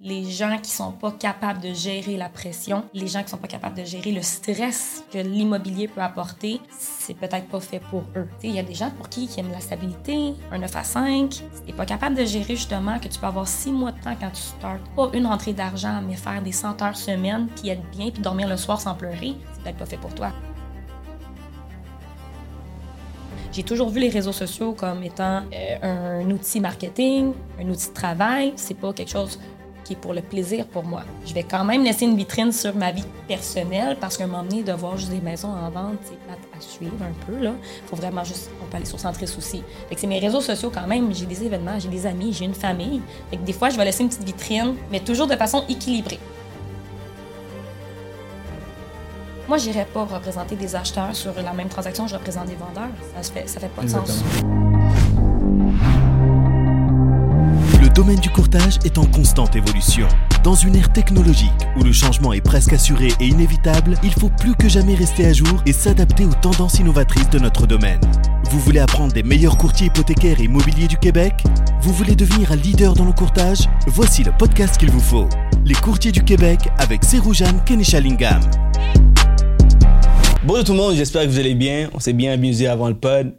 les gens qui sont pas capables de gérer la pression, les gens qui sont pas capables de gérer le stress que l'immobilier peut apporter, c'est peut-être pas fait pour eux. Il y a des gens pour qui, qui aiment la stabilité, un 9 à 5. Si t'es pas capable de gérer justement que tu peux avoir six mois de temps quand tu startes, pas une rentrée d'argent, mais faire des 100 heures semaine, puis être bien, puis dormir le soir sans pleurer, c'est peut-être pas fait pour toi. J'ai toujours vu les réseaux sociaux comme étant euh, un outil marketing, un outil de travail. C'est pas quelque chose qui est pour le plaisir pour moi. Je vais quand même laisser une vitrine sur ma vie personnelle parce qu'à un moment donné, de voir juste des maisons en vente, c'est plate à suivre un peu. Là. faut vraiment juste. On peut aller sur Centris aussi. C'est mes réseaux sociaux quand même. J'ai des événements, j'ai des amis, j'ai une famille. Fait que des fois, je vais laisser une petite vitrine, mais toujours de façon équilibrée. Moi, j'irais pas représenter des acheteurs sur la même transaction, je représente des vendeurs. Ça fait, ça fait pas de sens. Domaine du courtage est en constante évolution. Dans une ère technologique où le changement est presque assuré et inévitable, il faut plus que jamais rester à jour et s'adapter aux tendances innovatrices de notre domaine. Vous voulez apprendre des meilleurs courtiers hypothécaires et immobiliers du Québec? Vous voulez devenir un leader dans le courtage? Voici le podcast qu'il vous faut. Les courtiers du Québec avec Seroujan Kenishalingam. Bonjour tout le monde, j'espère que vous allez bien. On s'est bien amusé avant le pod.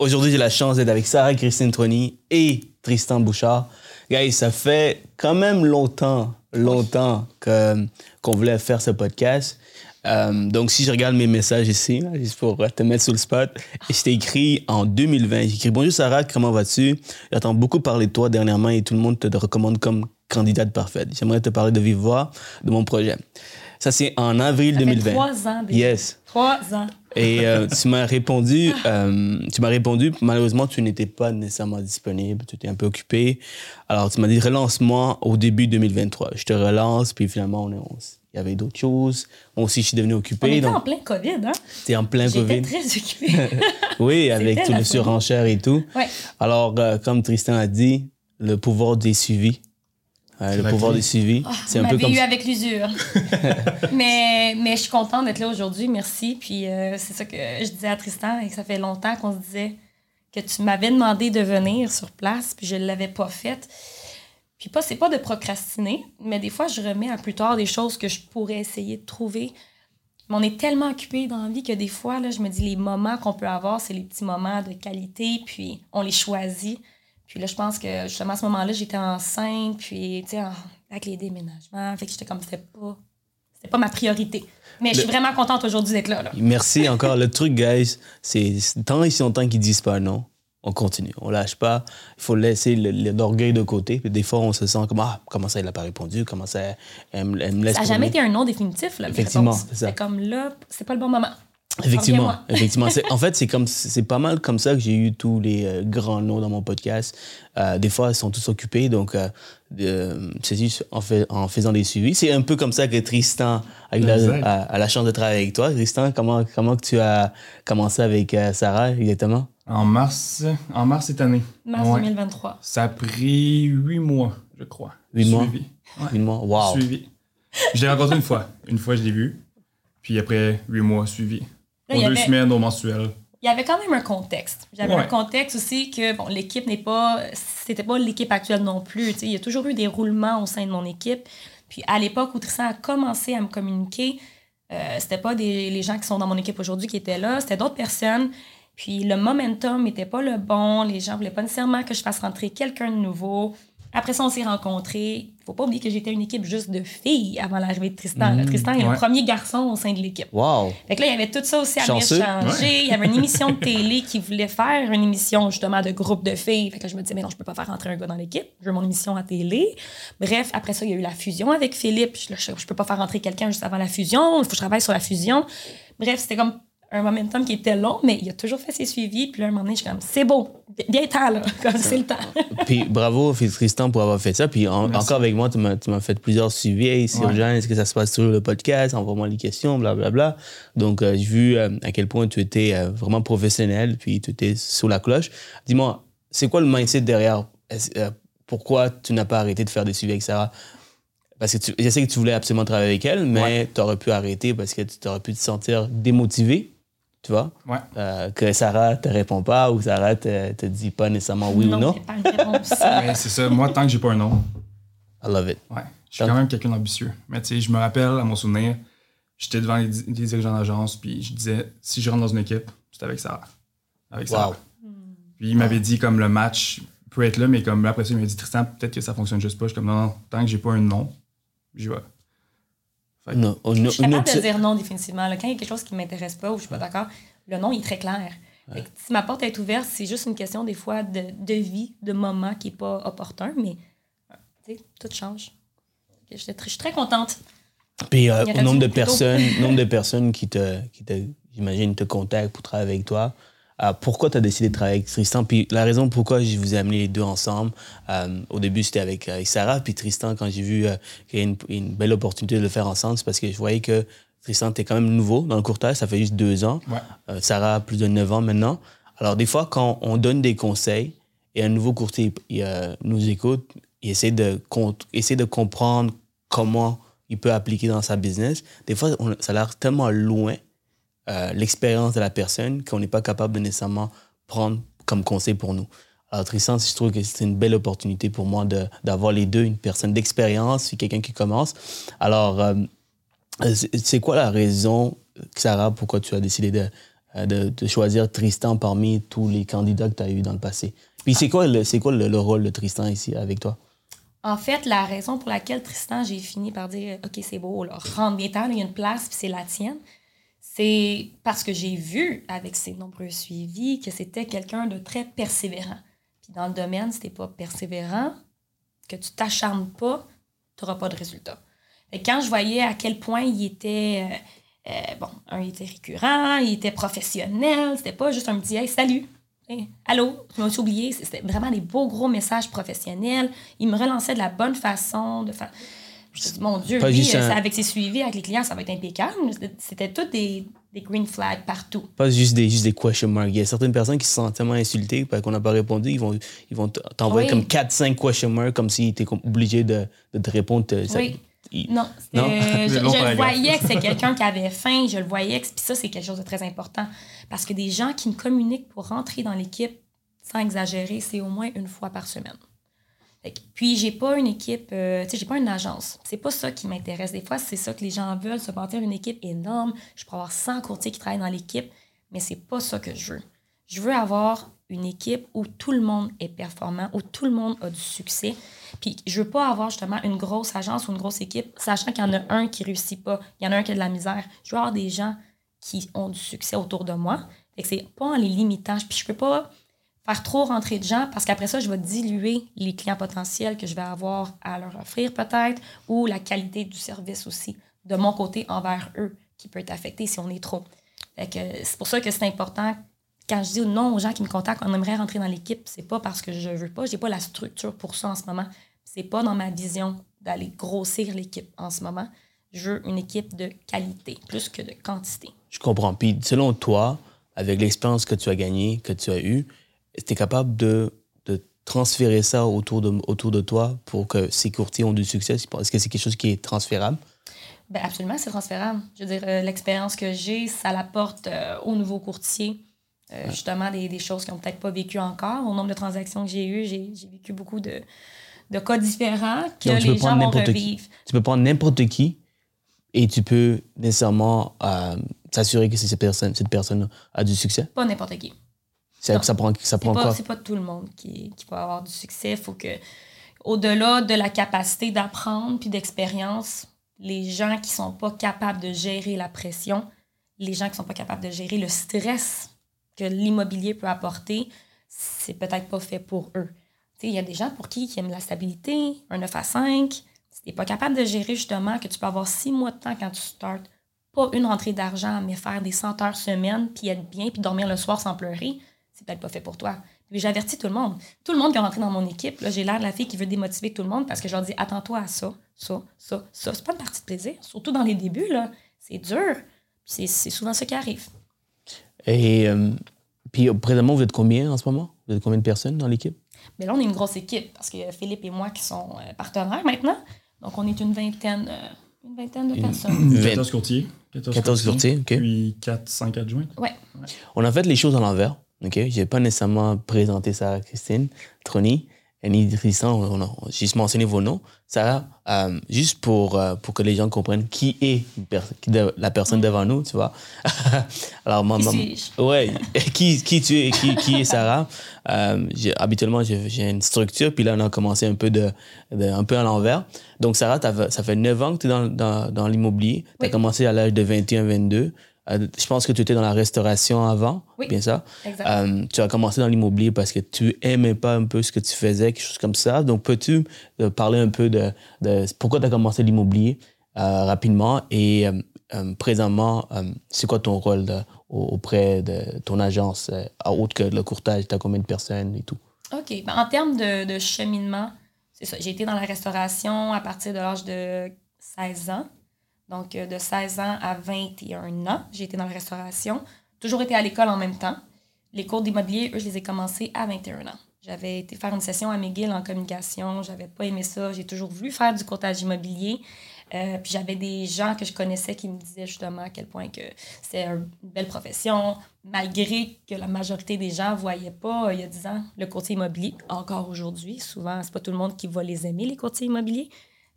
Aujourd'hui, j'ai la chance d'être avec Sarah Christine Trony et Tristan Bouchard. Guys, ça fait quand même longtemps, longtemps qu'on voulait faire ce podcast. Euh, donc, si je regarde mes messages ici, juste pour te mettre sur le spot, je t'ai écrit en 2020. J'ai écrit Bonjour Sarah, comment vas-tu? J'entends beaucoup parler de toi dernièrement et tout le monde te recommande comme candidate parfaite. J'aimerais te parler de vive voix de mon projet. Ça, c'est en avril Ça 2020. Fait trois ans déjà. Yes. Trois ans. Et euh, tu m'as répondu, euh, tu m'as répondu, malheureusement, tu n'étais pas nécessairement disponible, tu étais un peu occupé. Alors, tu m'as dit, relance-moi au début 2023. Je te relance, puis finalement, on est, on- il y avait d'autres choses. Moi aussi, je suis devenu On occupé. était donc, en plein COVID, hein? t'es en plein J'étais COVID. très occupée. Oui, avec tout le surenchère et tout. ouais. Alors, euh, comme Tristan a dit, le pouvoir des suivis. Euh, le pouvoir clé. des suivis. Ah, c'est un peu comme eu avec l'usure. mais, mais je suis contente d'être là aujourd'hui, merci. Puis euh, c'est ça que je disais à Tristan et que ça fait longtemps qu'on se disait que tu m'avais demandé de venir sur place, puis je ne l'avais pas fait. Puis pas, c'est pas de procrastiner, mais des fois, je remets à plus tard des choses que je pourrais essayer de trouver. Mais on est tellement occupé dans la vie que des fois, là, je me dis, les moments qu'on peut avoir, c'est les petits moments de qualité, puis on les choisit. Puis là, je pense que justement, à ce moment-là, j'étais enceinte, puis, tu sais, avec les déménagements. Fait que j'étais comme, c'était pas, c'était pas ma priorité. Mais je suis vraiment contente aujourd'hui d'être là, là. Merci encore. Le truc, guys, c'est tant et si longtemps qu'ils disent pas non, on continue. On lâche pas. Il faut laisser l'orgueil de côté. Puis des fois, on se sent comme Ah, comment ça, il n'a pas répondu? Comment ça, elle, me- laisse. Ça n'a jamais été un nom définitif, là. Effectivement, c'est ça. Comme là, c'est pas le bon moment. Effectivement, effectivement. C'est- En fait, c'est comme c'est pas mal comme ça que j'ai eu tous les euh, grands noms dans mon podcast. Euh, des fois, ils sont tous occupés, donc euh, c'est juste en, fait, en faisant des suivis. C'est un peu comme ça que Tristan a, eu la, Exact. a- a la chance de travailler avec toi. Tristan, comment comment que tu as commencé avec euh, Sarah exactement? En mars, en mars cette année. Mars Ouais. 2023. Ça a pris huit mois, je crois. Huit mois? Suivi. Ouais. Une mois? Wow. Suivi. Je l'ai rencontré une fois. Une fois, je l'ai vu. Puis après, huit mois suivi. Là, Aux deux avait- semaines, au mensuel. Il y avait quand même un contexte. J'avais Ouais. un contexte aussi que bon, l'équipe n'est pas. C'était pas l'équipe actuelle non plus. Il y a toujours eu des roulements au sein de mon équipe. Puis à l'époque où Tristan a commencé à me communiquer, euh, c'était pas des, les gens qui sont dans mon équipe aujourd'hui qui étaient là, c'était d'autres personnes. Puis le momentum n'était pas le bon. Les gens voulaient pas nécessairement que je fasse rentrer quelqu'un de nouveau. Après ça, on s'est rencontrés. Faut pas oublier que j'étais une équipe juste de filles avant l'arrivée de Tristan. Mhm, Tristan est le premier garçon au sein de l'équipe. Wow. Fait que là, il y avait tout ça aussi à m'échanger. Il y avait une émission de télé qui voulait faire une émission justement de groupe de filles. Fait que là, je me disais, mais non, je peux pas faire rentrer un gars dans l'équipe. Je veux mon émission à télé. Bref, après ça, il y a eu la fusion avec Philippe. Je, je, je peux pas faire rentrer quelqu'un juste avant la fusion. Il faut que je travaille sur la fusion. Bref, c'était comme un momentum qui était long, mais il a toujours fait ses suivis. Puis là, un moment donné, je suis comme, c'est beau. Bien temps, là. Comme c'est le temps. Puis bravo, Tristan, pour avoir fait ça. Puis en- encore avec moi, tu m'as tu m'as fait plusieurs suivis. Hey, Sirjan, est-ce que ça se passe toujours le podcast? Envoie-moi les questions, blablabla. Donc, euh, j'ai vu euh, à quel point tu étais euh, vraiment professionnel, puis tu étais sous la cloche. Dis-moi, c'est quoi le mindset derrière? Pourquoi tu n'as pas arrêté de faire des suivis avec Sarah? Parce que tu, je sais que tu voulais absolument travailler avec elle, mais tu aurais pu arrêter parce que tu aurais pu te sentir démotivé, tu vois? Ouais. Euh, que Sarah te répond pas ou Sarah te, te dit pas nécessairement oui non, ou non. c'est pas une réponse. Mais c'est ça. Moi, tant que j'ai pas un nom, I love it. ouais. Je suis quand même quelqu'un d'ambitieux. Mais tu sais, je me rappelle, à mon souvenir, j'étais devant les, di- les dirigeants d'agence, puis je disais, si je rentre dans une équipe, c'est avec Sarah. Avec Sarah. Wow. Puis il m'avait dit, comme le match peut être là, mais comme après ça, il m'a dit, Tristan, peut-être que ça fonctionne juste pas. Je suis comme, non, non, tant que j'ai pas un nom, j'y vais. Fait une- Je suis capable de dire non définitivement. là. Quand il y a quelque chose qui ne m'intéresse pas ou je suis pas d'accord, le non il est très clair. Si ma porte est ouverte, c'est juste une question des fois de, de vie, de moment qui n'est pas opportun, mais tout change. Je suis très contente. Puis euh, au nombre de personnes, nombre de personnes qui te, qui te j'imagine, te contactent pour travailler avec toi. Euh, pourquoi tu as décidé de travailler avec Tristan? Puis la raison pourquoi je vous ai amené les deux ensemble, euh, au début c'était avec, avec Sarah, puis Tristan, quand j'ai vu euh, qu'il y a une, une belle opportunité de le faire ensemble, c'est parce que je voyais que Tristan, tu quand même nouveau dans le courtage, ça fait juste deux ans. Ouais. Sarah a plus de 9 ans maintenant. Alors, des fois, quand on donne des conseils et un nouveau courtier il, nous écoute, il essaie de, con- essaie de comprendre comment il peut appliquer dans sa business, des fois, on- ça a l'air tellement loin, euh, l'expérience de la personne, qu'on n'est pas capable de nécessairement prendre comme conseil pour nous. Alors, Tristan, je trouve que c'est une belle opportunité pour moi d'avoir les deux, une personne d'expérience puis quelqu'un qui commence. Alors, euh, c'est quoi la raison, Sarah, pourquoi tu as décidé de, de, choisir Tristan parmi tous les candidats que tu as eu dans le passé? Puis c'est quoi, le, quoi le, le rôle de Tristan ici avec toi? En fait, la raison pour laquelle Tristan, j'ai fini par dire OK, c'est beau, là, rentre bien tard, il y a une place, puis c'est la tienne, c'est parce que j'ai vu avec ses nombreux suivis que c'était quelqu'un de très persévérant. Puis dans le domaine, si t'es pas persévérant, que tu t'acharnes pas, tu n'auras pas de résultat. Et quand je voyais à quel point il était, euh, euh, bon, il était récurrent, il était professionnel, c'était pas juste un petit Hey, salut! Hey, allô, je m'as oublié. C'était vraiment des beaux gros messages professionnels. Il me relançait de la bonne façon. De fa... Je mon Dieu, Pas lui, juste euh, ça- avec ses suivis, avec les clients, ça va être impeccable. C'était- tous des, des green flags partout. Pas juste des, juste des question marks. Il y a certaines personnes qui se sentent tellement insultées parce qu'on n'a pas répondu. Ils vont, ils vont t'envoyer Oui. comme 4-5 question marks comme si tu étais obligé de, de te répondre. ça- Oui. il- Non, c'était- Non? je, Le long je le voyais que c'est quelqu'un qui avait faim, je le voyais que puis ça c'est quelque chose de très important parce que des gens qui me communiquent pour rentrer dans l'équipe sans exagérer, c'est au moins une fois par semaine. Puis j'ai pas une équipe, euh, tu sais, j'ai pas une agence. C'est pas ça qui m'intéresse. Des fois, c'est ça que les gens veulent, se bâtir une équipe énorme. Je peux avoir 100 courtiers qui travaillent dans l'équipe, mais c'est pas ça que je veux. Je veux avoir une équipe où tout le monde est performant, où tout le monde a du succès. Puis je veux pas avoir justement une grosse agence ou une grosse équipe, sachant qu'il y en a un qui réussit pas, il y en a un qui a de la misère. Je veux avoir des gens qui ont du succès autour de moi. Fait que c'est pas en les limitant. Puis je peux pas faire trop rentrer de gens parce qu'après ça, je vais diluer les clients potentiels que je vais avoir à leur offrir peut-être ou la qualité du service aussi de mon côté envers eux qui peut être affectée si on est trop. C'est pour ça que c'est important quand je dis non aux gens qui me contactent, on aimerait rentrer dans l'équipe, c'est pas parce que je veux pas, j'ai pas la structure pour ça en ce moment. C'est pas dans ma vision d'aller grossir l'équipe en ce moment. Je veux une équipe de qualité plus que de quantité. Je comprends. Puis selon toi, avec l'expérience que tu as gagnée, que tu as eue, tu es capable de, de transférer ça autour de, autour de toi pour que ces courtiers ont du succès? Est-ce que c'est quelque chose qui est transférable? Ben absolument, c'est transférable. Je veux dire, euh, l'expérience que j'ai, ça l'apporte euh, aux nouveaux courtiers. Euh, Justement, des, des choses qu'ils n'ont peut-être pas vécues encore. Au nombre de transactions que j'ai eues, j'ai vécu beaucoup de, de cas différents que Donc, les gens vont n'importe qui. revivre. Tu peux prendre n'importe qui et tu peux nécessairement euh, s'assurer que cette personne, cette personne a du succès. Pas n'importe qui. Ça, ça prend, ça prend pas, quoi? c'est pas tout le monde qui, qui va avoir du succès. Il faut que, au-delà de la capacité d'apprendre puis d'expérience, les gens qui sont pas capables de gérer la pression, les gens qui sont pas capables de gérer le stress que l'immobilier peut apporter, c'est peut-être pas fait pour eux. Il y a des gens pour qui qui aiment la stabilité, un 9 à 5. Si tu pas capable de gérer justement que tu peux avoir six mois de temps quand tu startes, pas une rentrée d'argent, mais faire des 100 heures semaine, puis être bien, puis dormir le soir sans pleurer, c'est peut-être pas fait pour toi. Puis j'avertis tout le monde. Tout le monde qui est rentré dans mon équipe, là, j'ai l'air de la fille qui veut démotiver tout le monde parce que je leur dis attends-toi à ça, ça, ça, ça. C'est pas une partie de plaisir. Surtout dans les débuts, là. C'est dur. C'est c'est souvent ça qui arrive. Et euh, puis, présentement, vous êtes combien en ce moment? Vous êtes combien de personnes dans l'équipe? Mais là, on est une grosse équipe parce que Philippe et moi qui sont euh, partenaires maintenant. Donc, on est une vingtaine, euh, une vingtaine de personnes. 14 courtiers. 14, 14 courtiers, OK. Puis 4, 5 adjoints. Ouais. On a fait les choses à l'envers. OK? Je n'ai pas nécessairement présenté ça à Christine Trony. Annie Tristan, on a juste mentionné vos noms. Sarah, euh, juste pour, euh, pour que les gens comprennent qui est la personne devant nous, tu vois. Alors, moi- suis-je? ouais, qui, qui tu es, qui, qui est Sarah? Euh, j'ai- habituellement, j'ai j'ai une structure, puis là, on a commencé un peu, de, de- un peu à l'envers. Donc, Sarah, ça fait 9 ans que tu es dans, dans, dans l'immobilier. Tu as Oui. commencé à l'âge de 21-22. Euh, je pense que tu étais dans la restauration avant, Oui. bien ça. Euh, tu as commencé dans l'immobilier parce que tu aimais pas un peu ce que tu faisais, quelque chose comme ça. Donc, peux-tu euh, parler un peu de, de pourquoi tu as commencé l'immobilier euh, rapidement et présentement, c'est quoi ton rôle de- auprès de ton agence, autre que le courtage, tu as combien de personnes et tout? OK. Ben, en termes de, de cheminement, c'est ça. J'ai été dans la restauration à partir de l'âge de 16 ans. Donc, euh, de 16 ans à 21 ans, j'ai été dans la restauration. Toujours été à l'école en même temps. Les cours d'immobilier, eux, je les ai commencés à 21 ans. J'avais été faire une session à McGill en communication. J'avais pas aimé ça. J'ai toujours voulu faire du courtage immobilier. Euh, puis j'avais des gens que je connaissais qui me disaient justement à quel point que c'est une belle profession, malgré que la majorité des gens ne voyaient pas, euh, il y a 10 ans, le courtier immobilier. Encore aujourd'hui, souvent, c'est pas tout le monde qui va les aimer, les courtiers immobiliers.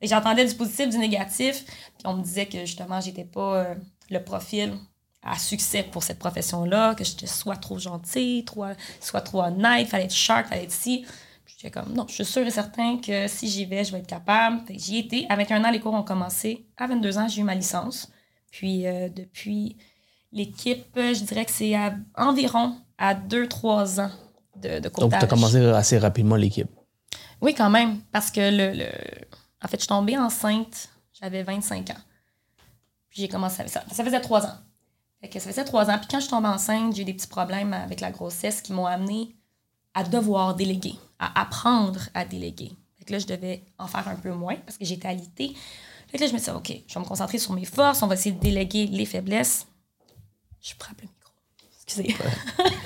Et j'entendais du positif, du négatif, puis on me disait que justement, j'étais pas euh, le profil à succès pour cette profession-là, que j'étais soit trop gentille, trop, soit trop honnête, fallait être sharp, fallait être ci. Puis J'étais comme, non, je suis sûre et certain que si j'y vais, je vais être capable. J'y étais. À 21 ans, les cours ont commencé. À 22 ans, j'ai eu ma licence. Puis euh, depuis l'équipe, je dirais que c'est à environ à 2-3 ans de, de Donc, tu as commencé assez rapidement l'équipe. Oui, quand même, parce que le, le- en fait, je suis tombée enceinte, j'avais 25 ans. Puis j'ai commencé avec ça. Ça faisait trois ans. Fait que ça faisait trois ans. Puis quand je suis tombée enceinte, j'ai eu des petits problèmes avec la grossesse qui m'ont amené à devoir déléguer, à apprendre à déléguer. Fait que là, je devais en faire un peu moins parce que j'étais alitée. Là, je me suis dit, OK, je vais me concentrer sur mes forces, on va essayer de déléguer les faiblesses. Je frappe le micro. Excusez.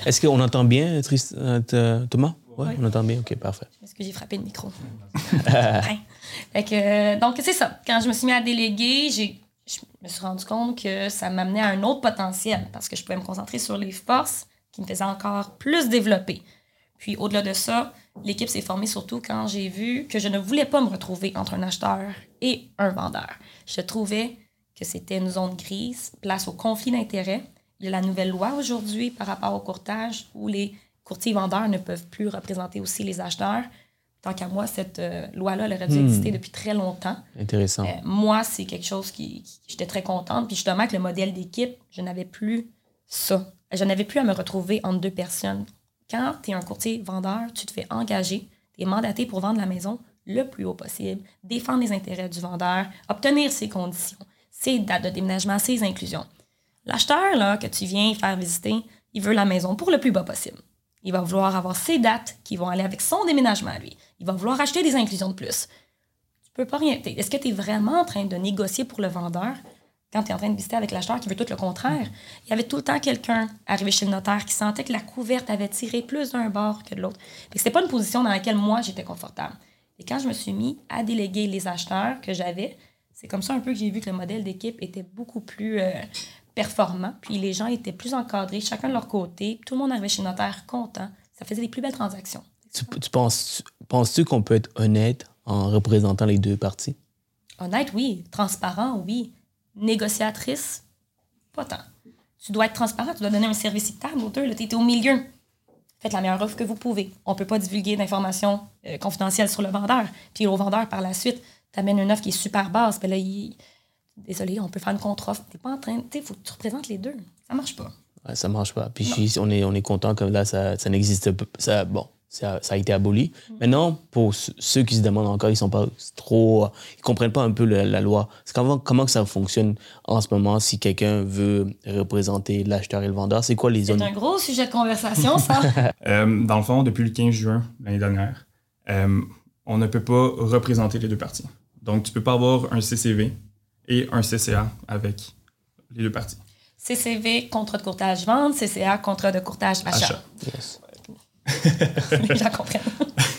Est-ce qu'on entend bien, euh, Thomas? Ouais, Oui. on entend bien. OK, parfait. Parce que j'ai frappé le micro. Fait que, euh, donc, c'est ça. Quand je me suis mis à déléguer, j'ai, je me suis rendu compte que ça m'amenait à un autre potentiel parce que je pouvais me concentrer sur les forces qui me faisaient encore plus développer. Puis, au-delà de ça, l'équipe s'est formée surtout quand j'ai vu que je ne voulais pas me retrouver entre un acheteur et un vendeur. Je trouvais que c'était une zone grise, place au conflit d'intérêts. Il y a la nouvelle loi aujourd'hui par rapport au courtage où les courtiers vendeurs ne peuvent plus représenter aussi les acheteurs. Tant qu'à moi, cette euh, loi-là, elle aurait dû exister depuis très longtemps. Intéressant. Euh, moi, c'est quelque chose qui, qui- j'étais très contente. Puis justement, avec le modèle d'équipe, je n'avais plus ça. Je n'avais plus à me retrouver entre deux personnes. Quand tu es un courtier vendeur, tu te fais engager, tu es mandaté pour vendre la maison le plus haut possible, défendre les intérêts du vendeur, obtenir ses conditions, ses dates de déménagement, ses inclusions. L'acheteur là, que tu viens faire visiter, il veut la maison pour le plus bas possible. Il va vouloir avoir ses dates qui vont aller avec son déménagement à lui. Il va vouloir acheter des inclusions de plus tu peux pas rien. Est-ce que tu es vraiment en train de négocier pour le vendeur quand tu es en train de visiter avec l'acheteur qui veut tout le contraire? Il y avait tout le temps quelqu'un arrivé chez le notaire qui sentait que la couverte avait tiré plus d'un bord que de l'autre. Que C'était pas une position dans laquelle moi j'étais confortable. Et quand je me suis mis à déléguer les acheteurs que j'avais, c'est comme ça un peu que j'ai vu que le modèle d'équipe était beaucoup plus euh, performant. Puis les gens étaient plus encadrés, chacun de leur côté. Tout le monde arrivait chez le notaire content. Ça faisait des plus belles transactions. Tu, tu penses, penses-tu qu'on peut être honnête en représentant les deux parties? Honnête, oui. Transparent, oui. Négociatrice, pas tant. Tu dois être transparent, tu dois donner un service équitable aux deux. Tu es au milieu. Faites la meilleure offre que vous pouvez. On ne peut pas divulguer d'informations euh, confidentielles sur le vendeur. Puis au vendeur, par la suite, tu amènes une offre qui est super basse. Puis là, il... désolé, on peut faire une contre-offre. Tu pas en train. Tu sais, faut que tu représentes les deux. Ça marche pas. Ouais, ça marche pas. Puis si on est, on est content que là, ça, ça n'existe pas. Ça, bon, ça, ça a été aboli. Maintenant, pour ceux- qui se demandent encore, ils sont pas trop. Ils comprennent pas un peu le- la loi. C'est comment, comment que ça fonctionne en ce moment si quelqu'un veut représenter l'acheteur et le vendeur? C'est quoi les C'est zones? un gros sujet de conversation, ça. Euh, dans le fond, depuis le 15 juin l'année dernière, euh, on ne peut pas représenter les deux parties. Donc, tu peux pas avoir un CCV et un CCA avec les deux parties. CCV, contrat de courtage vente, CCA, contrat de courtage achat. Achat. Yes. les gens comprennent.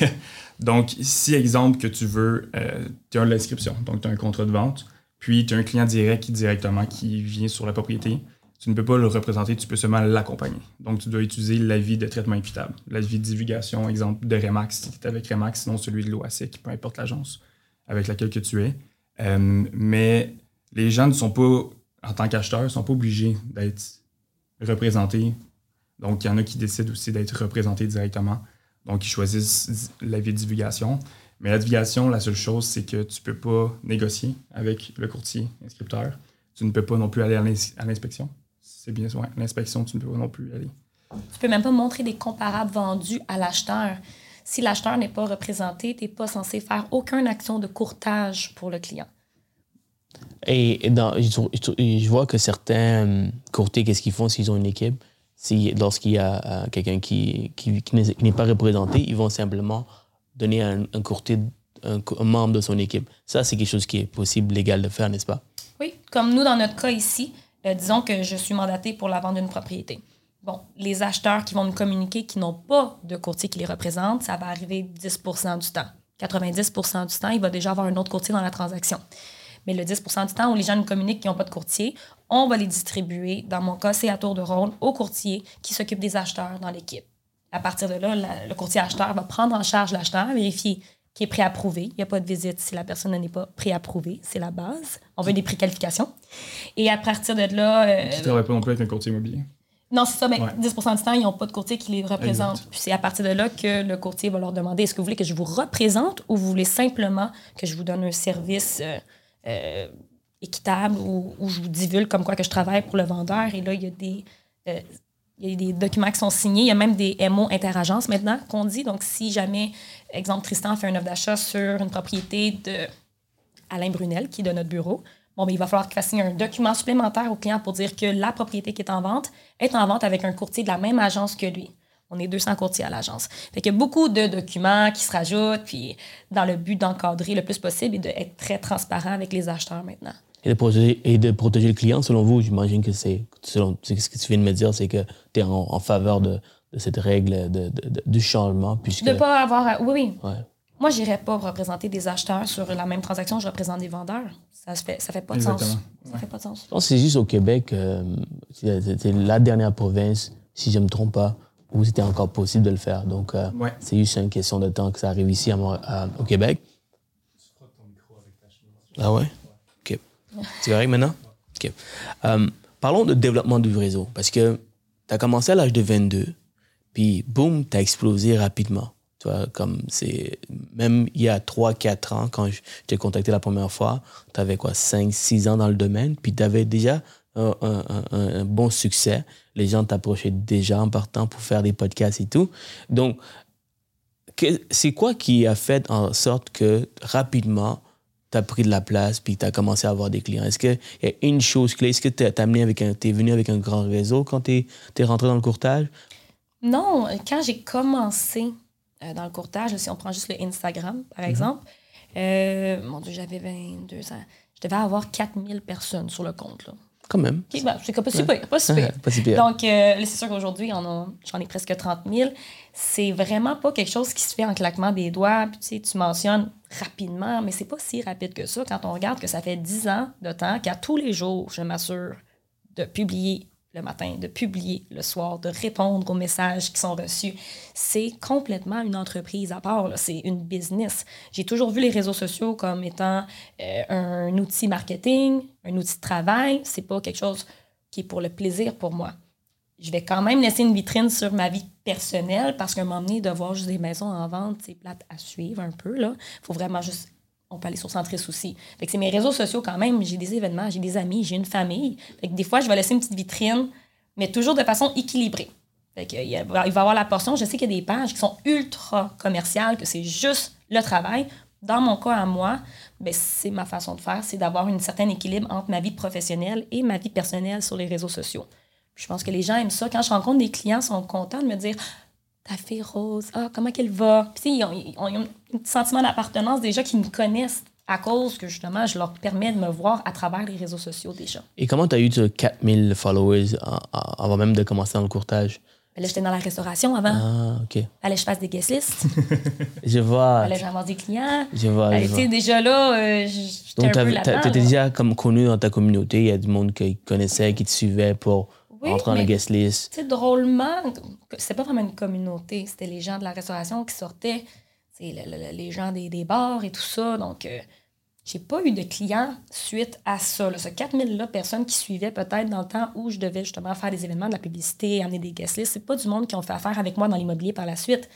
Donc, si, exemple, que tu veux, tu as l'inscription, donc tu as un contrat de vente, puis tu as un client direct qui directement qui vient sur la propriété, tu ne peux pas le représenter, tu peux seulement l'accompagner. Donc, tu dois utiliser l'avis de traitement équitable, l'avis de divulgation, exemple de Remax, si tu es avec Remax, sinon celui de l'OASIC, peu importe l'agence avec laquelle que tu es. Euh, mais les gens ne sont pas, en tant qu'acheteurs, ne sont pas obligés d'être représentés. Donc, il y en a qui décident aussi d'être représentés directement. Donc, ils choisissent l'avis de divulgation. Mais la divulgation, la seule chose, c'est que tu ne peux pas négocier avec le courtier inscripteur. Tu ne peux pas non plus aller à l'inspection c'est bien ouais, l'inspection, tu ne peux pas non plus aller. Tu peux même pas montrer des comparables vendus à l'acheteur. Si l'acheteur n'est pas représenté, tu n'es pas censé faire aucune action de courtage pour le client. Et, dans, je vois que certains euh, courtiers, qu'est-ce qu'ils font s'ils ont une équipe? Si, lorsqu'il y a euh, quelqu'un qui, qui, n'est pas représenté, ils vont simplement donner un, un courtier, un, un, membre de son équipe. Ça, c'est quelque chose qui est possible, légal de faire, n'est-ce pas? Oui, comme nous, dans notre cas ici, euh, disons que je suis mandatée pour la vente d'une propriété. Bon, les acheteurs qui vont nous communiquer qui n'ont pas de courtier qui les représente, ça va arriver 10% du temps. 90% du temps, il va déjà avoir un autre courtier dans la transaction. Mais le 10% du temps où les gens nous communiquent qui n'ont pas de courtier, on va les distribuer, dans mon cas, c'est à tour de rôle, au courtier qui s'occupe des acheteurs dans l'équipe. À partir de là, le courtier acheteur va prendre en charge l'acheteur, vérifier qui est préapprouvé. Il n'y a pas de visite si la personne n'est pas préapprouvée. C'est la base. On veut des préqualifications. Et à partir de là. Euh, tu ne travailles pas non plus avec un courtier immobilier? Non, c'est ça, mais 10% du temps, ils n'ont pas de courtier qui les représente. Puis c'est à partir de là que le courtier va leur demander est-ce que vous voulez que je vous représente ou vous voulez simplement que je vous donne un service euh, euh, équitable ou, je vous divulgue comme quoi que je travaille pour le vendeur? Et là, il y a des. il y a des documents qui sont signés. Il y a même des MO interagences maintenant qu'on dit. Donc, si jamais Exemple, Tristan fait un offre d'achat sur une propriété de Alain Brunel, qui est de notre bureau. Bon, ben, il va falloir qu'il fasse un document supplémentaire au client pour dire que la propriété qui est en vente est en vente avec un courtier de la même agence que lui. On est 200 courtiers à l'agence. Fait qu'il y a beaucoup de documents qui se rajoutent, puis dans le but d'encadrer le plus possible et d'être très transparent avec les acheteurs maintenant. Et de, protéger, et de protéger le client, selon vous, j'imagine que c'est, selon ce que tu viens de me dire, c'est que tu es en faveur de, de cette règle de, de, du changement. Puisque... De pas avoir. Oui, oui. Moi, je n'irais pas représenter des acheteurs sur la même transaction, je représente des vendeurs. Ça ne fait, ça fait pas de sens. Ça fait pas de sens. Je pense que c'est juste au Québec, euh, c'était la dernière province, si je ne me trompe pas, où c'était encore possible de le faire. Donc, euh, c'est juste une question de temps que ça arrive ici à, au Québec. Ah ouais? OK. C'est correct maintenant? OK. Euh, parlons de développement du réseau, parce que tu as commencé à l'âge de 22. Puis, boum, t'as explosé rapidement. Tu vois, comme c'est. Même il y a 3-4 ans, quand je t'ai contacté la première fois, tu avais quoi, 5-6 ans dans le domaine, puis tu avais déjà un, bon succès. Les gens t'approchaient déjà en partant pour faire des podcasts et tout. Donc, c'est quoi qui a fait en sorte que rapidement, tu as pris de la place puis tu as commencé à avoir des clients? Est-ce qu'il y a une chose clé? Est-ce que tu es, venu avec un grand réseau quand tu es, es rentré dans le courtage? Non, quand j'ai commencé euh, dans le courtage, si on prend juste le Instagram, par mhm. exemple, euh, mon Dieu, j'avais 22 ans. Je devais avoir 4000 personnes sur le compte. Là. Quand même. Ben, c'est pas si pire. Pas si Donc, euh, c'est sûr qu'aujourd'hui, j'en ai presque 30 000. C'est vraiment pas quelque chose qui se fait en claquement des doigts. Puis, tu, sais, tu mentionnes rapidement, mais c'est pas si rapide que ça quand on regarde que ça fait 10 ans de temps qu'à tous les jours, je m'assure de publier le matin, de publier le soir, de répondre aux messages qui sont reçus. C'est complètement une entreprise à part. C'est une business. J'ai toujours vu les réseaux sociaux comme étant euh, un outil marketing, un outil de travail. C'est pas quelque chose qui est pour le plaisir pour moi. Je vais quand même laisser une vitrine sur ma vie personnelle parce moment donné, de voir juste des maisons en vente, c'est plate à suivre un peu. Il faut vraiment juste on peut aller sur Centris aussi. Fait que c'est mes réseaux sociaux quand même. J'ai des événements, j'ai des amis, j'ai une famille. Fait que des fois, je vais laisser une petite vitrine, mais toujours de façon équilibrée. Fait que, il, va, y avoir la portion. Je sais qu'il y a des pages qui sont ultra commerciales, que c'est juste le travail. Dans mon cas à moi, ben, c'est ma façon de faire, c'est d'avoir un certain équilibre entre ma vie professionnelle et ma vie personnelle sur les réseaux sociaux. je pense que les gens aiment ça. Quand je rencontre des clients, ils sont contents de me dire ta fille Rose, ah, comment qu'elle va? Puis, ils ont, ils ont un sentiment d'appartenance déjà qui me connaissent à cause que justement, je leur permets de me voir à travers les réseaux sociaux déjà. Et comment tu as eu 4000 followers avant même de commencer dans le courtage? Ben là, j'étais dans la restauration avant. Ah, OK. Que je fasse des guest lists. Je vois. Que j'avance des clients. Je vois. Je tu vois. sais, déjà là, euh, j'étais Donc, un peu t'avais- là-dedans. t'a- t'étais là. déjà comme connu dans ta communauté. Il y a du monde qui connaissait, qui te suivait pour Oui, entrer dans la guest list. Tu sais, drôlement, c'était pas vraiment une communauté. C'était les gens de la restauration qui sortaient. C'est le- le- le- les gens des, des bars et tout ça. Donc, euh, j'ai pas eu de clients suite à ça. Là. Ce 4000-là, personnes qui suivaient peut-être dans le temps où je devais justement faire des événements, de la publicité, amener des guest lists. C'est pas du monde qui ont fait affaire avec moi dans l'immobilier par la suite.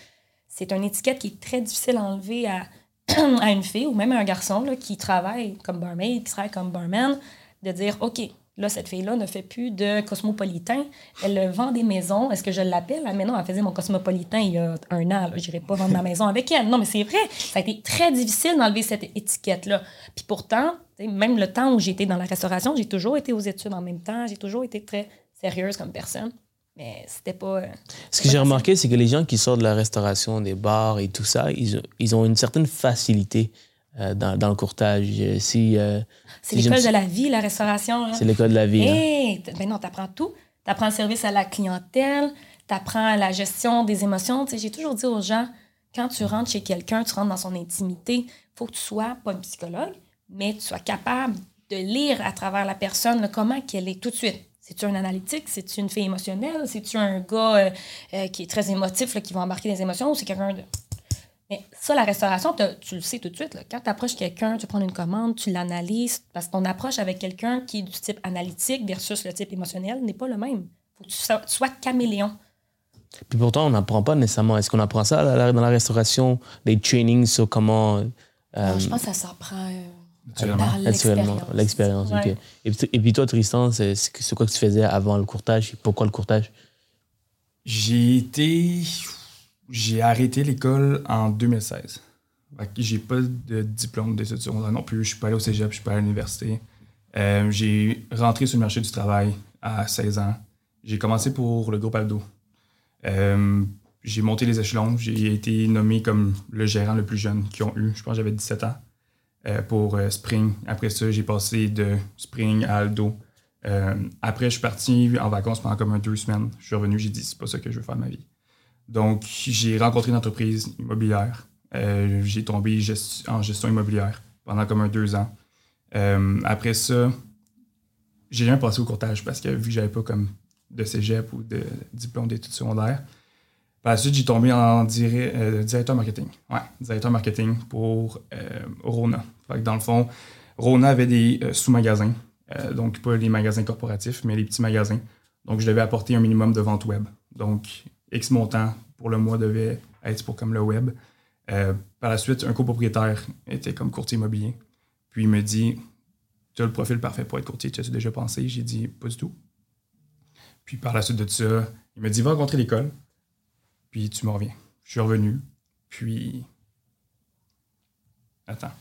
C'est une étiquette qui est très difficile à enlever à, à une fille ou même à un garçon là, qui travaille comme barmaid, qui travaille comme barman, de dire OK, là, cette fille-là ne fait plus de cosmopolitain. Elle vend des maisons. Est-ce que je l'appelle? Ah, mais non, elle faisait mon cosmopolitain il y a un an. Je n'irai pas vendre ma maison avec elle. Non, mais c'est vrai. Ça a été très difficile d'enlever cette étiquette-là. Puis pourtant, même le temps où j'étais dans la restauration, j'ai toujours été aux études en même temps. J'ai toujours été très sérieuse comme personne. Mais c'était pas. euh, Ce que j'ai remarqué, c'est que les gens qui sortent de la restauration, des bars et tout ça, ils ont une certaine facilité euh, dans, dans le courtage. Euh, Si, euh, C'est si j'aime l'école de la vie, la restauration. C'est l'école de la vie. hein. Hey, ben non, t'apprends tout. T'apprends le service à la clientèle, t'apprends la gestion des émotions. Tu sais, J'ai toujours dit aux gens, quand tu rentres chez quelqu'un, tu rentres dans son intimité, faut que tu sois, pas un psychologue, mais tu sois capable de lire à travers la personne comment qu'elle est tout de suite. C'est-tu un analytique? C'est-tu une fille émotionnelle? C'est-tu un gars euh, qui est très émotif, là, qui va embarquer des émotions? Ou c'est quelqu'un de... Mais ça, la restauration, tu le sais tout de suite. là. Quand tu approches quelqu'un, tu prends une commande, tu l'analyses, parce que ton approche avec quelqu'un qui est du type analytique versus le type émotionnel n'est pas le même. faut que tu sois, tu sois caméléon. Puis pourtant, on n'apprend pas nécessairement. Est-ce qu'on apprend ça dans la restauration, des trainings sur comment. euh, je pense que ça s'apprend euh, Naturellement. l'expérience. l'expérience. ok. Ouais. Et, puis, et puis toi, Tristan, c'est quoi que tu faisais avant le courtage? Pourquoi le courtage? J'ai été. J'ai arrêté l'école en 2016. Fait que J'ai pas de diplôme d'études secondaires non plus. Je suis pas allé au cégep, je suis pas allé à l'université. Euh, j'ai rentré sur le marché du travail à 16 ans. J'ai commencé pour le groupe Aldo. Euh, j'ai monté les échelons. J'ai été nommé comme le gérant le plus jeune qu'ils ont eu. Je pense que j'avais 17 ans euh, pour Spring. Après ça, j'ai passé de Spring à Aldo. Après, je suis parti en vacances pendant comme un deux semaines. Je suis revenu, j'ai dit, c'est pas ça que je veux faire de ma vie. Donc, j'ai rencontré une entreprise immobilière. Euh, j'ai tombé en gestion immobilière pendant comme un deux ans. Euh, après ça, j'ai jamais passé au courtage parce que vu que j'avais pas comme de cégep ou de diplôme d'études secondaires. Par la suite, j'ai tombé en euh, directeur marketing. Ouais, marketing pour Rona. Dans le fond, Rona avait des sous-magasins. Donc, pas les magasins corporatifs, mais les petits magasins. Donc, je devais apporter un minimum de vente web. X montant pour le mois devait être pour comme le web. Euh, par la suite, un copropriétaire était comme courtier immobilier. Puis il me dit Tu as le profil parfait pour être courtier, tu as déjà pensé J'ai dit Pas du tout. Puis par la suite de ça, il me dit Va rencontrer l'école, puis tu me reviens. Je suis revenu, puis. Attends.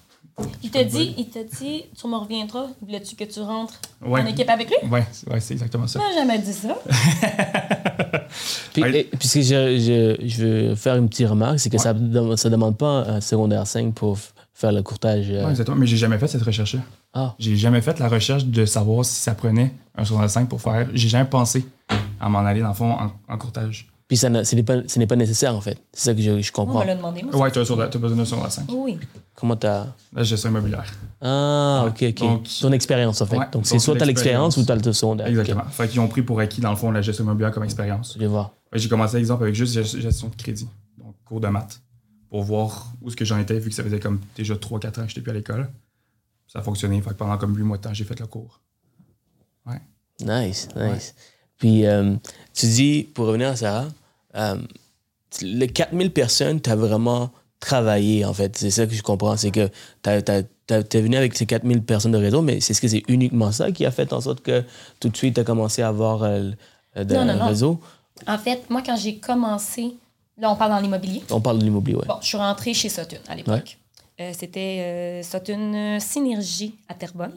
Il t'a dit, il t'a dit, tu me reviendras, voulais-tu que tu rentres Ouais. en équipe avec lui? Ouais, c'est- ouais, c'est exactement ça. Il m'a jamais dit ça. Puis, Ouais. et- puisque je, je, je veux faire une petite remarque, c'est que ça ne ça demande pas un secondaire 5 pour faire le courtage. euh, exactement. Mais j'ai jamais fait cette recherche-là. Ah. J'ai jamais fait la recherche de savoir si ça prenait un 65 pour faire. J'ai jamais pensé à m'en aller, dans le fond, en, en courtage. Puis ça ce n'est pas, ce n'est pas nécessaire, en fait. C'est ça que je, je On comprends. me l'a demandé, moi. Ouais, tu as, besoin d'un secondaire 5. Oui. Comment t'as... La gestion immobilière. Ah, Ouais. ok, ok. Donc- Ton expérience, en fait. Ouais, donc, c'est soit tu as l'expérience ou tu as le secondaire. Exactement. Fait qu'ils ont pris pour acquis, dans le fond, la gestion immobilière comme expérience. je vais voir. J'ai commencé, exemple, avec juste gest- gestion de crédit. Donc, cours de maths. Pour voir où ce que j'en étais, vu que ça faisait comme déjà 3-4 ans que j'étais plus à l'école. Ça a fonctionné. Fait que pendant comme 8 mois de temps, j'ai fait le cours. Nice, nice. Puis, euh, tu dis, pour revenir à Sarah, euh, les 4000 personnes, tu as vraiment travaillé, en fait. C'est ça que je comprends. C'est que tu es venu avec ces 4000 personnes de réseau, mais c'est ce que c'est uniquement ça qui a fait en sorte que tout de suite, tu as commencé à avoir euh, de Non, non, non. réseau? En fait, moi, quand j'ai commencé, là, on parle dans l'immobilier. On parle de l'immobilier, ouais. Bon, je suis rentrée chez Sutton à l'époque. Euh, C'était euh, Sutton Synergie à Terrebonne.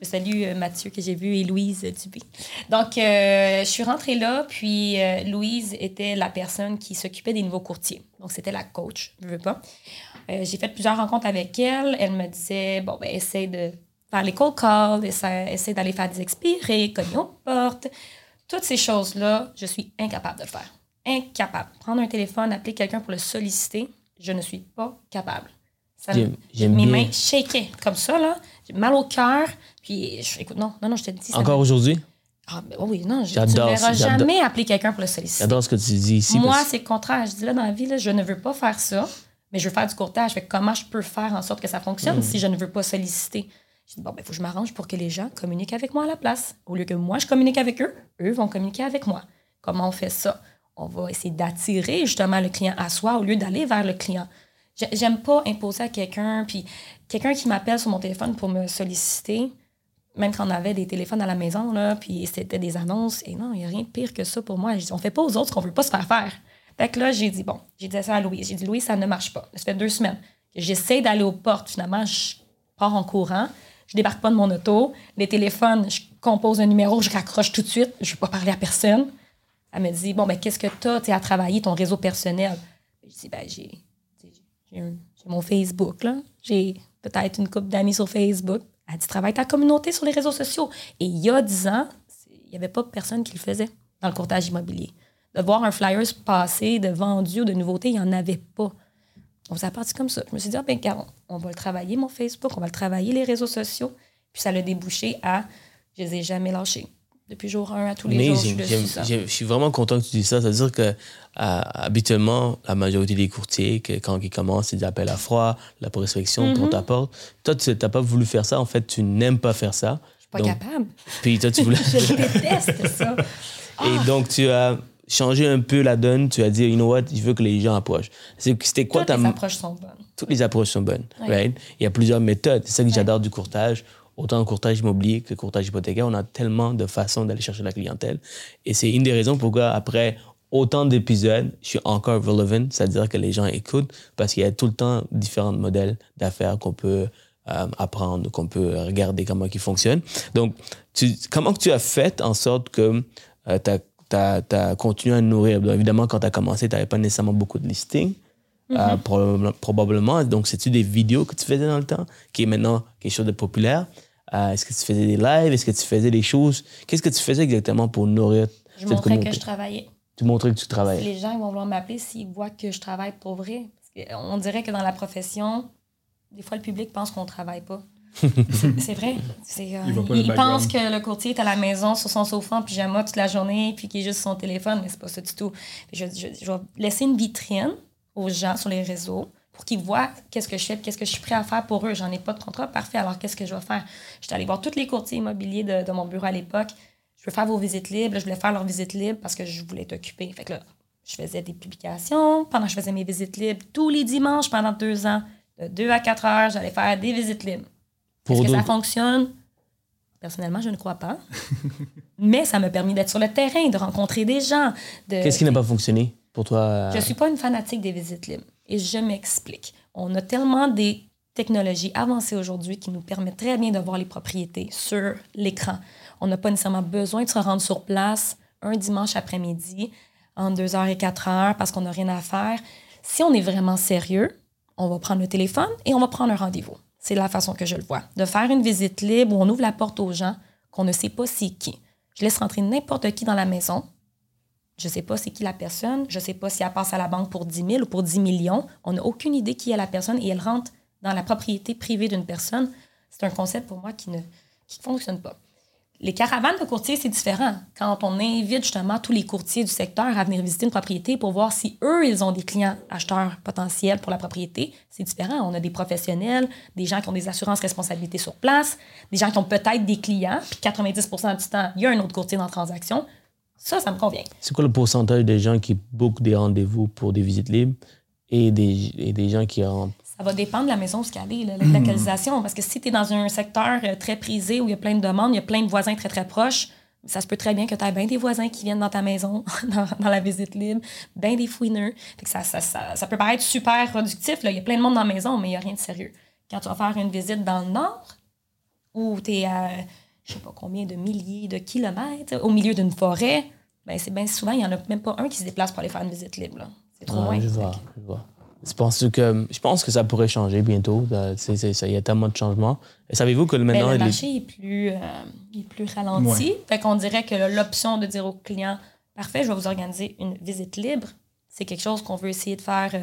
Je salue euh, Mathieu que j'ai vu et Louise Dubé. Donc, euh, je suis rentrée là, puis euh, Louise était la personne qui s'occupait des nouveaux courtiers. Donc, c'était la coach, je veux pas. Euh, j'ai fait plusieurs rencontres avec elle. Elle me disait, bon, ben, essaie de faire les cold calls, essaie, essaie d'aller faire des expirés, cogner aux portes. Toutes ces choses-là, je suis incapable de le faire. Incapable. Prendre un téléphone, appeler quelqu'un pour le solliciter, je ne suis pas capable. Ça mes bien. mains shakaient comme ça, là. J'ai mal au cœur. Puis, je, écoute, non, non, non, je te dis. ça Encore aujourd'hui? Ah, ben oui, non, je, ne verras jamais appeler quelqu'un pour le solliciter. J'adore ce que tu dis ici. Moi, parce- c'est le contraire. Je dis là, dans la vie, là, je ne veux pas faire ça, mais je veux faire du courtage. Fait que comment je peux faire en sorte que ça fonctionne si je ne veux pas solliciter? Je dis, bon, ben, il faut que je m'arrange pour que les gens communiquent avec moi à la place. Au lieu que moi, je communique avec eux, eux vont communiquer avec moi. Comment on fait ça? On va essayer d'attirer justement le client à soi au lieu d'aller vers le client. J'ai- J'aime pas imposer à quelqu'un, puis quelqu'un qui m'appelle sur mon téléphone pour me solliciter, même quand on avait des téléphones à la maison, là, puis c'était des annonces, et non, il n'y a rien de pire que ça pour moi. Dis, on fait pas aux autres qu'on veut pas se faire faire. Fait que là, j'ai dit, bon, j'ai dit ça à Louis. J'ai dit, Louis, ça ne marche pas. Ça fait deux semaines j'essaie d'aller aux portes. Finalement, je pars en courant. Je débarque pas de mon auto. Les téléphones, je compose un numéro, je raccroche tout de suite. Je veux pas parler à personne. Elle me dit, bon, ben, qu'est-ce que tu as à travailler ton réseau personnel? Je dis, ben, j'ai mon Facebook. J'ai peut-être une couple d'amis sur Facebook. Elle dit, travaille ta communauté sur les réseaux sociaux. Et il y a 10 ans, il n'y avait pas personne qui le faisait dans le courtage immobilier. De voir un flyer se passer de vendu ou de nouveautés, il n'y en avait pas. Donc, ça a parti comme ça. Je me suis dit, ah, ben, on va le travailler, mon Facebook, on va le travailler, les réseaux sociaux. Puis ça l'a débouché à, je les ai jamais lâchés. Depuis jour 1 à tous les jours, je suis Amazing. Je vraiment content que tu dises ça. Ça veut dire que euh, habituellement, la majorité des courtiers, que quand ils commencent, c'est des appels à froid, la prospection Mm-hmm. pour ta porte. Toi, tu n'as pas voulu faire ça. En fait, tu n'aimes pas faire ça. Je suis pas Donc, capable. Puis toi, tu voulais. Je déteste ça. Et donc, tu as changé un peu la donne. Tu as dit, you know what, je veux que les gens approchent. C'était quoi Toutes ta. les approches sont bonnes. Toutes les approches sont bonnes. Right? Il y a plusieurs méthodes. C'est ça que j'adore du courtage. Autant le courtage immobilier que courtage hypothécaire, on a tellement de façons d'aller chercher la clientèle. Et c'est une des raisons pourquoi, après autant d'épisodes, je suis encore relevant, c'est-à-dire que les gens écoutent, parce qu'il y a tout le temps différents modèles d'affaires qu'on peut euh, apprendre, qu'on peut regarder comment ils fonctionnent. Donc, tu, comment tu as fait en sorte que tu as, continué à nourrir? Donc, évidemment, quand tu as commencé, tu n'avais pas nécessairement beaucoup de listings. euh, probablement- probablement. Donc, c'est-tu des vidéos que tu faisais dans le temps, qui est maintenant quelque chose de populaire? Euh, Est-ce que tu faisais des lives? Est-ce que tu faisais des choses? Qu'est-ce que tu faisais exactement pour nourrir? Je cette montrais que je travaillais. Tu montrais que tu travaillais. Les gens ils vont vouloir m'appeler s'ils voient que je travaille pour vrai. Parce que on dirait que dans la profession, des fois, le public pense qu'on travaille pas. C'est- vrai. Euh, Il pas pense que le courtier est à la maison sur son sofa en pyjama toute la journée puis qu'il est juste sur son téléphone, mais c'est pas ça du tout. Je, je- je vais laisser une vitrine aux gens sur les réseaux pour qu'ils voient qu'est-ce que je fais, qu'est-ce que je suis prêt à faire pour eux. J'en ai pas de contrat parfait, alors qu'est-ce que je vais faire? J'étais allée voir tous les courtiers immobiliers de, de mon bureau à l'époque. Je veux faire vos visites libres. Là, Je voulais faire leurs visites libres parce que je voulais être occupée. Fait que là, je faisais des publications pendant que je faisais mes visites libres tous les dimanches pendant deux ans. De 2 à 4 heures, j'allais faire des visites libres. Pour Est-ce que ça fonctionne? Personnellement, je ne crois pas. Mais ça m'a permis d'être sur le terrain, de rencontrer des gens. De... Qu'est-ce qui n'a pas fonctionné pour toi? Je ne suis pas une fanatique des visites libres. Et je m'explique. On a tellement des technologies avancées aujourd'hui qui nous permettent très bien de voir les propriétés sur l'écran. On n'a pas nécessairement besoin de se rendre sur place un dimanche après-midi entre 2h et 4h parce qu'on n'a rien à faire. Si on est vraiment sérieux, on va prendre le téléphone et on va prendre un rendez-vous. C'est la façon que je le vois. De faire une visite libre où on ouvre la porte aux gens qu'on ne sait pas c'est qui. Je laisse rentrer n'importe qui dans la maison. Je ne sais pas c'est qui la personne. Je ne sais pas si elle passe à la banque pour 10 000 ou pour 10 millions. On n'a aucune idée qui est la personne et elle rentre dans la propriété privée d'une personne. C'est un concept pour moi qui ne fonctionne pas. Les caravanes de courtiers, c'est différent. Quand on invite justement tous les courtiers du secteur à venir visiter une propriété pour voir si eux, ils ont des clients acheteurs potentiels pour la propriété, c'est différent. On a des professionnels, des gens qui ont des assurances responsabilités sur place, des gens qui ont peut-être des clients, puis 90% du temps, il y a un autre courtier dans la transaction. Ça, ça me convient. C'est quoi le pourcentage des gens qui bookent des rendez-vous pour des visites libres et des, et des gens qui rentrent? Ça va dépendre de la maison où elle est, là, la localisation. Parce que si tu es dans un secteur euh, très prisé où il y a plein de demandes, il y a plein de voisins très, très proches, ça se peut très bien que tu aies bien des voisins qui viennent dans ta maison, dans, dans la visite libre, bien des fouineux. Fait que ça, ça, ça, ça peut paraître super productif. Là. Il y a plein de monde dans la maison, mais il n'y a rien de sérieux. Quand tu vas faire une visite dans le nord, où tu es à je sais pas combien de milliers de kilomètres, au milieu d'une forêt, ben c'est bien souvent, il n'y en a même pas un qui se déplace pour aller faire une visite libre. C'est trop Ah, loin. je vois, je vois. Je pense que, je pense que ça pourrait changer bientôt. C'est- c'est- ça- Il y a tellement de changements. Et savez-vous que Ben, maintenant, le les- marché est plus, euh, est plus ralenti. Fait qu'on dirait que l'option de dire au client Parfait, je vais vous organiser une visite libre. C'est quelque chose qu'on veut essayer de faire, euh,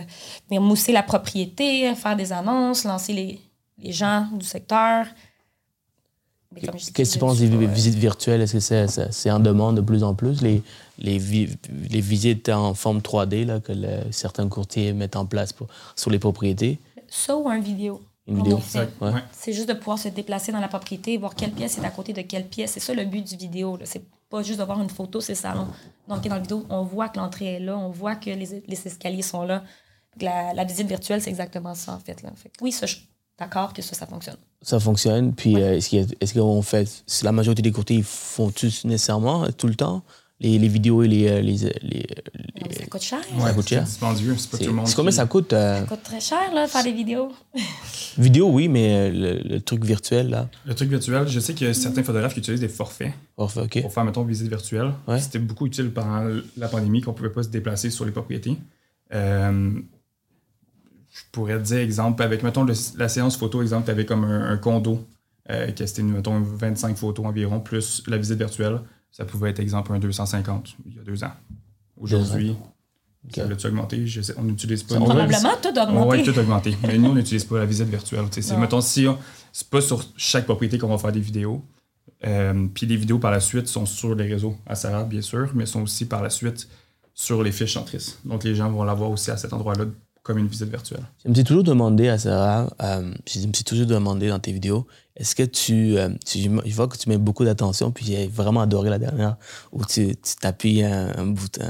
venir mousser la propriété, faire des annonces, lancer les, les gens du secteur. Mais comme je dis, Qu'est-ce que tu penses des visites virtuelles? Est-ce que c'est c'est- c'est en demande de plus en plus, les, les, vi- les visites en forme 3D là, que le- certains courtiers mettent en place pour, sur les propriétés? Ça ou un vidéo? Une vidéo. fait. Ouais. C'est juste de pouvoir se déplacer dans la propriété, voir quelle pièce est à côté de quelle pièce. C'est ça le but du vidéo. là. C'est pas juste de voir une photo, c'est ça. non. Donc, dans la vidéo, on voit que l'entrée est là, on voit que les, les escaliers sont là. La, la visite virtuelle, c'est exactement ça, en fait. Là. Fait que oui, ça, je d'accord que ça, ça fonctionne? Ça fonctionne. Puis euh, est-ce qu'il y a- est-ce qu'on fait. c'est La majorité des courtiers ils font tous nécessairement, euh, tout le temps, les, les vidéos et les. euh, les, les- les- Non, ça coûte cher. Ouais, coûte c'est cher. dispendieux. C'est pas c'est tout le monde. c'est combien qui- ça coûte? euh, Ça coûte très cher, là, faire des vidéos. vidéo, oui, mais euh, le, le truc virtuel, là. Le truc virtuel, je sais qu'il y a certains photographes qui utilisent des forfaits Parfait, OK. pour faire, mettons, visite virtuelle. Ouais. C'était beaucoup utile pendant la pandémie qu'on pouvait pas se déplacer sur les propriétés. Euh, je pourrais te dire, exemple, avec, mettons, le- la séance photo, exemple, tu avais comme un, un condo, euh, qui c'était, mettons, 25 photos environ, plus la visite virtuelle. Ça pouvait être, exemple, un 250 il y a deux ans. Aujourd'hui, ça a-tu augmenté? Je sais, on n'utilise pas. Probablement, tout augmenté. tout augmenté. Mais nous, on n'utilise pas la visite virtuelle. C'est- mettons, si on- c'est pas sur chaque propriété qu'on va faire des vidéos. Euh, Puis les vidéos par la suite sont sur les réseaux à Sarah, bien sûr, mais sont aussi par la suite sur les fiches centristes. Donc les gens vont l'avoir aussi à cet endroit-là comme une visite virtuelle. Je me suis toujours demandé à Sarah, euh, je me suis toujours demandé dans tes vidéos, est-ce que tu, euh, tu- Je vois que tu mets beaucoup d'attention, puis j'ai vraiment adoré la dernière où tu tu t'appuies un, un bouton,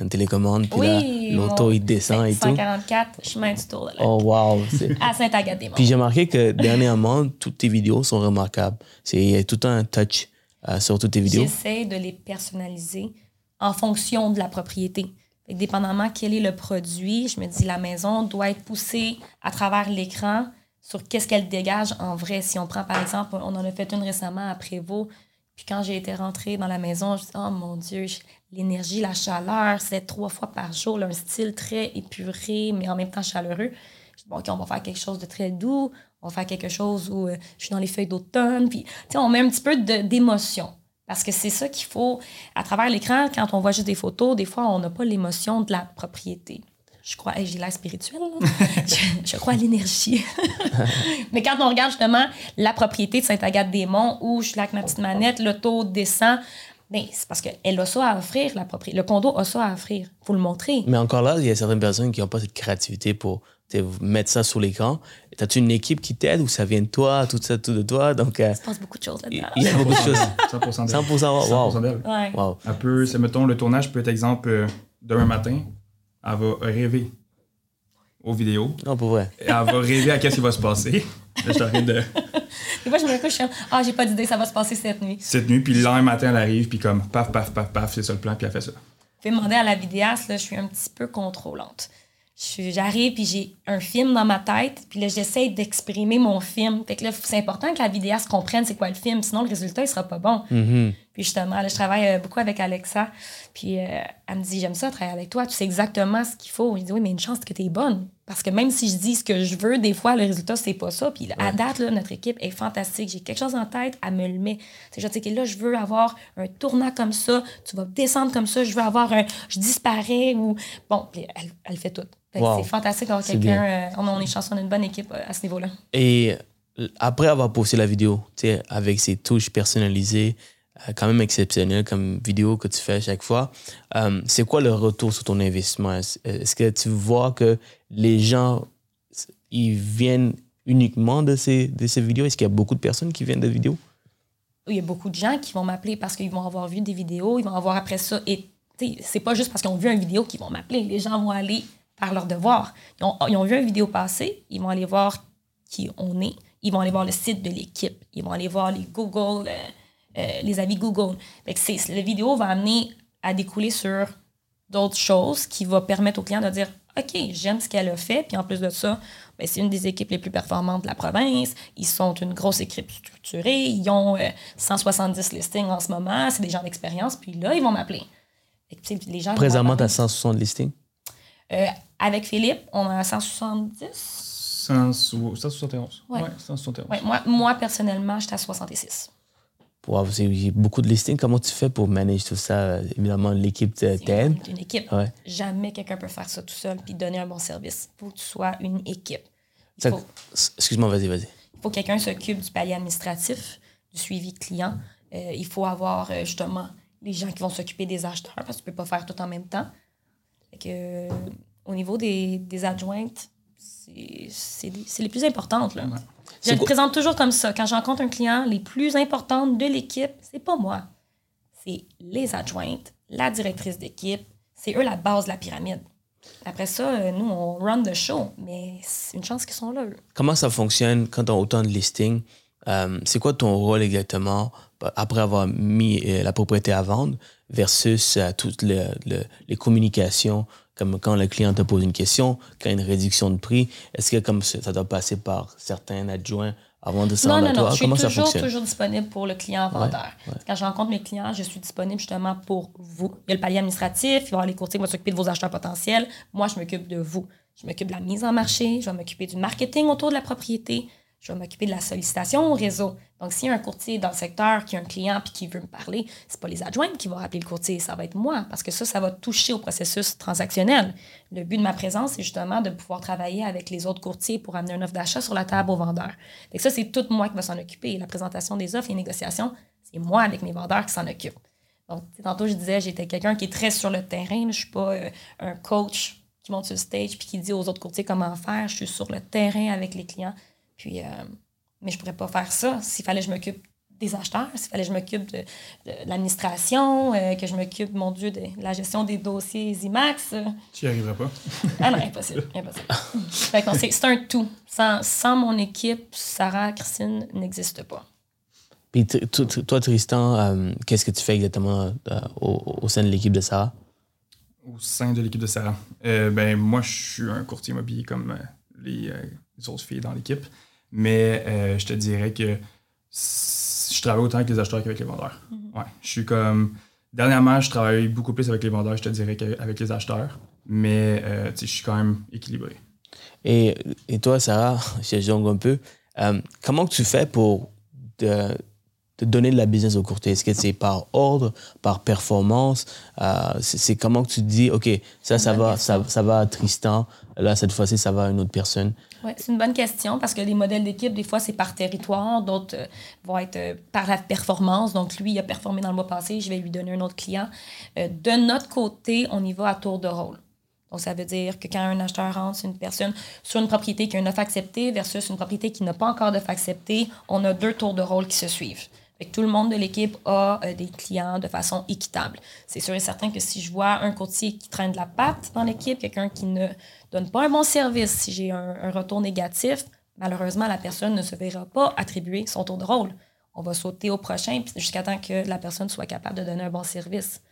un télécommande, puis là, l'auto il descend et tout. 144, chemin du tour de la Oh wow! c'est- À Saint-Agathe-des-Monts. Puis j'ai remarqué que dernièrement, toutes tes vidéos sont remarquables. C'est il y a tout un touch euh, sur toutes tes vidéos. J'essaie de les personnaliser en fonction de la propriété. Que dépendamment quel est le produit, je me dis la maison doit être poussée à travers l'écran sur qu'est-ce qu'elle dégage en vrai. Si on prend par exemple, on en a fait une récemment à Prévost, puis quand j'ai été rentrée dans la maison, je me suis oh mon Dieu, l'énergie, la chaleur, c'est trois fois par jour, là, un style très épuré, mais en même temps chaleureux. Je dis, bon, OK, on va faire quelque chose de très doux, on va faire quelque chose où euh, je suis dans les feuilles d'automne, puis, tu sais, on met un petit peu d'émotion. Parce que c'est ça qu'il faut. À travers l'écran, quand on voit juste des photos, des fois, on n'a pas l'émotion de la propriété. Je crois, j'ai l'air spirituel, je, je crois à l'énergie. Mais quand on regarde justement la propriété de Sainte-Agathe-des-Monts, où je suis là avec ma petite manette, l'auto descend, ben, c'est parce qu'elle a ça à offrir, la propriété. Le condo a ça à offrir. faut le montrer. Mais encore là, il y a certaines personnes qui n'ont pas cette créativité pour mettre ça sur l'écran. As-tu une équipe qui t'aide ou ça vient de toi, tout ça, tout de toi? Donc, euh, Il se passe beaucoup de choses là-dedans. il y a beaucoup de choses. 100% d'elle. 100% wow. 100% d'elle. Ouais. Wow. Elle peut, c'est, mettons, le tournage peut être exemple euh, demain matin, elle va rêver aux vidéos. Non, pour vrai. Elle va rêver à qu'est-ce qui va se passer. Là, je suis en train de. Des fois, je me couche, je suis comme, ah, j'ai pas d'idée, ça va se passer cette nuit. Cette nuit, puis le lendemain matin, elle arrive, puis comme paf, paf, paf, paf, c'est ça le plan, puis elle fait ça. Je vais demander à la vidéaste, là, je suis un petit peu contrôlante. J'arrive, puis j'ai un film dans ma tête, puis là, j'essaie d'exprimer mon film. Fait que là, c'est important que la vidéaste comprenne c'est quoi le film, sinon le résultat, il sera pas bon. Mhm. Puis justement, là, je travaille euh, beaucoup avec Alexa, puis euh, elle me dit, j'aime ça, travailler avec toi, tu sais exactement ce qu'il faut. Je dis, oui, mais une chance que tu es bonne. Parce que même si je dis ce que je veux, des fois, le résultat, c'est pas ça. Puis à date, là, notre équipe est fantastique. J'ai quelque chose en tête, elle me le met. Tu sais, je dis, OK, là, je veux avoir un tournant comme ça, tu vas descendre comme ça, je veux avoir un. Je disparais ou. Bon, puis elle, elle fait tout. Wow. C'est fantastique d'avoir quelqu'un. euh, on, on est chanceux, on a une bonne équipe euh, à ce niveau-là. Et euh, après avoir posté la vidéo, avec ses touches personnalisées, quand même exceptionnelles comme vidéo que tu fais à chaque fois, euh, c'est quoi le retour sur ton investissement? Est-ce que tu vois que les gens, ils viennent uniquement de ces, de ces vidéos? Est-ce qu'il y a beaucoup de personnes qui viennent de vidéos? il y a beaucoup de gens qui vont m'appeler parce qu'ils vont avoir vu des vidéos, ils vont avoir après ça. Et c'est pas juste parce qu'ils ont vu une vidéo qu'ils vont m'appeler. Les gens vont aller faire leur devoir. Ils ont, ils ont vu une vidéo passer, ils vont aller voir qui on est, ils vont aller voir le site de l'équipe, ils vont aller voir les Google, euh, euh, les avis Google. Fait que la vidéo va amener à découler sur d'autres choses qui va permettre au client de dire OK, j'aime ce qu'elle a fait. Puis en plus de ça, ben, c'est une des équipes les plus performantes de la province. Ils sont une grosse équipe structurée. Ils ont euh, 170 listings en ce moment. C'est des gens d'expérience. Puis là, ils vont m'appeler. Les gens Présentement, tu as 160 listings? Euh, avec Philippe, on a 170. 171. Ouais. Ouais, 171. Ouais, moi, moi, personnellement, j'étais à 66. Wow, c'est- il y a beaucoup de listings. Comment tu fais pour manager tout ça? Évidemment, l'équipe t'aide. Une équipe. Ouais. Jamais quelqu'un peut faire ça tout seul puis donner un bon service. Il faut que tu sois une équipe. Faut, Excuse-moi, vas-y, vas-y. il faut que quelqu'un s'occupe du palier administratif, du suivi client. Euh, il faut avoir euh, justement les gens qui vont s'occuper des acheteurs parce que tu peux pas faire tout en même temps. Que, euh, au niveau des, des adjointes, c'est les, plus importantes. Là. Je le présente toujours comme ça. Quand je rencontre un client, les plus importantes de l'équipe, c'est pas moi. C'est les adjointes, la directrice d'équipe. C'est eux la base de la pyramide. Après ça, euh, nous, on run the show, mais c'est une chance qu'ils sont là. eux. Comment ça fonctionne quand tu as autant de listings? Euh, c'est quoi ton rôle exactement après avoir mis la propriété à vendre? Versus euh, toutes le- le- les communications, comme quand le client te pose une question, quand il y a une réduction de prix, est-ce que comme ça ça doit passer par certains adjoints avant de Non, non, non. Je suis Comment toujours, toujours disponible pour le client vendeur. Quand je rencontre mes clients, je suis disponible justement pour vous. Il y a le palier administratif, il va y avoir les courtiers qui vont s'occuper de vos acheteurs potentiels. Moi, je m'occupe de vous. Je m'occupe de la mise en marché, je vais m'occuper du marketing autour de la propriété, je vais m'occuper de la sollicitation au réseau. Donc, s'il y a un courtier dans le secteur qui a un client puis qui veut me parler, c'est pas les adjointes qui vont appeler le courtier, ça va être moi, parce que ça, ça va toucher au processus transactionnel. Le but de ma présence, c'est justement de pouvoir travailler avec les autres courtiers pour amener une offre d'achat sur la table aux vendeurs. Que ça, c'est tout moi qui va s'en occuper. La présentation des offres et les négociations, c'est moi avec mes vendeurs qui s'en occupe. Donc, tantôt, je disais, j'étais quelqu'un qui est très sur le terrain. Je suis pas euh, un coach qui monte sur le stage puis qui dit aux autres courtiers comment faire. Je suis sur le terrain avec les clients. Puis, euh, mais je pourrais pas faire ça s'il fallait que je m'occupe des acheteurs, s'il fallait que je m'occupe de, de l'administration, euh, que je m'occupe, mon Dieu, de la gestion des dossiers IMAX. euh. Tu n'y arriveras pas. Ah non, impossible. impossible. fait que non, c'est c'est un tout. Sans, sans mon équipe, Sarah, Christine n'existe pas. Puis toi, Tristan, euh, qu'est-ce que tu fais exactement au, au sein de l'équipe de Sarah? Au sein de l'équipe de Sarah. Euh, ben, moi, je suis un courtier immobilier comme les, les autres filles dans l'équipe. Mais euh, je te dirais que je travaille autant avec les acheteurs qu'avec les vendeurs. Ouais. Je suis comme. Dernièrement, je travaille beaucoup plus avec les vendeurs, je te dirais, qu'avec les acheteurs. Mais euh, tu sais, je suis quand même équilibré. Et, et toi, Sarah, je jongle un peu. euh, comment que tu fais pour te, te donner de la business au courtier? Est-ce que c'est par ordre, par performance? Euh, c'est comment que tu te dis, OK, ça, ça va, ça, ça va à Tristan. Là, cette fois-ci, ça va à une autre personne. Oui, c'est une bonne question parce que les modèles d'équipe, des fois, c'est par territoire, d'autres euh, vont être euh, par la performance. Donc, lui, il a performé dans le mois passé, je vais lui donner un autre client. De notre côté, on y va à tour de rôle. Donc, ça veut dire que quand un acheteur rentre, c'est une personne sur une propriété qui a une offre acceptée versus une propriété qui n'a pas encore d'offre acceptée, on a deux tours de rôle qui se suivent. Tout le monde de l'équipe a euh, des clients de façon équitable. C'est sûr et certain que si je vois un courtier qui traîne de la patte dans l'équipe, quelqu'un qui ne donne pas un bon service, si j'ai un, retour négatif, malheureusement, la personne ne se verra pas attribuer son tour de rôle. On va sauter au prochain jusqu'à temps que la personne soit capable de donner un bon service.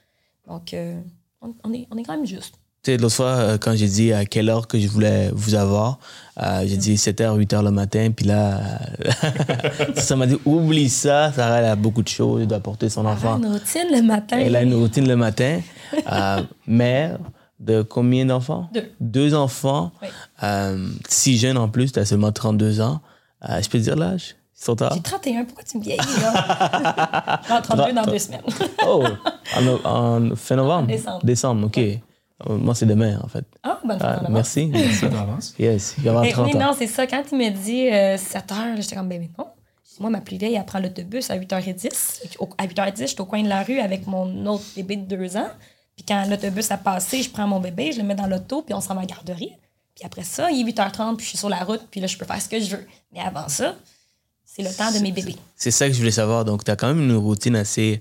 Donc, euh, on est quand même juste. Tu sais, l'autre fois, euh, quand j'ai dit à quelle heure que je voulais vous avoir, euh, j'ai dit 7h, 8h le matin, puis là, euh, ça m'a dit, oublie ça, Sarah, elle a beaucoup de choses, elle doit porter son Elle a enfant. une routine le matin. Elle a une routine le matin. Euh, mère de combien d'enfants? Deux. enfants. Oui. Euh, si jeune en plus, tu as seulement 32 ans. Je peux te dire l'âge? Ils sont tard? J'ai 31, pourquoi tu me vieillis, là? J'ai 32 dans deux semaines. Oh, en, fin novembre? Décembre. Décembre, OK. Moi, c'est demain, en fait. Ah, bonne Ah, fête en avance. merci. merci. Ça avance. Yes, il y Mais 30 oui, ans. non, c'est ça. Quand il me dit euh, 7 heures, j'étais comme, ben mais non. Moi, ma plus vieille, elle prend l'autobus à 8h10. Au- À 8h10, j'étais au coin de la rue avec mon autre bébé de 2 ans. Puis quand l'autobus a passé, je prends mon bébé, je le mets dans l'auto, puis on s'en va à la garderie. Puis après ça, il est 8h30, puis je suis sur la route, puis là, je peux faire ce que je veux. Mais avant ça, c'est le temps de mes bébés. C'est ça que je voulais savoir. Donc, tu as quand même une routine assez,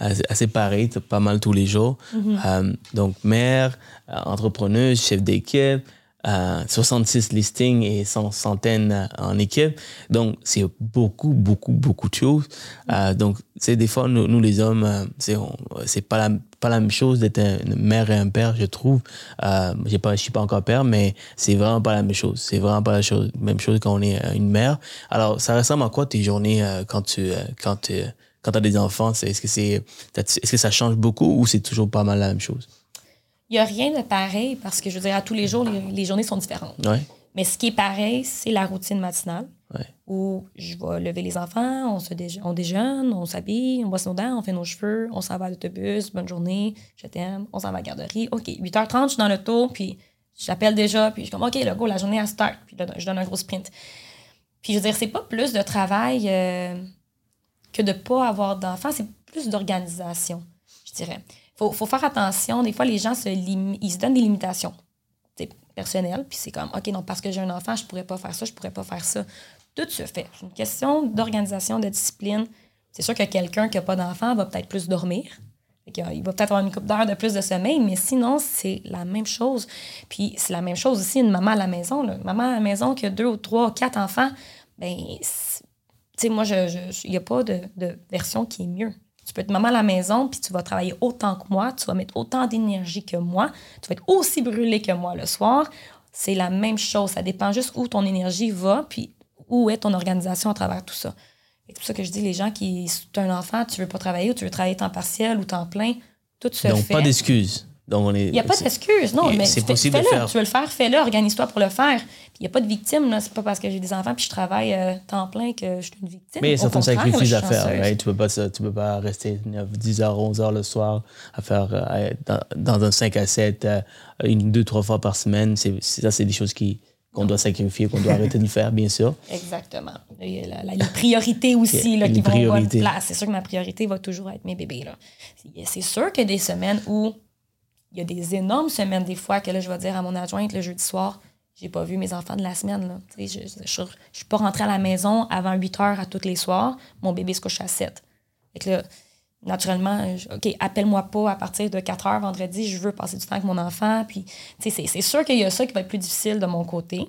assez, t'as pas mal tous les jours. Euh, donc, mère, euh, entrepreneuse, chef d'équipe, euh, 66 listings et 100 centaines euh, en équipe. Donc, c'est beaucoup, beaucoup, beaucoup de choses. Euh, donc, tu sais, des fois, nous, nous, les hommes, euh, c'est c'est pas la, pas la même chose d'être un- une mère et un père, je trouve. Euh, j'ai pas, je suis pas encore père, mais c'est vraiment pas la même chose. C'est vraiment pas la chose, même chose quand on est euh, une mère. Alors, ça ressemble à quoi tes journées euh, quand tu, euh, quand tu, quand as des enfants? Est-ce que c'est, est-ce que ça change beaucoup ou c'est toujours pas mal la même chose? Il n'y a rien de pareil parce que, je veux dire, à tous les jours, les, les journées sont différentes. Ouais. Mais ce qui est pareil, c'est la routine matinale Ouais. où je vais lever les enfants, on, se déje- on déjeune, on s'habille, on brosse nos dents, on fait nos cheveux, on s'en va à l'autobus, bonne journée, je t'aime, on s'en va à la garderie. OK, 8h30, je suis dans l'auto, puis j'appelle déjà, puis je suis comme, OK, le go, la journée, à start. Puis là, je donne un gros sprint. Puis je veux dire, c'est pas plus de travail euh, que de pas avoir d'enfants, c'est plus d'organisation, je dirais. Faut, faut faire attention. Des fois, les gens se, ils se donnent des limitations c'est personnel, puis c'est comme, OK, non, parce que j'ai un enfant, je pourrais pas faire ça, je pourrais pas faire ça. Tout se fait. C'est une question d'organisation, de discipline. C'est sûr que quelqu'un qui n'a pas d'enfant va peut-être plus dormir. Il va peut-être avoir une coupe d'heures de plus de sommeil, mais sinon, c'est la même chose. Puis c'est la même chose aussi, une maman à la maison. Une maman à la maison qui a deux ou trois ou quatre enfants, ben, sais, moi, il je, n'y a pas de, de version qui est mieux. Tu peux être maman à la maison, puis tu vas travailler autant que moi, tu vas mettre autant d'énergie que moi, tu vas être aussi brûlé que moi le soir. C'est la même chose. Ça dépend juste où ton énergie va, puis où est ton organisation à travers tout ça. C'est pour ça que je dis, les gens qui, si tu un enfant, tu veux pas travailler ou tu veux travailler temps partiel ou temps plein, tout se Donc, fait. pas d'excuses. Donc, on est. Il n'y a pas d'excuse, non, Et mais c'est fais- possible de fais-le. faire. Tu veux le faire, fais-le, organise-toi pour le faire. Il n'y a pas de victime, là. C'est pas parce que j'ai des enfants puis je travaille euh, temps plein que je suis une victime. Mais il y a certains sacrifices à faire. right? Tu peux ça- tu peux pas rester 9, 10 heures, 11 heures le soir à faire euh, dans, dans un 5 à 7, euh, une, deux, trois fois par semaine. C'est, ça, c'est des choses qui, qu'on doit sacrifier, qu'on doit arrêter de le faire, bien sûr. Exactement. A la- la- les priorités aussi là, qui vont avoir place. C'est sûr que ma priorité va toujours être mes bébés. Là. C'est sûr qu'il y a des semaines où il y a des énormes semaines, des fois, que là, je vais dire à mon adjointe le jeudi soir, j'ai pas vu mes enfants de la semaine. Je je- je suis pas rentrée à la maison avant 8 heures à tous les soirs. Mon bébé se couche à 7. Fait que naturellement, OK, appelle-moi pas à partir de 4 heures vendredi, je veux passer du temps avec mon enfant. C'est- sûr qu'il y a ça qui va être plus difficile de mon côté.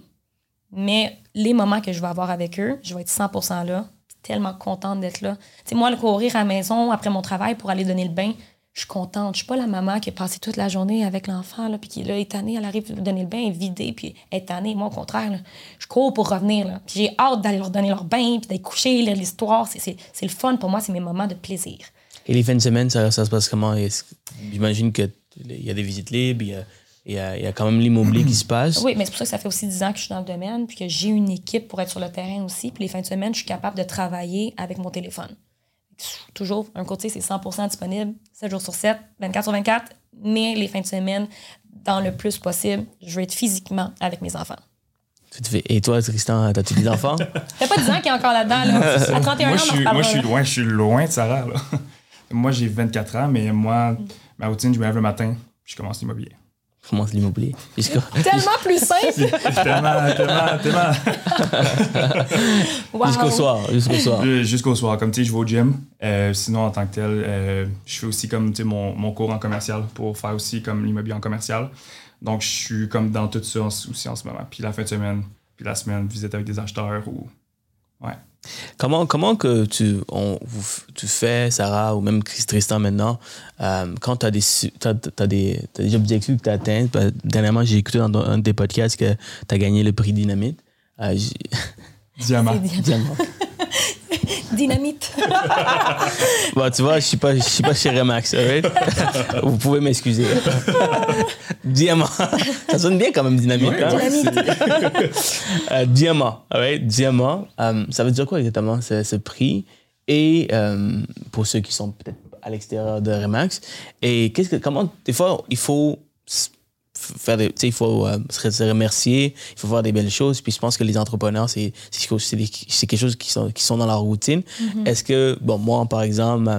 Mais les moments que je vais avoir avec eux, je vais être 100% là. Tellement contente d'être là. Sais, moi, le courir à la maison après mon travail pour aller donner le bain, je suis contente. Je suis pas la maman qui a passé toute la journée avec l'enfant, là, puis qui là, est tannée, elle arrive de donner le bain, elle est vidée, puis elle est tannée. Moi, au contraire, là, je cours pour revenir. Là. Puis j'ai hâte d'aller leur donner leur bain, puis d'être couché, lire l'histoire. C'est- C'est c'est le fun pour moi, c'est mes moments de plaisir. Et les fins de semaine, ça, ça se passe comment? J'imagine qu'il y a des visites libres, il y a, il y a, il y a quand même l'immobilier qui se passe. Oui, mais c'est pour ça que ça fait aussi 10 ans que je suis dans le domaine, puis que j'ai une équipe pour être sur le terrain aussi. Puis les fins de semaine, je suis capable de travailler avec mon téléphone. Toujours, un courtier, c'est 100% disponible, 7 jours sur 7, 24 sur 24. Mais les fins de semaine, dans le plus possible, je veux être physiquement avec mes enfants. Tu te fais- Et toi, Tristan, as-tu des enfants? Ça fait pas 10 ans qu'il est encore là-dedans. Là? À 31 moi, ans, je on suis, moi, je suis loin, je suis loin de Sarah. Là. moi, j'ai 24 ans, mais moi, ma routine, je me lève le matin, puis je commence l'immobilier. Comment c'est l'immobilier? Tellement plus simple. tellement, tellement, tellement. Wow. Jusqu'au soir. Jusqu'au soir. Euh, Jusqu'au soir. Comme tu sais, je vais au gym. Euh, sinon, en tant que tel, euh, je fais aussi comme tu sais, mon, mon cours en commercial pour faire aussi comme l'immobilier en commercial. Donc, je suis comme dans tout ça aussi en ce moment. Puis la fin de semaine, puis la semaine, visite avec des acheteurs ou. Ouais. Comment, comment que tu, on, vous f- tu fais, Sarah, ou même Chris Tristan maintenant, euh, quand tu as des, su- t'as, t'as des, objectifs que tu atteins, dernièrement, j'ai écouté dans un des podcasts que tu as gagné le prix Dynamite. Euh, Diamant. Diamant. Dynamite. Bon, tu vois, je suis pas, je suis pas chez Remax? Vous pouvez m'excuser. Diamant. Ça sonne bien quand même, dynamite. Ouais, hein? Euh, diamant, alright? Diamant. euh, ça veut dire quoi exactement, ce, ce prix? Et euh, pour ceux qui sont peut-être à l'extérieur de Remax, et qu'est-ce que, comment, des fois, il faut faire des, tu sais, il faut euh, se remercier, il faut faire des belles choses. Puis je pense que les entrepreneurs, c'est c'est quelque chose- qui sont, qui sont dans leur routine. Est-ce que, bon, moi, par exemple,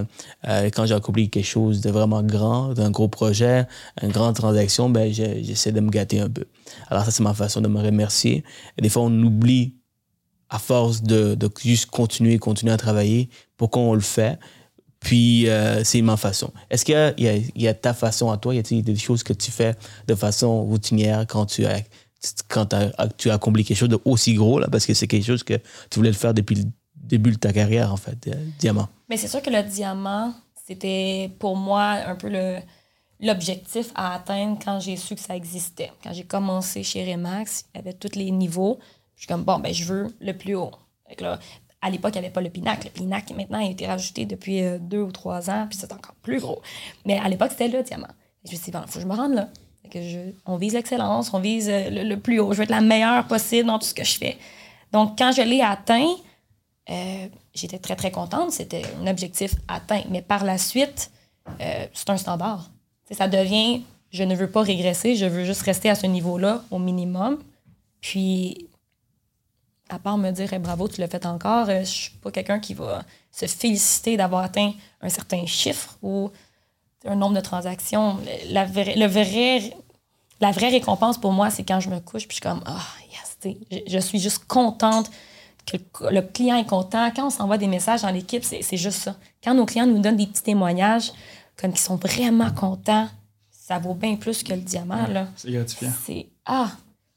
euh, quand j'ai accompli quelque chose de vraiment grand, d'un gros projet, une grande transaction, ben, je- j'essaie de me gâter un peu. Alors ça, c'est ma façon de me remercier. Et des fois, on oublie à force de, de juste continuer, continuer à travailler, pourquoi on le fait. Puis, euh, c'est ma façon. Est-ce qu'il y a, ta façon à toi? Y a-t-il des choses que tu fais de façon routinière quand tu as, quand tu as accompli quelque chose de aussi gros, là, parce que c'est quelque chose que tu voulais le faire depuis le début de ta carrière, en fait, euh, Diamant. Mais c'est sûr que le diamant, c'était pour moi un peu le l'objectif à atteindre quand j'ai su que ça existait. Quand j'ai commencé chez Remax, il y avait tous les niveaux. Je suis comme, bon, ben, je veux le plus haut. Là, à l'époque, il n'y avait pas le pinacle. Le pinacle, maintenant, a été rajouté depuis euh, deux ou trois ans, puis c'est encore plus gros. Mais à l'époque, c'était le diamant. Je me suis dit, il faut que je me rende là. que je, on vise l'excellence, on vise euh, le, plus haut. Je veux être la meilleure possible dans tout ce que je fais. Donc, quand je l'ai atteint, euh, j'étais très, très contente. C'était un objectif atteint. Mais par la suite, c'est un standard. Tu sais, ça devient, je ne veux pas régresser, je veux juste rester à ce niveau-là au minimum. Puis, à part me dire bravo, tu l'as fait encore, euh, je suis pas quelqu'un qui va se féliciter d'avoir atteint un certain chiffre ou un nombre de transactions. La vraie, le vrai, la vraie récompense pour moi, c'est quand je me couche puis je suis comme Ah, yes, sais, je, je suis juste contente que le, le client est content. Quand on s'envoie des messages dans l'équipe, c'est c'est juste ça. Quand nos clients nous donnent des petits témoignages, comme qu'ils sont vraiment contents, ça vaut bien plus que le diamant. Là. C'est gratifiant. C'est Ah!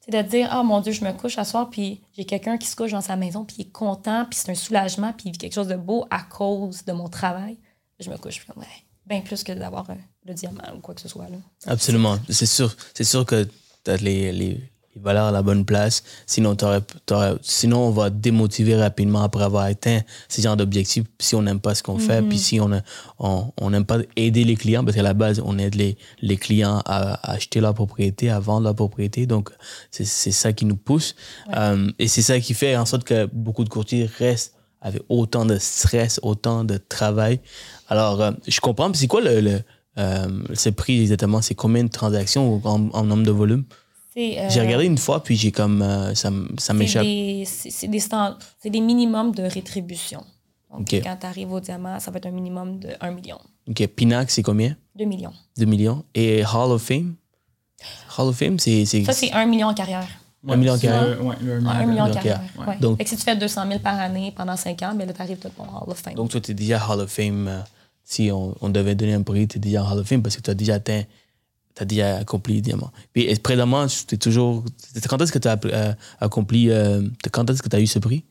C'est de dire, ah mon Dieu, je me couche à soir, puis j'ai quelqu'un qui se couche dans sa maison, puis il est content, puis c'est un soulagement, puis il vit quelque chose de beau à cause de mon travail. Je me couche, ouais, bien plus que d'avoir euh, le diamant ou quoi que ce soit. Là. Absolument. C'est sûr, c'est sûr que tu as les, les valeurs à la bonne place. Sinon, t'aurais- t'aurais- sinon, on va démotiver rapidement après avoir atteint ces genres d'objectifs si on n'aime pas ce qu'on fait, puis si on a- on on n'aime pas aider les clients, parce qu'à la base, on aide les, les clients à, à acheter leur propriété, à vendre leur propriété. Donc, c'est c'est ça qui nous pousse. Euh, et c'est ça qui fait en sorte que beaucoup de courtiers restent avec autant de stress, autant de travail. Alors, euh, je comprends. C'est quoi le, le, euh, ce prix exactement? C'est combien de transactions en, en nombre de volume? Euh, J'ai regardé une fois, puis j'ai comme. euh, ça ça c'est m'échappe. des, c'est des, c'est des minimums de rétribution. Donc, Ok. quand tu arrives au diamant, ça va être un minimum de 1 million, OK. Pinac, c'est combien? 2 millions. 2 millions. Et Hall of Fame? Hall of Fame, c'est. c'est- Ça, c'est 1 million en carrière. Un million c'est carré. le- ouais, le un million Un carré. million en carrière. Ouais. ouais. Donc- Fait que si tu fais 200 000 par année pendant 5 ans, ben là, tu arrives tout ton Hall of Fame. Donc, toi, tu es déjà Hall of Fame. euh, si on, on devait donner un prix, tu es déjà Hall of Fame parce que tu as déjà atteint. Tu as déjà accompli le diamant. Puis, et précédemment, tu es toujours. Quand est-ce que tu as euh, accompli. euh, quand est-ce que tu as eu ce prix?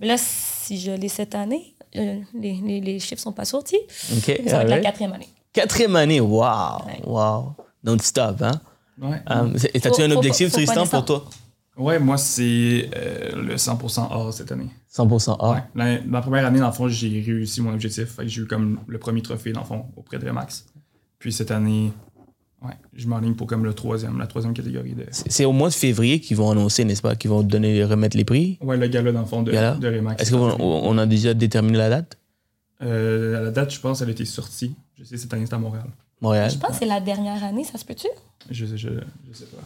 Là, si je l'ai cette année, euh, les, les, les chiffres sont pas sortis. OK. Ça va être la quatrième année. Quatrième année, wow! Ouais. Wow! Non-stop, hein? Ouais. Um, T'as-tu Faut- un faut objectif, faut pas Tristan, pour toi? Ouais, moi, c'est euh, le 100% or cette année. 100% A. Ouais. La, la première année, dans le fond, j'ai réussi mon objectif. J'ai eu comme le premier trophée, dans le fond, auprès de Remax. Puis cette année, ouais, je m'enligne pour comme le troisième, la troisième catégorie de. C'est au mois de février qu'ils vont annoncer, n'est-ce pas? Qu'ils vont donner, remettre les prix? Ouais, le gala, dans le fond, de, Gala? de Remax. Est-ce qu'on on a déjà déterminé la date? Euh, la date, je pense, elle a été sortie. Je sais, cette année, c'est à Montréal. Montréal. Je pense que c'est la dernière année, ça se peut-tu? Je, je, je, je sais pas.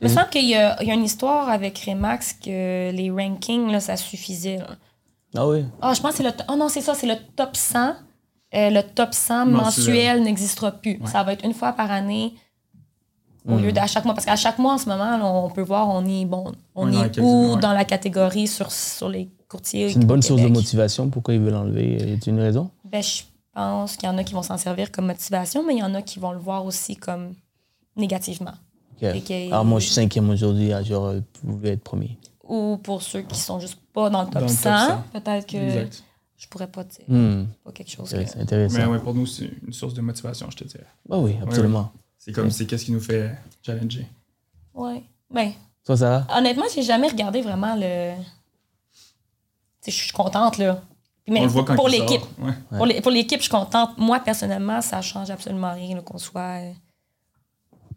Il me semble qu'il y, a il y a une histoire avec Remax que les rankings, là, ça suffisait. là. Ah oui. Ah, je pense que c'est le... Oh non, c'est ça, c'est le top 100. Euh, le top 100 mensuel, Mensuel. n'existera plus. Ouais. Ça va être une fois par année au Hmm. lieu d'à chaque mois. Parce qu'à chaque mois, en ce moment, là, on peut voir, on est bon. On est où ouais. dans la catégorie sur, sur les courtiers. C'est une bonne source de motivation. Pourquoi ils veulent enlever? Y a une raison? Ben, je pense qu'il y en a qui vont s'en servir comme motivation, mais il y en a qui vont le voir aussi comme négativement. Que- Alors, moi, je suis cinquième aujourd'hui. J'aurais voulu être premier. Ou pour ceux qui sont juste pas dans le top Dans le top 100, 100. peut-être que Exact. Je pourrais pas dire. Hmm. Pas quelque chose que... Intéressant. Mais ouais, pour nous, c'est une source de motivation, je te dirais. Ah oui, absolument. C'est comme, c'est qu'est-ce qui nous fait challenger. Ouais. Ben, Toi, Sarah? honnêtement, j'ai jamais regardé vraiment le... Tu sais, je suis contente, là. Mais On le voit quand pour il l'équipe. sort. Ouais. Pour l'équipe, je suis contente. Moi, personnellement, ça change absolument rien qu'on soit... euh,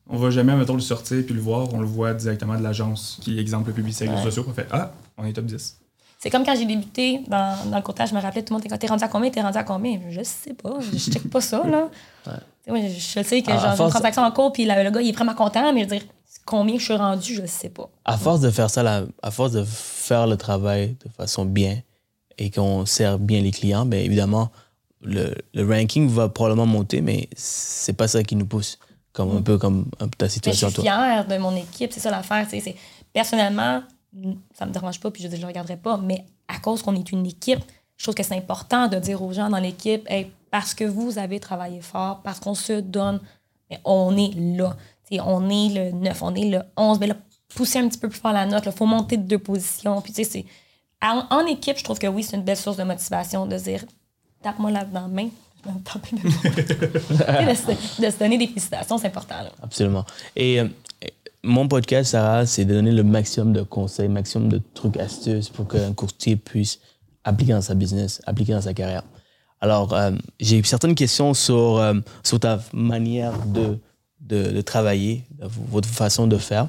On va jamais, mettons, le sortir puis le voir. On le voit directement de l'agence qui, exemple, publie ses réseaux sociaux. On fait Ah, on est top 10. C'est comme quand j'ai débuté dans, dans le courtage, je me rappelais tout le monde, t'es- t'es rendu à combien, t'es rendu à combien? Je sais pas, je check pas ça, là. Je, je sais que j'ai une transaction en cours, puis la- le gars, il est vraiment content, mais je veux dire, combien je suis rendu, je sais pas. À force de faire ça, à force de faire le travail de façon bien et qu'on sert bien les clients, bien évidemment, le, le ranking va probablement monter, mais c'est pas ça qui nous pousse. Comme un peu comme ta Mais je situation, suis toi. fière de mon équipe, c'est ça l'affaire. Personnellement, ça me dérange pas, puis je je le regarderai pas, mais à cause qu'on est une équipe, je trouve que c'est important de dire aux gens dans l'équipe, parce que vous avez travaillé fort, parce qu'on se donne, on est là. On est le 9, on est le 11, mais là, pousser un petit peu plus fort la note, il faut monter de deux positions. Puis c'est... En, équipe, je trouve que oui, c'est une belle source de motivation de dire, tape-moi là dans la main. Je vais me taper de, se- de se donner des félicitations, c'est important. Absolument. Et euh, mon podcast, Sarah, c'est de donner le maximum de conseils, maximum de trucs, astuces pour qu'un courtier puisse appliquer dans sa business, appliquer dans sa carrière. Alors, euh, j'ai certaines questions sur, euh, sur ta manière de, de, travailler, votre façon de faire.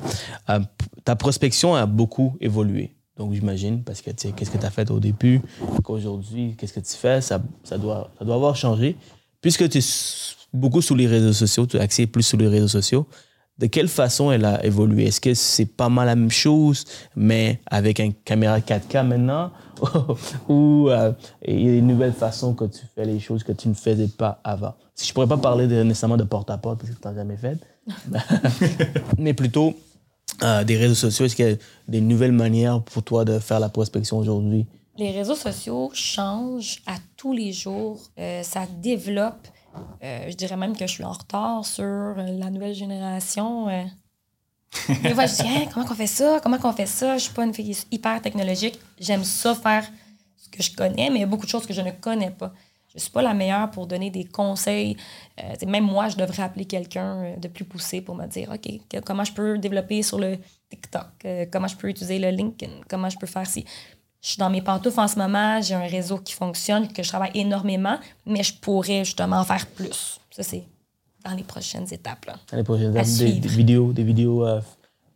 Euh, ta prospection a beaucoup évolué. Donc, j'imagine, parce que, tu sais, qu'est-ce que tu as fait au début, qu'aujourd'hui, qu'est-ce que tu fais, ça, ça, doit, ça doit avoir changé. Puisque tu es beaucoup sur les réseaux sociaux, tu as accès plus sur les réseaux sociaux, de quelle façon elle a évolué? Est-ce que c'est pas mal la même chose, mais avec une caméra 4K maintenant? Ou euh, il y a une nouvelle façon que tu fais les choses que tu ne faisais pas avant? Si je pourrais pas parler de, nécessairement de porte-à-porte, parce que tu n'as jamais fait, mais plutôt euh, des réseaux sociaux, est-ce qu'il y a des nouvelles manières pour toi de faire la prospection aujourd'hui? Les réseaux sociaux changent à tous les jours. Euh, ça développe euh, je dirais même que je suis en retard sur euh, la nouvelle génération. Euh. Des je dis, hein, comment on fait ça? Comment on fait ça? Je suis pas une fille hyper technologique. J'aime ça faire ce que je connais, mais il y a beaucoup de choses que je ne connais pas. Je suis pas la meilleure pour donner des conseils. même moi, je devrais appeler quelqu'un de plus poussé pour me dire, OK, comment je peux développer sur le TikTok? comment je peux utiliser le LinkedIn? Comment je peux faire ci? Je suis dans mes pantoufles en ce moment, j'ai un réseau qui fonctionne, que je travaille énormément, mais je pourrais justement en faire plus. Ça, c'est dans les prochaines étapes. Là, dans les prochaines étapes, des, vidéos, des vidéos euh,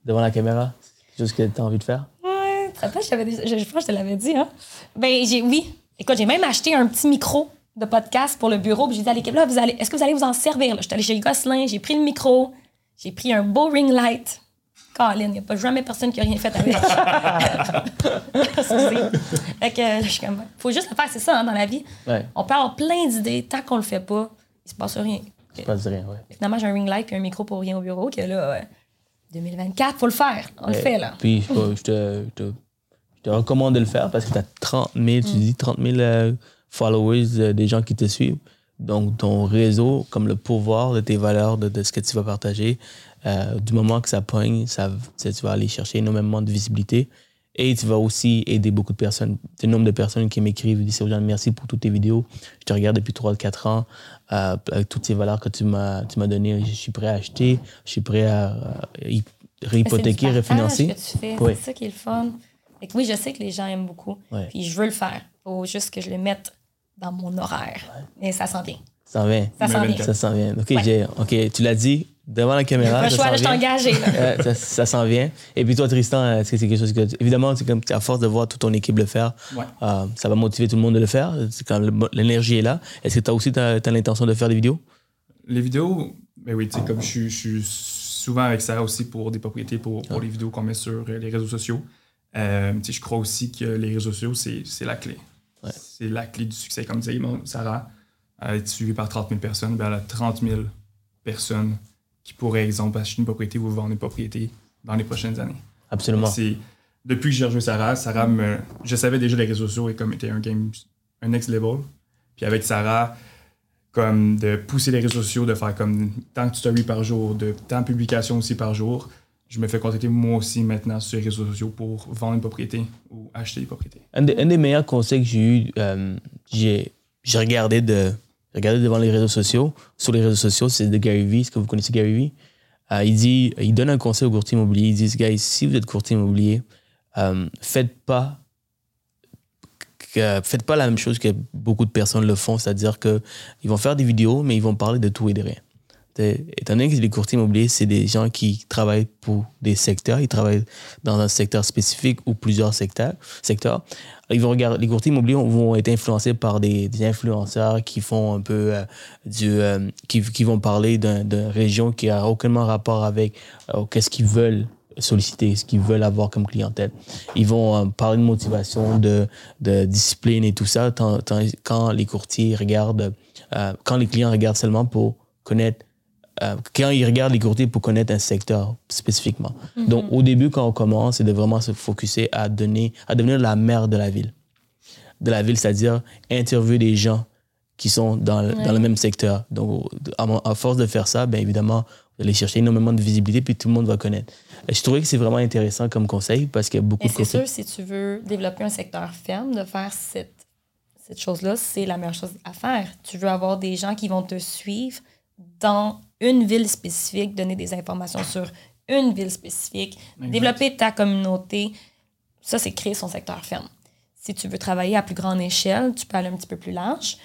devant la caméra, c'est chose que tu as envie de faire? Ouais, je, je, pense que je te l'avais dit. Hein? Ben, j'ai, oui. Écoute, j'ai même acheté un petit micro de podcast pour le bureau, puis j'ai dit à l'équipe, là, vous allez, est-ce que vous allez vous en servir? Je suis allée chez Gosselin, j'ai pris le micro, j'ai pris un beau ring light, Il n'y a pas jamais personne qui a rien fait avec. fait que, je suis comme, faut juste le faire, c'est ça, hein, dans la vie. On peut avoir plein d'idées, tant qu'on le fait pas, il se passe rien. Il se passe rien, oui. Finalement, j'ai un ring light et un micro pour rien au bureau, que là, 2024, faut le faire. On le fait, là. Puis, je te, je, te, recommande de le faire parce que tu as 30 000, tu mm. dis 30 000 euh, followers, euh, des gens qui te suivent. Donc, ton réseau, comme le pouvoir de tes valeurs, de, de ce que tu vas partager, euh, du moment que ça pogne, ça, tu vas aller chercher énormément de visibilité. Et tu vas aussi aider beaucoup de personnes. Le nombre de personnes qui m'écrivent, disent aux merci pour toutes tes vidéos. Je te regarde depuis 3-4 ans. Euh, avec toutes ces valeurs que tu m'as données, je suis prêt à acheter. Je suis prêt à euh, réhypothéquer, refinancer. C'est ça qui est le fun. Et oui, je sais que les gens aiment beaucoup. Puis je veux le faire. Il faut juste que je le mette dans mon horaire. Et ça s'en vient. Ça s'en vient. Ça s'en vient. Ça s'en vient. OK, OK, tu l'as dit, devant la caméra. Le choix, je engagé. ça, s'en vient. Et puis toi, Tristan, est-ce que c'est quelque chose que. Évidemment, c'est comme à force de voir toute ton équipe le faire, euh, ça va motiver tout le monde de le faire? C'est quand l'énergie est là. Est-ce que tu as aussi as, l'intention de faire des vidéos? Les vidéos, ben oui, tu sais, comme je, suis souvent avec Sarah aussi pour des propriétés, pour, pour les vidéos qu'on met sur euh, les réseaux sociaux. Euh, je crois aussi que les réseaux sociaux, c'est la clé. C'est la clé du succès. Comme disait Sarah, elle est suivie par 30 000 personnes, ben elle a 30 000 personnes qui pourraient, exemple, acheter une propriété ou vendre une propriété dans les prochaines années. Absolument. C'est, depuis que j'ai rejoint Sarah, Sarah me, je savais déjà les réseaux sociaux et comme était un game, un next level. Puis avec Sarah, comme de pousser les réseaux sociaux, de faire comme tant de stories par jour, de tant de publications aussi par jour, je me fais contacter moi aussi maintenant sur les réseaux sociaux pour vendre une propriété ou acheter des propriétés. Un, des, meilleurs conseils que j'ai eu, euh, j'ai, j'ai regardé de Regardez devant les réseaux sociaux. Sur les réseaux sociaux, c'est de Gary Vee. Est-ce que vous connaissez Gary Vee? Euh, il dit, il donne un conseil aux courtiers immobiliers. Il dit, guys, si vous êtes courtier immobilier, euh, faites pas faites pas la même chose que beaucoup de personnes le font, c'est-à-dire qu'ils vont faire des vidéos, mais ils vont parler de tout et de rien. Étant donné que les courtiers immobiliers, c'est des gens qui travaillent pour des secteurs, ils travaillent dans un secteur spécifique ou plusieurs secteurs. secteurs. Ils vont regarder, les courtiers immobiliers vont être influencés par des, influenceurs qui font un peu euh, du, euh, qui, vont parler d'une région qui a aucunement rapport avec euh, qu'est-ce qu'ils veulent solliciter, ce qu'ils veulent avoir comme clientèle. Ils vont parler de motivation, de, de discipline et tout ça, quand les courtiers regardent, quand les clients regardent seulement pour connaître euh, quand ils regardent les courtiers pour connaître un secteur spécifiquement. Mhm. Donc, au début, quand on commence, c'est de vraiment se focuser à, donner, à devenir la mère de la ville. De la ville, c'est-à-dire interviewer des gens qui sont dans le, dans le même secteur. Donc, à, force de faire ça, bien évidemment, vous allez chercher énormément de visibilité, puis tout le monde va connaître. je trouvais que c'est vraiment intéressant comme conseil parce qu'il y a beaucoup de C'est sûr, si tu veux développer un secteur ferme, de faire cette, cette chose-là, c'est la meilleure chose à faire. Tu veux avoir des gens qui vont te suivre dans une ville spécifique, donner des informations sur une ville spécifique, développer ta communauté. Ça, c'est créer son secteur ferme. Si tu veux travailler à plus grande échelle, tu peux aller un petit peu plus large.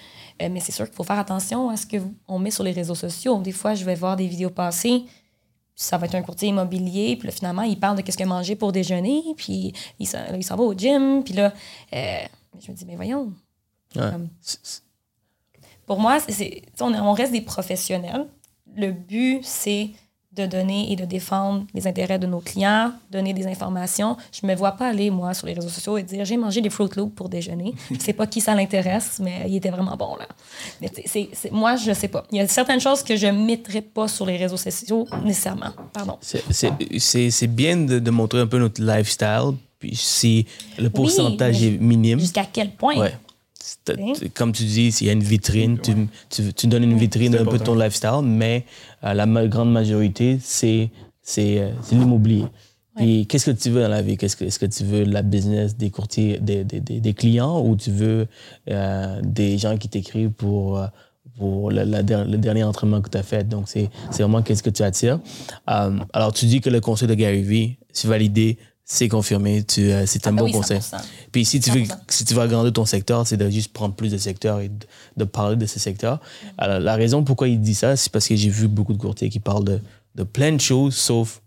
Euh, mais c'est sûr qu'il faut faire attention à ce qu'on met sur les réseaux sociaux. Des fois, je vais voir des vidéos passer, ça va être un courtier immobilier, puis là, finalement, il parle de qu'est-ce qu'il a mangé pour déjeuner, puis il s'en va au gym, puis là, euh, je me dis, mais voyons. Ouais. Comme- Pour moi, c'est- on, est- on reste des professionnels. Le but, c'est de donner et de défendre les intérêts de nos clients, donner des informations. Je me vois pas aller, moi, sur les réseaux sociaux et dire j'ai mangé des Fruit Loops pour déjeuner. Je sais pas qui ça l'intéresse, mais il était vraiment bon, là. Mais c'est- c'est- moi, je sais pas. Il y a certaines choses que je mettrais pas sur les réseaux sociaux nécessairement. Pardon. C'est- C'est bien de, de montrer un peu notre lifestyle, puis si le pourcentage est minime. Jusqu'à quel point? Ouais. Comme tu dis, s'il y a une vitrine, tu, tu, tu donnes une vitrine un peu de ton lifestyle, mais euh, la ma- grande majorité, c'est euh, l'immobilier. Puis qu'est-ce que tu veux dans la vie? Qu'est-ce que, est-ce que tu veux la business des courtiers, des, des, des, des clients ou tu veux euh, des gens qui t'écrivent pour, pour le, la der- le dernier entraînement que tu as fait? Donc, c'est, c'est vraiment qu'est-ce que tu attires. Euh, alors, tu dis que le conseil de Gary Vee, c'est validé, c'est confirmé, tu, euh, c'est un Ah bon oui, conseil. 100%. Puis si tu veux, 100%. si tu veux agrandir ton secteur, c'est de juste prendre plus de secteurs et de, de parler de ces secteurs. Alors, la raison pourquoi il dit ça, c'est parce que j'ai vu beaucoup de courtiers qui parlent de, de plein de choses, sauf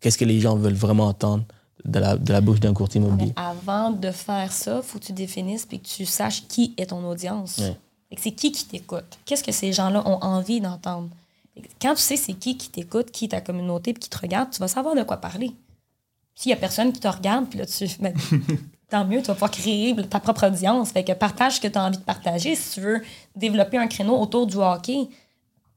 qu'est-ce que les gens veulent vraiment entendre de la, de la bouche d'un courtier immobilier. Mais avant de faire ça, faut que tu définisses puis que tu saches qui est ton audience. Ouais. C'est qui qui t'écoute? Qu'est-ce que ces gens-là ont envie d'entendre? Quand tu sais c'est qui qui t'écoute, qui est ta communauté, puis qui te regarde, tu vas savoir de quoi parler. S'il y a personne qui te regarde, puis là, tu. ben, tant mieux, tu vas pouvoir créer ta propre audience. Fait que partage ce que tu as envie de partager. Si tu veux développer un créneau autour du hockey,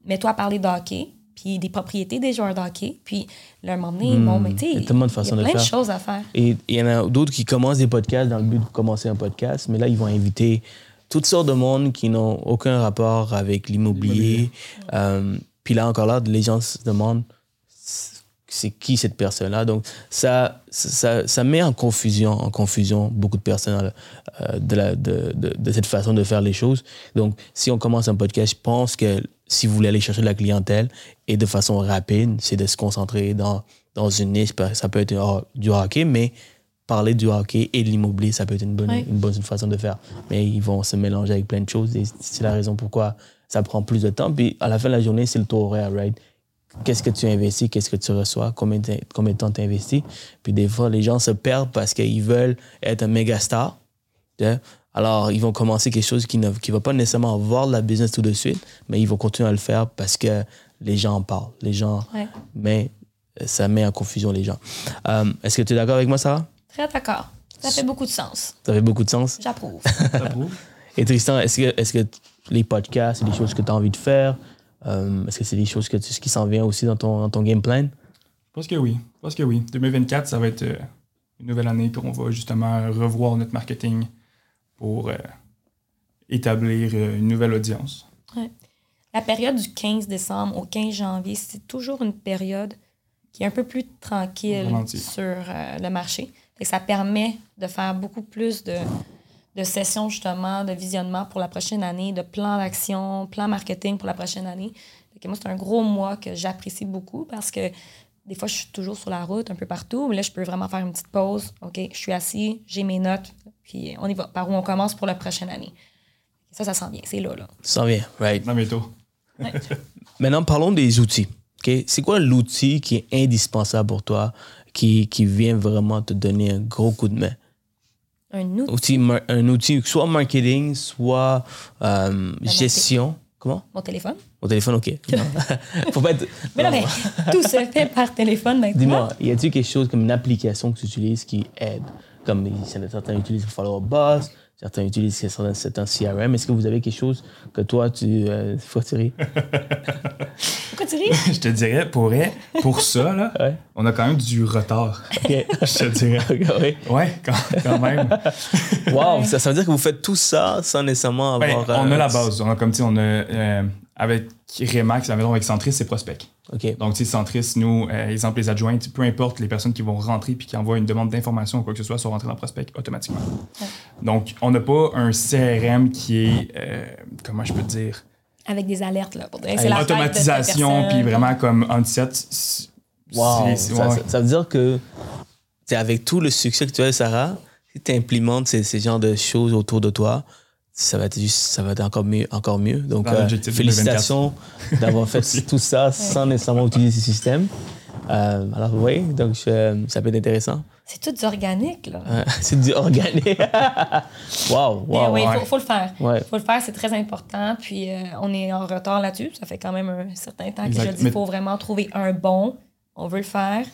mets-toi à parler de hockey, puis des propriétés des joueurs de hockey, puis leur m'emmener, bon, mais tu sais, il y a tellement de façons il y a de plein de choses à faire. Et il y en a d'autres qui commencent des podcasts dans le but de commencer un podcast, mais là, ils vont inviter toutes sortes de monde qui n'ont aucun rapport avec l'immobilier. Euh, puis là, encore là, les gens se demandent c'est qui cette personne-là. Donc, ça, ça, ça met en confusion, en confusion beaucoup de personnes euh, de, la, de, de, de cette façon de faire les choses. Donc, si on commence un podcast, je pense que si vous voulez aller chercher de la clientèle et de façon rapide, c'est de se concentrer dans, dans une niche. Ça peut être euh, du hockey, mais parler du hockey et de l'immobilier, ça peut être une bonne, une bonne façon de faire. Mais ils vont se mélanger avec plein de choses et c'est la raison pourquoi ça prend plus de temps. Puis à la fin de la journée, c'est le taux horaire, right? Qu'est-ce que tu investis, qu'est-ce que tu reçois, combien de, combien de temps tu investis. Puis des fois, les gens se perdent parce qu'ils veulent être un méga star. Alors, ils vont commencer quelque chose qui ne qui va pas nécessairement avoir de la business tout de suite, mais ils vont continuer à le faire parce que les gens en parlent. Les gens, Ouais. mais euh, ça met en confusion les gens. Euh, Est-ce que tu es d'accord avec moi, Sarah? Très d'accord. Ça fait beaucoup de sens. Ça fait beaucoup de sens? J'approuve. Et Tristan, est-ce que, est que les podcasts, c'est des choses que tu as envie de faire? Euh, est-ce que c'est des choses que tu, qui s'en vient aussi dans ton, dans ton game plan? Je pense que oui. Je pense que oui. 2024, ça va être euh, une nouvelle année qu'on va justement revoir notre marketing pour euh, établir euh, une nouvelle audience. La période du 15 décembre au 15 janvier, c'est toujours une période qui est un peu plus tranquille sur euh, le marché. Que ça permet de faire beaucoup plus de, de sessions, justement, de visionnement pour la prochaine année, de plans d'action, plans marketing pour la prochaine année. Fait que moi, c'est un gros mois que j'apprécie beaucoup parce que des fois, je suis toujours sur la route, un peu partout, mais là, je peux vraiment faire une petite pause. OK, je suis assis, j'ai mes notes, puis on y va. Par où on commence pour la prochaine année. Ça, ça sent bien. C'est là, là. Ça s'en vient, right? Tôt. Maintenant, parlons des outils. ok? C'est quoi l'outil qui est indispensable pour toi, qui, qui vient vraiment te donner un gros coup de main? Un outil. Un outil, soit marketing, soit euh, gestion. Comment? Mon téléphone. Au téléphone, OK. Faut pas être... Mais non, mais tout se fait par téléphone maintenant. Dis-moi, y a-t-il quelque chose comme une application que tu utilises qui aide? Comme certains utilisent Follow Up Boss, certains utilisent certains, CRM. Est-ce que vous avez quelque chose que toi, tu. Euh, faut tirer? Pourquoi tu ris? Je te dirais, pour, pour ça, là, Ouais. on a quand même du retard. Je te dirais. OK, ouais. Ouais, quand, quand même. Wow, ça, ça veut dire que vous faites tout ça sans nécessairement Ben, avoir. on euh, a la base. On a, comme tu sais, on a euh, avec Remax, la maison avec Centris, c'est prospect. OK. Donc, tu sais, Centris, nous, euh, exemple, les adjointes, peu importe les personnes qui vont rentrer puis qui envoient une demande d'information ou quoi que ce soit, sont rentrées dans prospect automatiquement. Donc, on n'a pas un CRM qui est, euh, comment je peux te dire, Avec des alertes, là. Pour dire, une c'est la fête de telle automatisation personne. puis vraiment comme on-set. Wow. Ça, ouais. ça- ça veut dire que, c'est avec tout le succès que tu as, Sarah, si tu implémentes ces, ces genres de choses autour de toi, ça va être juste, ça va être encore mieux, encore mieux. Donc, euh, félicitations d'avoir fait tout ça sans nécessairement utiliser ce système. Euh, alors, oui, donc je- ça peut être intéressant. C'est tout du organique, là. Euh, c'est du organique. wow, Mais wow. oui, il faut, faut le faire. Ouais. faut le faire, c'est très important. Puis euh, on est en retard là-dessus. Ça fait quand même un certain temps que je dis qu'il faut vraiment trouver un bon. On veut le faire.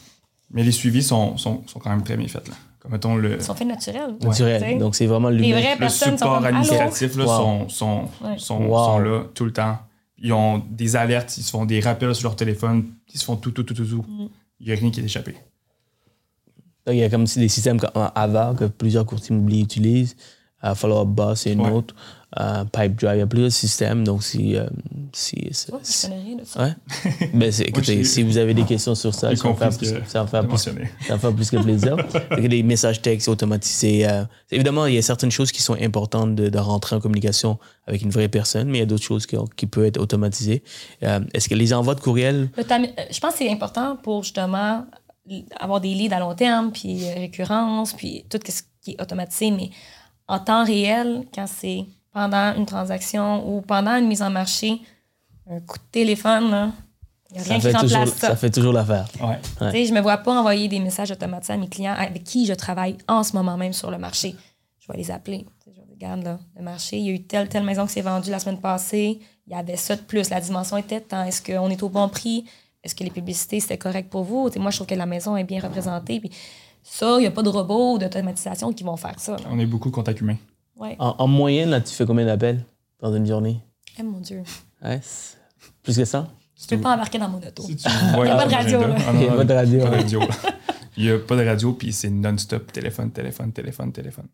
Mais les suivis sont, sont, sont quand même très bien faits. Là. Comme mettons le, Ils sont faits naturels. Naturel. T'sais. Donc, c'est vraiment le sont support administratif là, Wow. sont, sont, Ouais. sont, Wow. sont là tout le temps. Ils ont des alertes, ils se font des rappels sur leur téléphone, ils se font tout, tout, tout, tout, tout. Mm. Il n'y a rien qui est échappé. Donc, il y a comme si des systèmes comme Ava que plusieurs courtiers immobiliers utilisent. Euh, Follow Up Boss, c'est une Ouais. autre. Euh, Pipe Drive, il y a plusieurs systèmes. Donc, si. euh, si, si- je connais rien de ça. Ouais? Ben, c'est- écoutez, si vous avez des questions sur ça, ça va faire plus, que ça va plus, mentionné. ça va faire plus que plaisir. Des messages textes automatisés. euh, évidemment, il y a certaines choses qui sont importantes de, de rentrer en communication avec une vraie personne, mais il y a d'autres choses qui, qui peuvent être automatisées. Euh, Est-ce que les envois de courriel, Le tam- Je pense que c'est important pour justement avoir des leads à long terme, puis récurrence, puis tout ce qui est automatisé. Mais en temps réel, quand c'est pendant une transaction ou pendant une mise en marché, un coup de téléphone, là, il n'y a rien ça qui fait, toujours, remplace ça. ça fait toujours l'affaire. Ouais. Ouais. Tu sais, Je me vois pas envoyer des messages automatisés à mes clients avec qui je travaille en ce moment même sur le marché. Je vais les appeler. Tu sais, Je regarde, là, le marché, il y a eu telle, telle maison qui s'est vendue la semaine passée. Il y avait ça de plus. La dimension était temps. Est-ce qu'on est au bon prix? Est-ce que les publicités, c'était correct pour vous? Tu sais, moi, je trouve que la maison est bien représentée. Puis ça, il n'y a pas de robots ou d'automatisation qui vont faire ça. là. On est beaucoup contact humain. Ouais. En, en moyenne, là, tu fais combien d'appels dans une journée? Eh, mon Dieu. Ouais, plus que ça? Je peux pas embarquer dans mon auto. Si tu vois Il y a pas de radio. Ah Il y a pas de radio. Pas de radio. Il n'y a pas de radio, puis c'est non-stop téléphone, téléphone, téléphone, téléphone.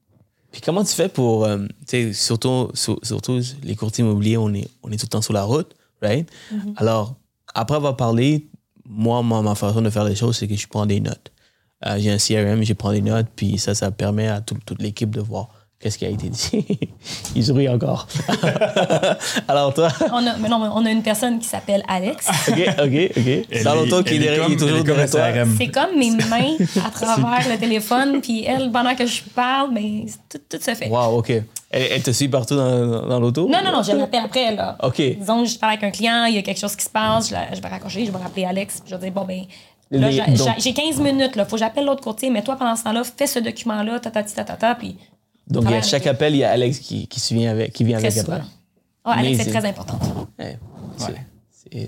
Puis comment tu fais pour, euh, tu sais, surtout, sur- surtout les courtiers immobiliers, on est, on est tout le temps sur la route, right? Alors, après avoir parlé, moi, ma, ma façon de faire les choses, c'est que je prends des notes. Euh, j'ai un CRM, je prends des notes, puis ça, ça permet à tout- toute l'équipe de voir qu'est-ce qui a été dit? Il sourit encore. Alors toi, On a, mais non, mais on a une personne qui s'appelle Alex. OK, OK, OK. Elle Dans l'auto qui est derrière, comme- il est toujours derrière toi. C'est comme mes mains à travers le téléphone, puis elle, pendant que je parle, mais tout, tout se fait. Wow, OK. Elle, elle te suit partout dans, dans l'auto? Non, non, non, je l'appelle après, là. OK. Disons que je parle avec un client, il y a quelque chose qui se passe, je, la- je vais raccrocher, je vais rappeler Alex, puis je vais dire, bon, ben, là, j'ai- donc- j'ai- j'ai 15 minutes, là, faut que j'appelle l'autre courtier, mais toi, pendant ce temps-là, fais ce document-là, tatati, tatata, puis il a Travaille chaque appel, il y a Alex qui, qui, se vient avec, qui vient très avec souvent. après. Ah, Alex, c'est Amazing. très important. Ouais.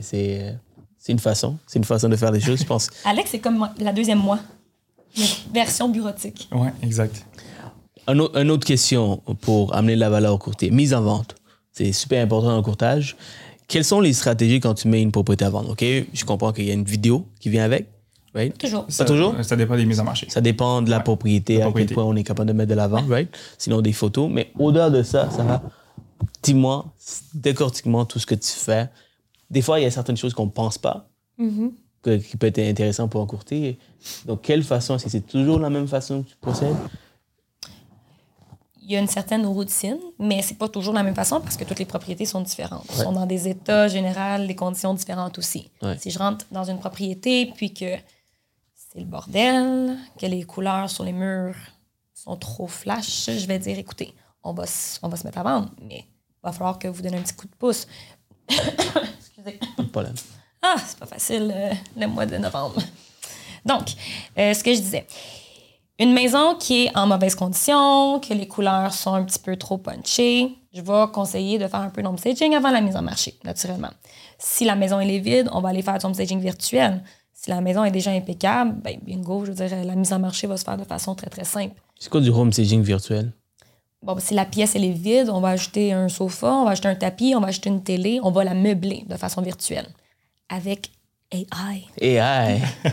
C'est- une façon. C'est une façon de faire les choses, je pense. Alex, c'est comme la deuxième moi. Une version bureautique. Ouais, exact. Un une autre question pour amener de la valeur au courtier. Mise en vente. C'est super important dans le courtage. Quelles sont les stratégies quand tu mets une propriété à vendre? OK, je comprends qu'il y a une vidéo qui vient avec. Right? Toujours. Ça, toujours? Ça dépend des mises en marché. Ça dépend de la Ouais, propriété, la à propriété. quel point on est capable de mettre de l'avant, right? Sinon, des photos. Mais au-delà de ça, ça va. Dis-moi, décortique-moi tout ce que tu fais. Des fois, il y a certaines choses qu'on ne pense pas, que- qui peut être intéressant pour un courtier. Donc, quelle façon? Est-ce que c'est toujours la même façon que tu procèdes? il y a une certaine routine, mais c'est pas toujours de la même façon parce que toutes les propriétés sont différentes. Elles sont dans des états généraux, des conditions différentes aussi. Ouais. Si je rentre dans une propriété puis que c'est le bordel, que les couleurs sur les murs sont trop flash, je vais dire écoutez, on va, on va se mettre à vendre, mais il va falloir que vous donniez un petit coup de pouce. Excusez. Pas de problème. Ah, c'est pas facile euh, le mois de novembre. Donc, euh, ce que je disais. Une maison qui est en mauvaise condition, que les couleurs sont un petit peu trop punchées, je vais conseiller de faire un peu d'home staging avant la mise en marché, naturellement. Si la maison elle est vide, on va aller faire du home staging virtuel. Si la maison est déjà impeccable, ben bingo, je veux dire, la mise en marché va se faire de façon très, très simple. C'est quoi du home staging virtuel? Bon, ben, si la pièce elle est vide, on va ajouter un sofa, on va ajouter un tapis, on va ajouter une télé, on va la meubler de façon virtuelle avec AI. AI.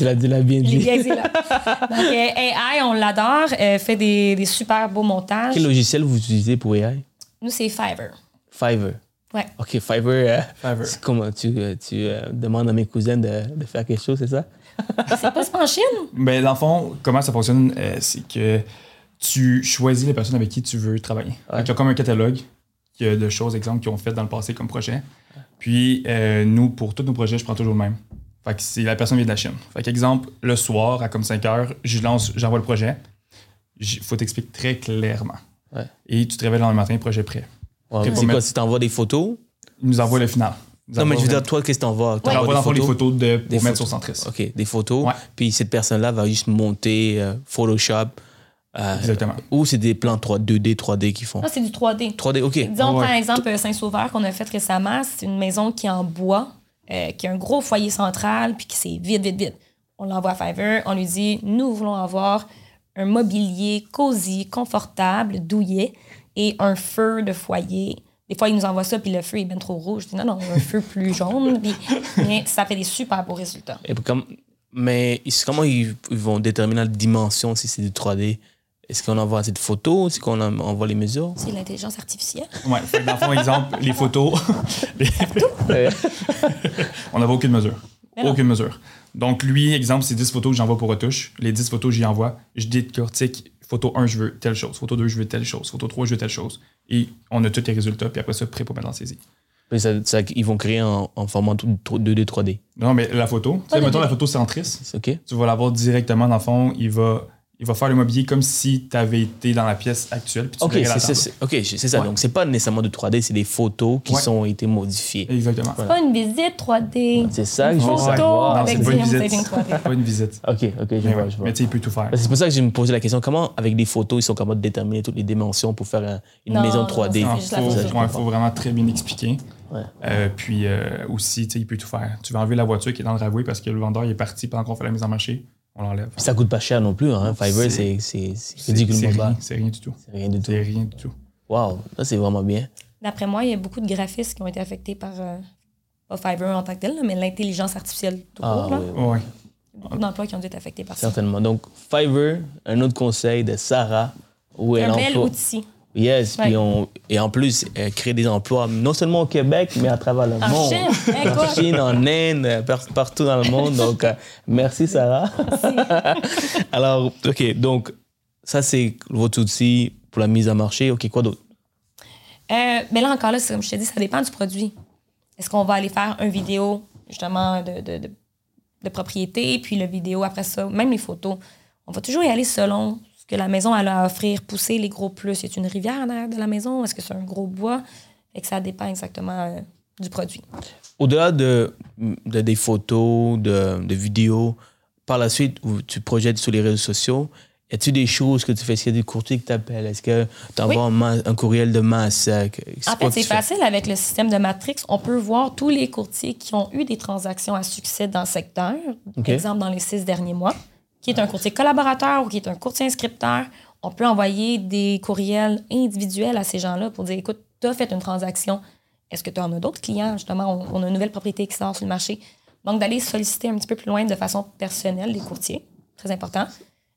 Là, tu l'as bien dit. bien dit, là. Donc, euh, AI, on l'adore, euh, fait des, des super beaux montages. Quel logiciel vous utilisez pour AI? Nous, c'est Fiverr. Fiverr. Ouais. OK, Fiverr. euh, Fiverr. c'est Comment tu, euh, tu euh, demandes à mes cousines de, de faire quelque chose, c'est ça? C'est pas en Chine? Ben, dans le fond, comment ça fonctionne, euh, c'est que tu choisis les personnes avec qui tu veux travailler. Ouais. Donc, il y a comme un catalogue il y a de choses, exemple, qu'ils ont fait dans le passé comme projet. Puis, euh, nous, pour tous nos projets, je prends toujours le même. Fait que c'est la personne vient de la Chine. Fait qu'exemple, le soir, à comme 5 heures, je lance, j'envoie le projet. Il faut t'expliquer très clairement. Ouais. Et tu te réveilles le lendemain matin, projet prêt. Ouais, c'est quoi, si t'envoies des photos? Il nous envoie le final. Nous Non, mais je veux dire, toi, qu'est-ce que t'envoies? Il T'envoies envoie des dans les photos? de, pour Des mettre photos. sur Centris. OK, des photos. Ouais. Puis cette personne-là va juste monter euh, Photoshop. euh, Exactement. ou c'est des plans 3, 2D, 3D qu'ils font? Là, c'est du 3D. 3D, OK. Disons, Ouais. par exemple, euh, Saint-Sauveur qu'on a fait récemment, c'est une maison qui est en bois, euh, qui a un gros foyer central, puis qui c'est vide, vide, vide. On l'envoie à Fiverr, on lui dit nous voulons avoir un mobilier cosy, confortable, douillet et un feu de foyer. Des fois, il nous envoie ça, puis le feu est bien trop rouge. Je dis non, non, un feu plus jaune. Puis, mais ça fait des super beaux résultats. Et puis comme, mais ils- comment ils, ils vont déterminer la dimension si c'est du 3D? Est-ce qu'on envoie cette photo? Est-ce qu'on en- envoie les mesures? C'est l'intelligence artificielle. Que dans le fond, exemple, les photos. on n'avait aucune mesure. Non. Aucune mesure. Donc, lui, exemple, c'est 10 photos que j'envoie pour retouche. Les 10 photos, j'y envoie. Je décortique. Photo 1, je veux telle chose. Photo 2, je veux telle chose. Photo 3, je veux telle chose. Et on a tous les résultats, puis après ça, prêt pour mettre en saisie. Ça- ça- ils vont créer en, en format tout- 2D, 3D. Non, mais la photo, tu sais, mettons la photo centris, C'est OK? tu vas l'avoir directement dans le fond. Il va, il va faire le mobilier comme si tu avais été dans la pièce actuelle. Puis tu OK, c'est ça. Ouais. Donc, c'est pas nécessairement de 3D, c'est des photos qui Ouais. sont été modifiées. Exactement. C'est pas une visite 3D. C'est ça que je veux savoir. Non, avec c'est pas une visite. Staging 3D. Pas une visite. OK, OK, je Mais, vois, ouais. je vois. Mais tu sais, il peut tout faire. C'est pour ça que je me posais la question, comment, avec des photos, ils sont capables de déterminer toutes les dimensions pour faire un- une Non, maison non, 3D? c'est Il faut, faut vraiment très bien expliquer. Ouais. Euh, puis euh, aussi, tu sais, il peut tout faire. Tu vas enlever la voiture qui est dans le driveway parce que le vendeur il est parti pendant qu'on fait la mise en marché. On l'enlève. Ça coûte pas cher non plus, hein? Fiverr, C'est- ridiculement bas. rien, c'est rien du tout. C'est rien du tout. C'est rien du tout. Wow, ça c'est vraiment bien. D'après moi, il y a beaucoup de graphistes qui ont été affectés par, euh, pas Fiverr en tant que tel, mais l'intelligence artificielle tout Ah, court. là. oui, oui, Ouais. Beaucoup d'emplois qui ont dû être affectés par ça. certainement. Donc, Fiverr, un autre conseil de Sarah, où elle Un bel emploie- outil. Yes, puis on, et en plus, elle crée des emplois non seulement au Québec, mais à travers le En monde. Chine, en? Chine, en Inde, euh, par- partout dans le monde. Donc, euh, merci Sarah. Alors, OK, donc, ça c'est votre outil pour la mise en marché. OK, quoi d'autre? Euh, mais là encore, là, comme je te dis, ça dépend du produit. Est-ce qu'on va aller faire une vidéo, justement, de, de, de, de propriété, puis le vidéo après ça, même les photos? On va toujours y aller selon ce que la maison elle a à offrir, pousser les gros plus? Y a une rivière en arrière de la maison? Est-ce que c'est un gros bois? Fait que ça dépend exactement euh, du produit. Au-delà de, de- des photos, de, de vidéos, par la suite, où tu projettes sur les réseaux sociaux, y a-tu des choses que tu fais? Est-ce qu'il y a des courtiers qui t'appellent? Est-ce que tu envoies un, courriel de masse? Euh, En fait, c'est fais? facile avec le système de Matrix. On peut voir tous les courtiers qui ont eu des transactions à succès dans le secteur, OK. exemple dans les six derniers mois, qui est un courtier collaborateur ou qui est un courtier inscripteur. On peut envoyer des courriels individuels à ces gens-là pour dire écoute, tu as fait une transaction. Est-ce que tu en as d'autres clients? Justement, on, on a une nouvelle propriété qui sort sur le marché. Donc, d'aller solliciter un petit peu plus loin de façon personnelle les courtiers, très important.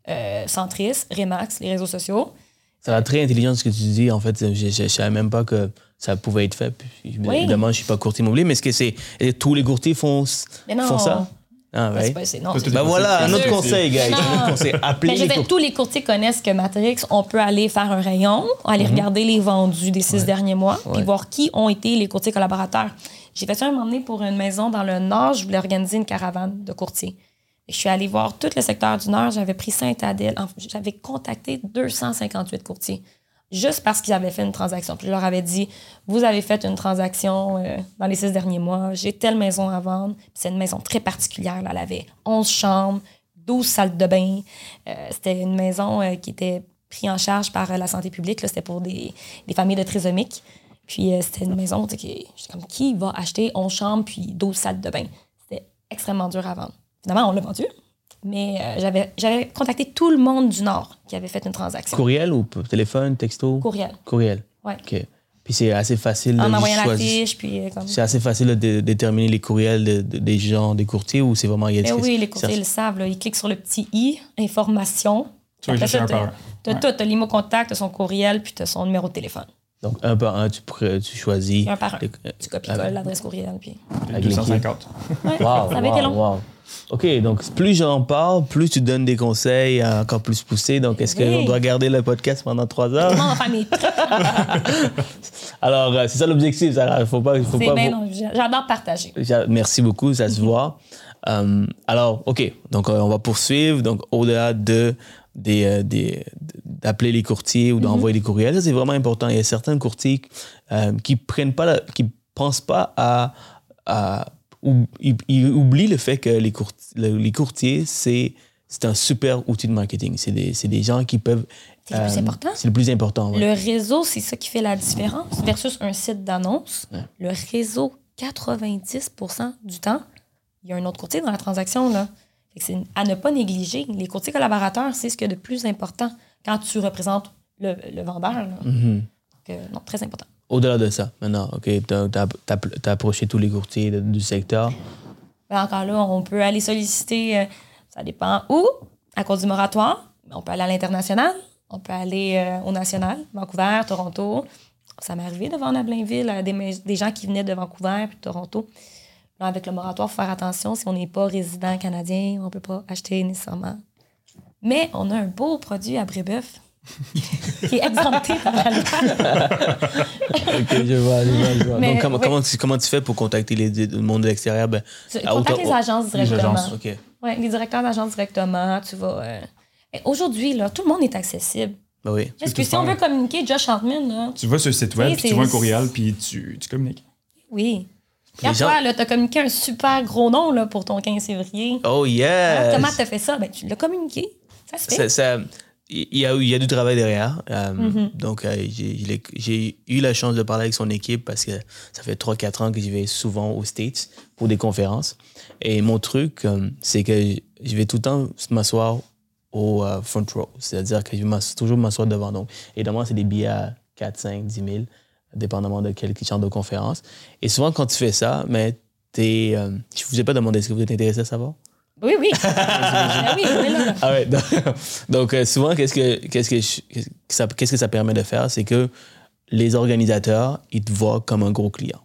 Euh, Centris, Remax, les réseaux sociaux. Ça a l'air très intelligent ce que tu dis. En fait, je ne savais même pas que ça pouvait être fait. Puis, Oui. Évidemment, je ne suis pas courtier immobilier, mais est-ce que c'est. tous les courtiers font, Mais non. font ça? Ah, C'est ouais. c'est- non, Pas Ben les voilà, un autre conseil, guys. Un autre Non. conseil. Appelez Mais je veux les tous les courtiers connaissent que Matrix, on peut aller faire un rayon, aller Mhm. regarder les vendus des six derniers mois, puis voir qui ont été les courtiers collaborateurs. J'ai fait ça un moment donné pour une maison dans le Nord, je voulais organiser une caravane de courtiers. Je suis allée voir tout le secteur du Nord, j'avais pris Saint-Adèle, j'avais contacté 258 courtiers, juste parce qu'ils avaient fait une transaction. Puis je leur avais dit, vous avez fait une transaction euh, dans les six derniers mois, j'ai telle maison à vendre. C'est une maison très particulière, là. elle avait 11 chambres, 12 salles de bain. Euh, c'était une maison euh, qui était prise en charge par la santé publique. C'était pour des, familles de trisomiques. Puis c'était une maison, qui, comme, qui va acheter 11 chambres puis 12 salles de bain? C'était extrêmement dur à vendre. Finalement, on l'a vendu. Mais euh, j'avais, j'avais contacté tout le monde du Nord qui avait fait une transaction. Courriel ou téléphone, texto? Courriel. Courriel. Ouais. OK. Puis c'est assez facile En envoyant la fiche, puis euh, comme. C'est assez facile de dé- déterminer les courriels de- de- des gens, des courtiers, ou c'est vraiment... il y a Mais oui, les courtiers le savent. Là. Ils cliquent sur le petit i, information. Tu Ouais. tout. T'as l'IMO contact, t'as son courriel, puis t'as son numéro de téléphone. Donc, un par un, tu, tu choisis... Un par un. les- Tu copies-colles l'adresse courriel. Puis... Avec les 250. Ouais, Wow, ça avait été long. wow. OK, donc plus j'en parle, plus tu donnes des conseils encore plus poussés. Donc, est-ce Oui. qu'on doit garder le podcast pendant trois heures? Le monde va faire mes. Alors, euh, c'est ça l'objectif, Sarah. Faut pas, faut pas, bien, non, J'adore partager. Merci beaucoup, ça Mhm. se voit. Euh, alors, OK, donc euh, on va poursuivre. Donc, au-delà de, des, euh, des- d'appeler les courtiers ou d'envoyer des courriels. Ça, c'est vraiment important. Il y a certains courtiers euh, qui prennent pas, la- qui pensent pas à, à ou, ils oublient le fait que les, court- le- les courtiers, c'est, c'est un super outil de marketing. C'est des, des gens qui peuvent. C'est le plus important. C'est le plus important. ouais. Le réseau, c'est ça qui fait la différence versus un site d'annonce. Le réseau, 90% du temps, il y a un autre courtier dans la transaction. Là. C'est à ne pas négliger. Les courtiers collaborateurs, c'est ce qu'il y a de plus important quand tu représentes le, le vendeur. là. Mhm. Donc, euh, non, très important. Au-delà de ça, maintenant, OK, t'as- t'as approché tous les courtiers du secteur. Encore là, on peut aller solliciter, euh, ça dépend où, à cause du moratoire. On peut aller à l'international, on peut aller euh, au national, Vancouver, Toronto. Ça m'est arrivé de vendre à Blainville des, des gens qui venaient de Vancouver puis de Toronto. Avec le moratoire, il faut faire attention. Si on n'est pas résident canadien, on ne peut pas acheter nécessairement. Mais on a un beau produit à Brébeuf qui est exempté par la loi. OK, je vois, je vois, je vois. Mais, Donc, comment, oui. comment, tu, comment tu fais pour contacter les, le monde de l'extérieur? Ben, Tu contactes les agences directement. agences, OK. Ouais, les directeurs d'agence directement, tu vas. euh, Aujourd'hui, là, tout le monde est accessible. Ben oui. Est-ce peux que si on veut communiquer, Josh Altman, là, Tu vas sur le site web, puis tu vois un courriel, puis tu, tu communiques. oui. Les Quand gens- toi, là, t'as communiqué un super gros nom là, pour ton 15 février. Oh, yeah! Hein, Comment t'as fait ça? Ben, tu l'as communiqué. Ça se fait. Ça- ça- il y a, eu- il y a du travail derrière. Euh, Mm-hmm. Donc, euh, j'ai- je eu la chance de parler avec son équipe parce que ça fait 3-4 ans que j'y vais souvent aux States pour des conférences. Et mon truc, euh, c'est que je vais tout le temps m'asseoir au front row. C'est-à-dire que je vais toujours m'asseoir devant. Donc, évidemment, c'est des billets à 4, 5, 10 000, dépendamment de quel genre de conférence. Et souvent, quand tu fais ça, mais je ne vous ai pas demandé, est-ce que vous êtes intéressé à savoir? Oui, oui. Là, Ah ouais, donc, donc, euh, souvent, qu'est-ce que, qu'est-ce, que je- qu'est-ce que ça, qu'est-ce que ça permet de faire? C'est que les organisateurs, ils te voient comme un gros client.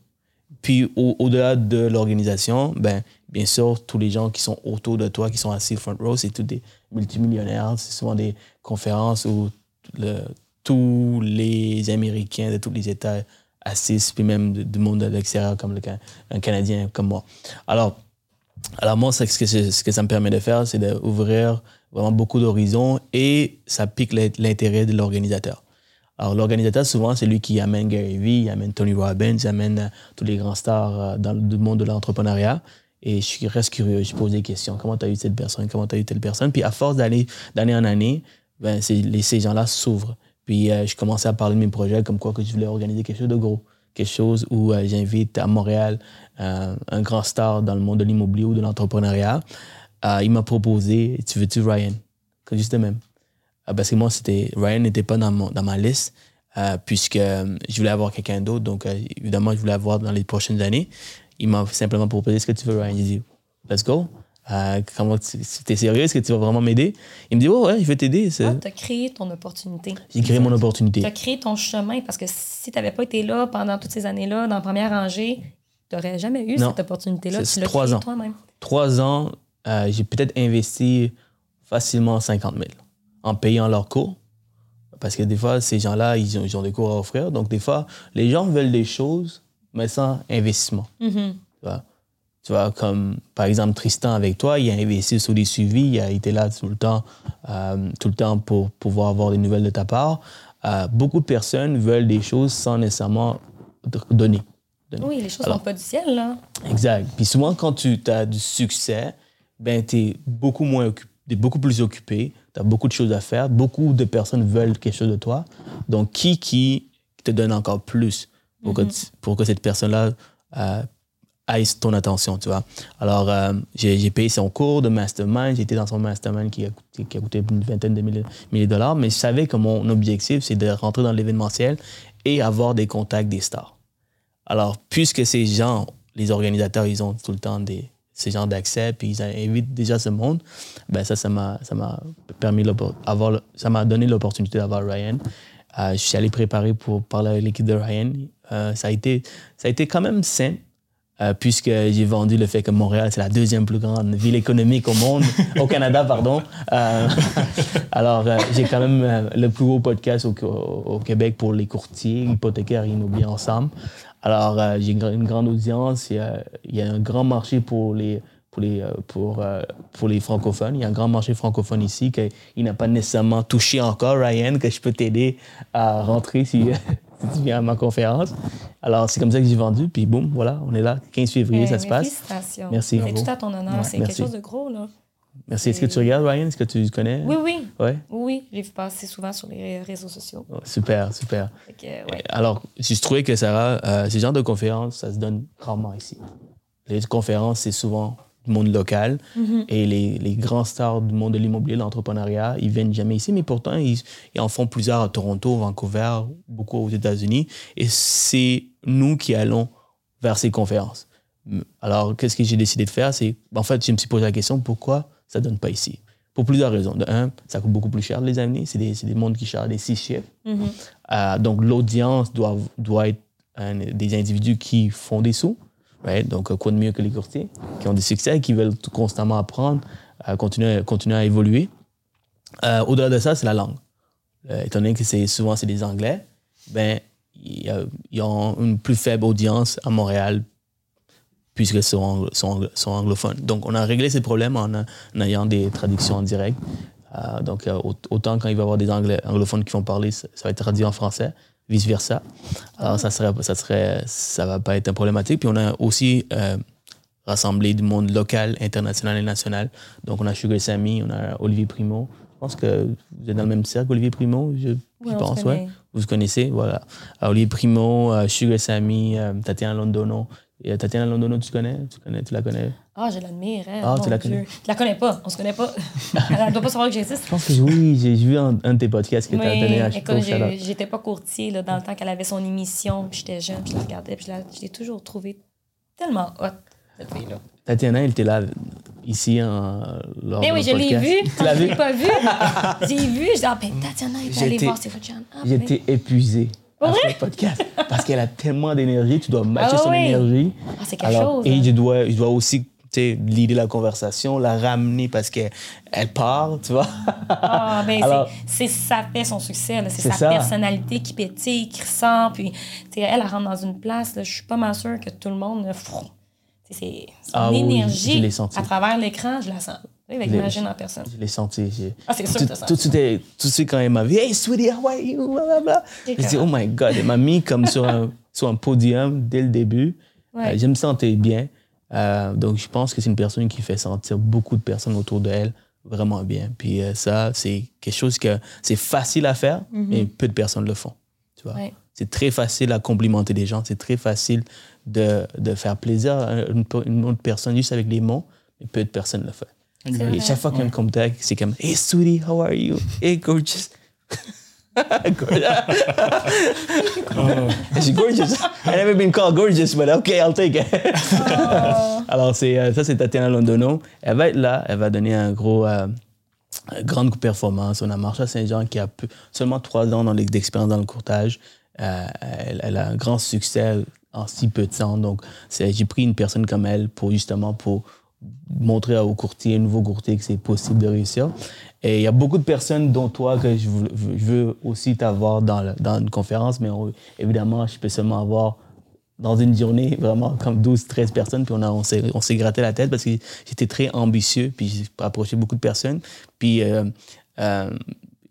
Puis, au- au-delà de l'organisation, ben, bien sûr, tous les gens qui sont autour de toi, qui sont assis front row, c'est tous des multimillionnaires. C'est souvent des conférences où le- tous les Américains de tous les États assistent, puis même du monde de l'extérieur, comme le, un Canadien comme moi. Alors, alors moi, ce que, ce que ça me permet de faire, c'est d'ouvrir vraiment beaucoup d'horizons et ça pique l'int- l'intérêt de l'organisateur. Alors l'organisateur, souvent, c'est lui qui amène Gary Vee, il amène Tony Robbins, il amène euh, tous les grands stars euh, dans le monde de l'entrepreneuriat. Et je reste curieux, je pose des questions. Comment tu as eu cette personne? Comment tu as eu telle personne? Puis à force d'aller d'année en année, ben, ces gens-là s'ouvrent. Puis euh, je commençais à parler de mes projets comme quoi que je voulais organiser quelque chose de gros. Quelque chose où euh, j'invite à Montréal euh, un grand star dans le monde de l'immobilier ou de l'entrepreneuriat. Euh, il m'a proposé, tu veux-tu Ryan? Que Juste de même. Parce que moi, c'était Ryan n'était pas dans, mon- dans ma liste, puisque je voulais avoir quelqu'un d'autre. Donc, évidemment, je voulais avoir dans les prochaines années. Il m'a simplement proposé Est-ce que tu veux Ryan? J'ai dit Let's go. Euh, comment tu es sérieux Est-ce que tu vas vraiment m'aider? Il me dit Ouais, ouais, je vais t'aider. Tu as créé ton opportunité. J'ai créé mon opportunité. Tu as créé ton chemin parce que si tu n'avais pas été là pendant toutes ces années-là, dans la première rangée, tu n'aurais jamais eu Non. cette opportunité-là. C'est Tu l'as trois créée ans. toi-même. trois ans, euh, j'ai peut-être investi facilement 50 000 en payant leurs cours. Parce que des fois, ces gens-là, ils ont, ils ont des cours à offrir. Donc, des fois, les gens veulent des choses, mais sans investissement. Mhm. Vois, Tu vois, comme par exemple Tristan avec toi, il a investi sur des suivis, il a été là tout le temps, euh, tout le temps pour pouvoir avoir des nouvelles de ta part. Euh, beaucoup de personnes veulent des choses sans nécessairement donner. donner. Oui, les choses Alors- sont pas du ciel, là. Exact. Puis souvent, quand tu as du succès, ben, tu es beaucoup, moins occu- t'es beaucoup plus occupé, tu as beaucoup de choses à faire, beaucoup de personnes veulent quelque chose de toi. Donc, qui qui te donne encore plus pour, que, tu- pour que cette personne-là euh, ton attention, tu vois? Alors, euh, j'ai payé son cours de mastermind, j'étais dans son mastermind qui a coûté, qui a coûté une vingtaine de milliers, de dollars, mais je savais que mon objectif, c'est de rentrer dans l'événementiel et avoir des contacts des stars. Alors, puisque ces gens, les organisateurs, ils ont tout le temps des, ces gens d'accès, puis ils invitent déjà ce monde, ben ça, ça m'a, permis, avoir, ça m'a donné l'opportunité d'avoir Ryan. Euh, je suis allé préparer pour parler avec l'équipe de Ryan. Euh, ça, a été, ça a été quand même sain, euh, puisque j'ai vendu le fait que Montréal, c'est la deuxième plus grande ville économique au monde, au Canada, pardon. Euh, alors, euh, j'ai quand même le plus gros podcast au, Québec pour les courtiers hypothécaires et immobiliers ensemble. Alors, j'ai une, gra- une grande audience, il y, a, il y a un grand marché pour les, pour les, pour, pour les francophones. Il y a un grand marché francophone ici qu'il n'a pas nécessairement touché encore, Ryan, que je peux t'aider à rentrer si tu viens à ma conférence. Alors, c'est comme ça que j'ai vendu. Puis, boum, voilà, on est là. 15 février, Ben, ça se passe. Félicitations. Merci. C'est tout à ton honneur. Ouais, c'est quelque chose de gros, là. Merci. Est-ce que tu regardes, Ryan? Est-ce que tu connais? Oui, oui. Ouais? Oui, j'ai vu passer souvent sur les réseaux sociaux. Oh, super, super. Fait que, ouais. Alors, j'ai trouvé que Sarah, euh, ce genre de conférences, ça se donne rarement ici. Les conférences, c'est souvent du monde local et les, les grands stars du monde de l'immobilier, de l'entrepreneuriat, ils viennent jamais ici, mais pourtant, ils, ils en font plusieurs à Toronto, Vancouver, beaucoup aux États-Unis. Et c'est nous qui allons vers ces conférences. Alors, qu'est-ce que j'ai décidé de faire? C'est, en fait, je me suis posé la question, pourquoi ça ne donne pas ici? Pour plusieurs raisons. De un, ça coûte beaucoup plus cher de les amener. C'est des, des mondes qui chargent des six chiffres. Mhm. Euh, donc, l'audience doit, doit être un- des individus qui font des sous. Donc, euh, quoi de mieux que les courtiers qui ont des succès, qui veulent constamment apprendre, euh, continuer, à évoluer? Euh, Au-delà de ça, c'est la langue. Euh, étant donné que c'est, souvent c'est des Anglais, ben, ils ont une plus faible audience à Montréal puisque sont, sont, anglo- sont anglophones. Donc, on a réglé ces problèmes en, en ayant des traductions en direct. Euh, donc, au- autant quand il va y avoir des anglais, anglophones qui vont parler, ça va être traduit en français, vice-versa. Alors, ça serait, ça serait, ça va pas être un problématique. Puis, on a aussi euh, rassemblé du monde local, international et national. Donc, on a Sugar Sammy, on a Olivier Primo. Je pense que vous êtes dans le même cercle, Olivier Primo, je, pense, ouais. Vous vous connaissez, voilà. Olivier Primo, euh, Sugar Sammy, euh, Tatiana Londono. Et, euh, Tatiana Londono, tu connais? Tu, connais, tu la connais? Ah, je l'admire. hein, Ah, mon tu la Dieu. connais? Je la connais pas. On se connaît pas. Elle doit pas savoir que j'existe. Je pense que oui, j'ai vu un, un de tes podcasts que tu as donné à écoute, j'étais pas courtier là, dans le temps qu'elle avait son émission. J'étais jeune, puis je la regardais, puis je la- je l'ai toujours trouvée tellement hot, cette fille-là. Tatiana, elle était là, ici, en, lors Mais oui, je l'ai vue. Tu l'as je vu? l'ai pas vue, j'ai vu. J'ai dit, ah, ben, Tatiana est allée voir John. Ah, ben. J'étais épuisé Podcast parce qu'elle a tellement d'énergie, tu dois matcher Ah son oui. énergie. Ah, c'est quelque Alors, chose. Et hein. je dois, je dois aussi leader la conversation, la ramener parce qu'elle elle part, tu vois. Ah, ben, Alors- c'est, ça fait son succès. C'est sa ça. personnalité qui pétille, qui ressent. Puis, elle, elle rentre dans une place. là, Je suis pas mal sûre que tout le monde. c'est son Ah énergie. je l'ai senti. À travers l'écran, je la sens. L'ai- l'imagine en personne. Je l'ai senti. j'ai- Ah, c'est sûr tout, que t'as tout, de suite, tout de suite, quand elle m'a vu, Hey, sweetie, how are you? Blablabla. Je dis, oh my God, elle m'a mis comme sur un, sur un podium dès le début. Ouais. Euh, je me sentais bien. Euh, donc, je pense que c'est une personne qui fait sentir beaucoup de personnes autour d'elle vraiment bien. Puis euh, ça, c'est quelque chose que c'est facile à faire, mais peu de personnes le font. Tu vois? Mhm. Ouais. C'est très facile à complimenter des gens. C'est très facile de, de faire plaisir à une, une autre personne juste avec les mots, mais peu de personnes le font. Et chaque fois qu'il y a un contact, c'est comme Hey, sweetie, how are you? Hey, gorgeous. She's gorgeous. I've never been called gorgeous, but okay, I'll take it. Alors, c'est, euh, ça, c'est Tatiana Londono. Elle va être là, elle va donner un gros, euh, une grande performance. On a Marsha Saint-Jean qui a seulement trois ans d'expérience dans le courtage. Euh, elle, elle a un grand succès en si peu de temps. Donc, j'ai pris une personne comme elle pour justement pour montrer aux courtiers, aux nouveaux courtiers que c'est possible de réussir. Et il y a beaucoup de personnes, dont toi, que je veux, aussi t'avoir dans, dans une conférence, mais évidemment, je peux seulement avoir dans une journée vraiment comme 12, 13 personnes. Puis on, s'est, on s'est gratté la tête parce que j'étais très ambitieux, puis j'ai approché beaucoup de personnes. Puis euh, euh,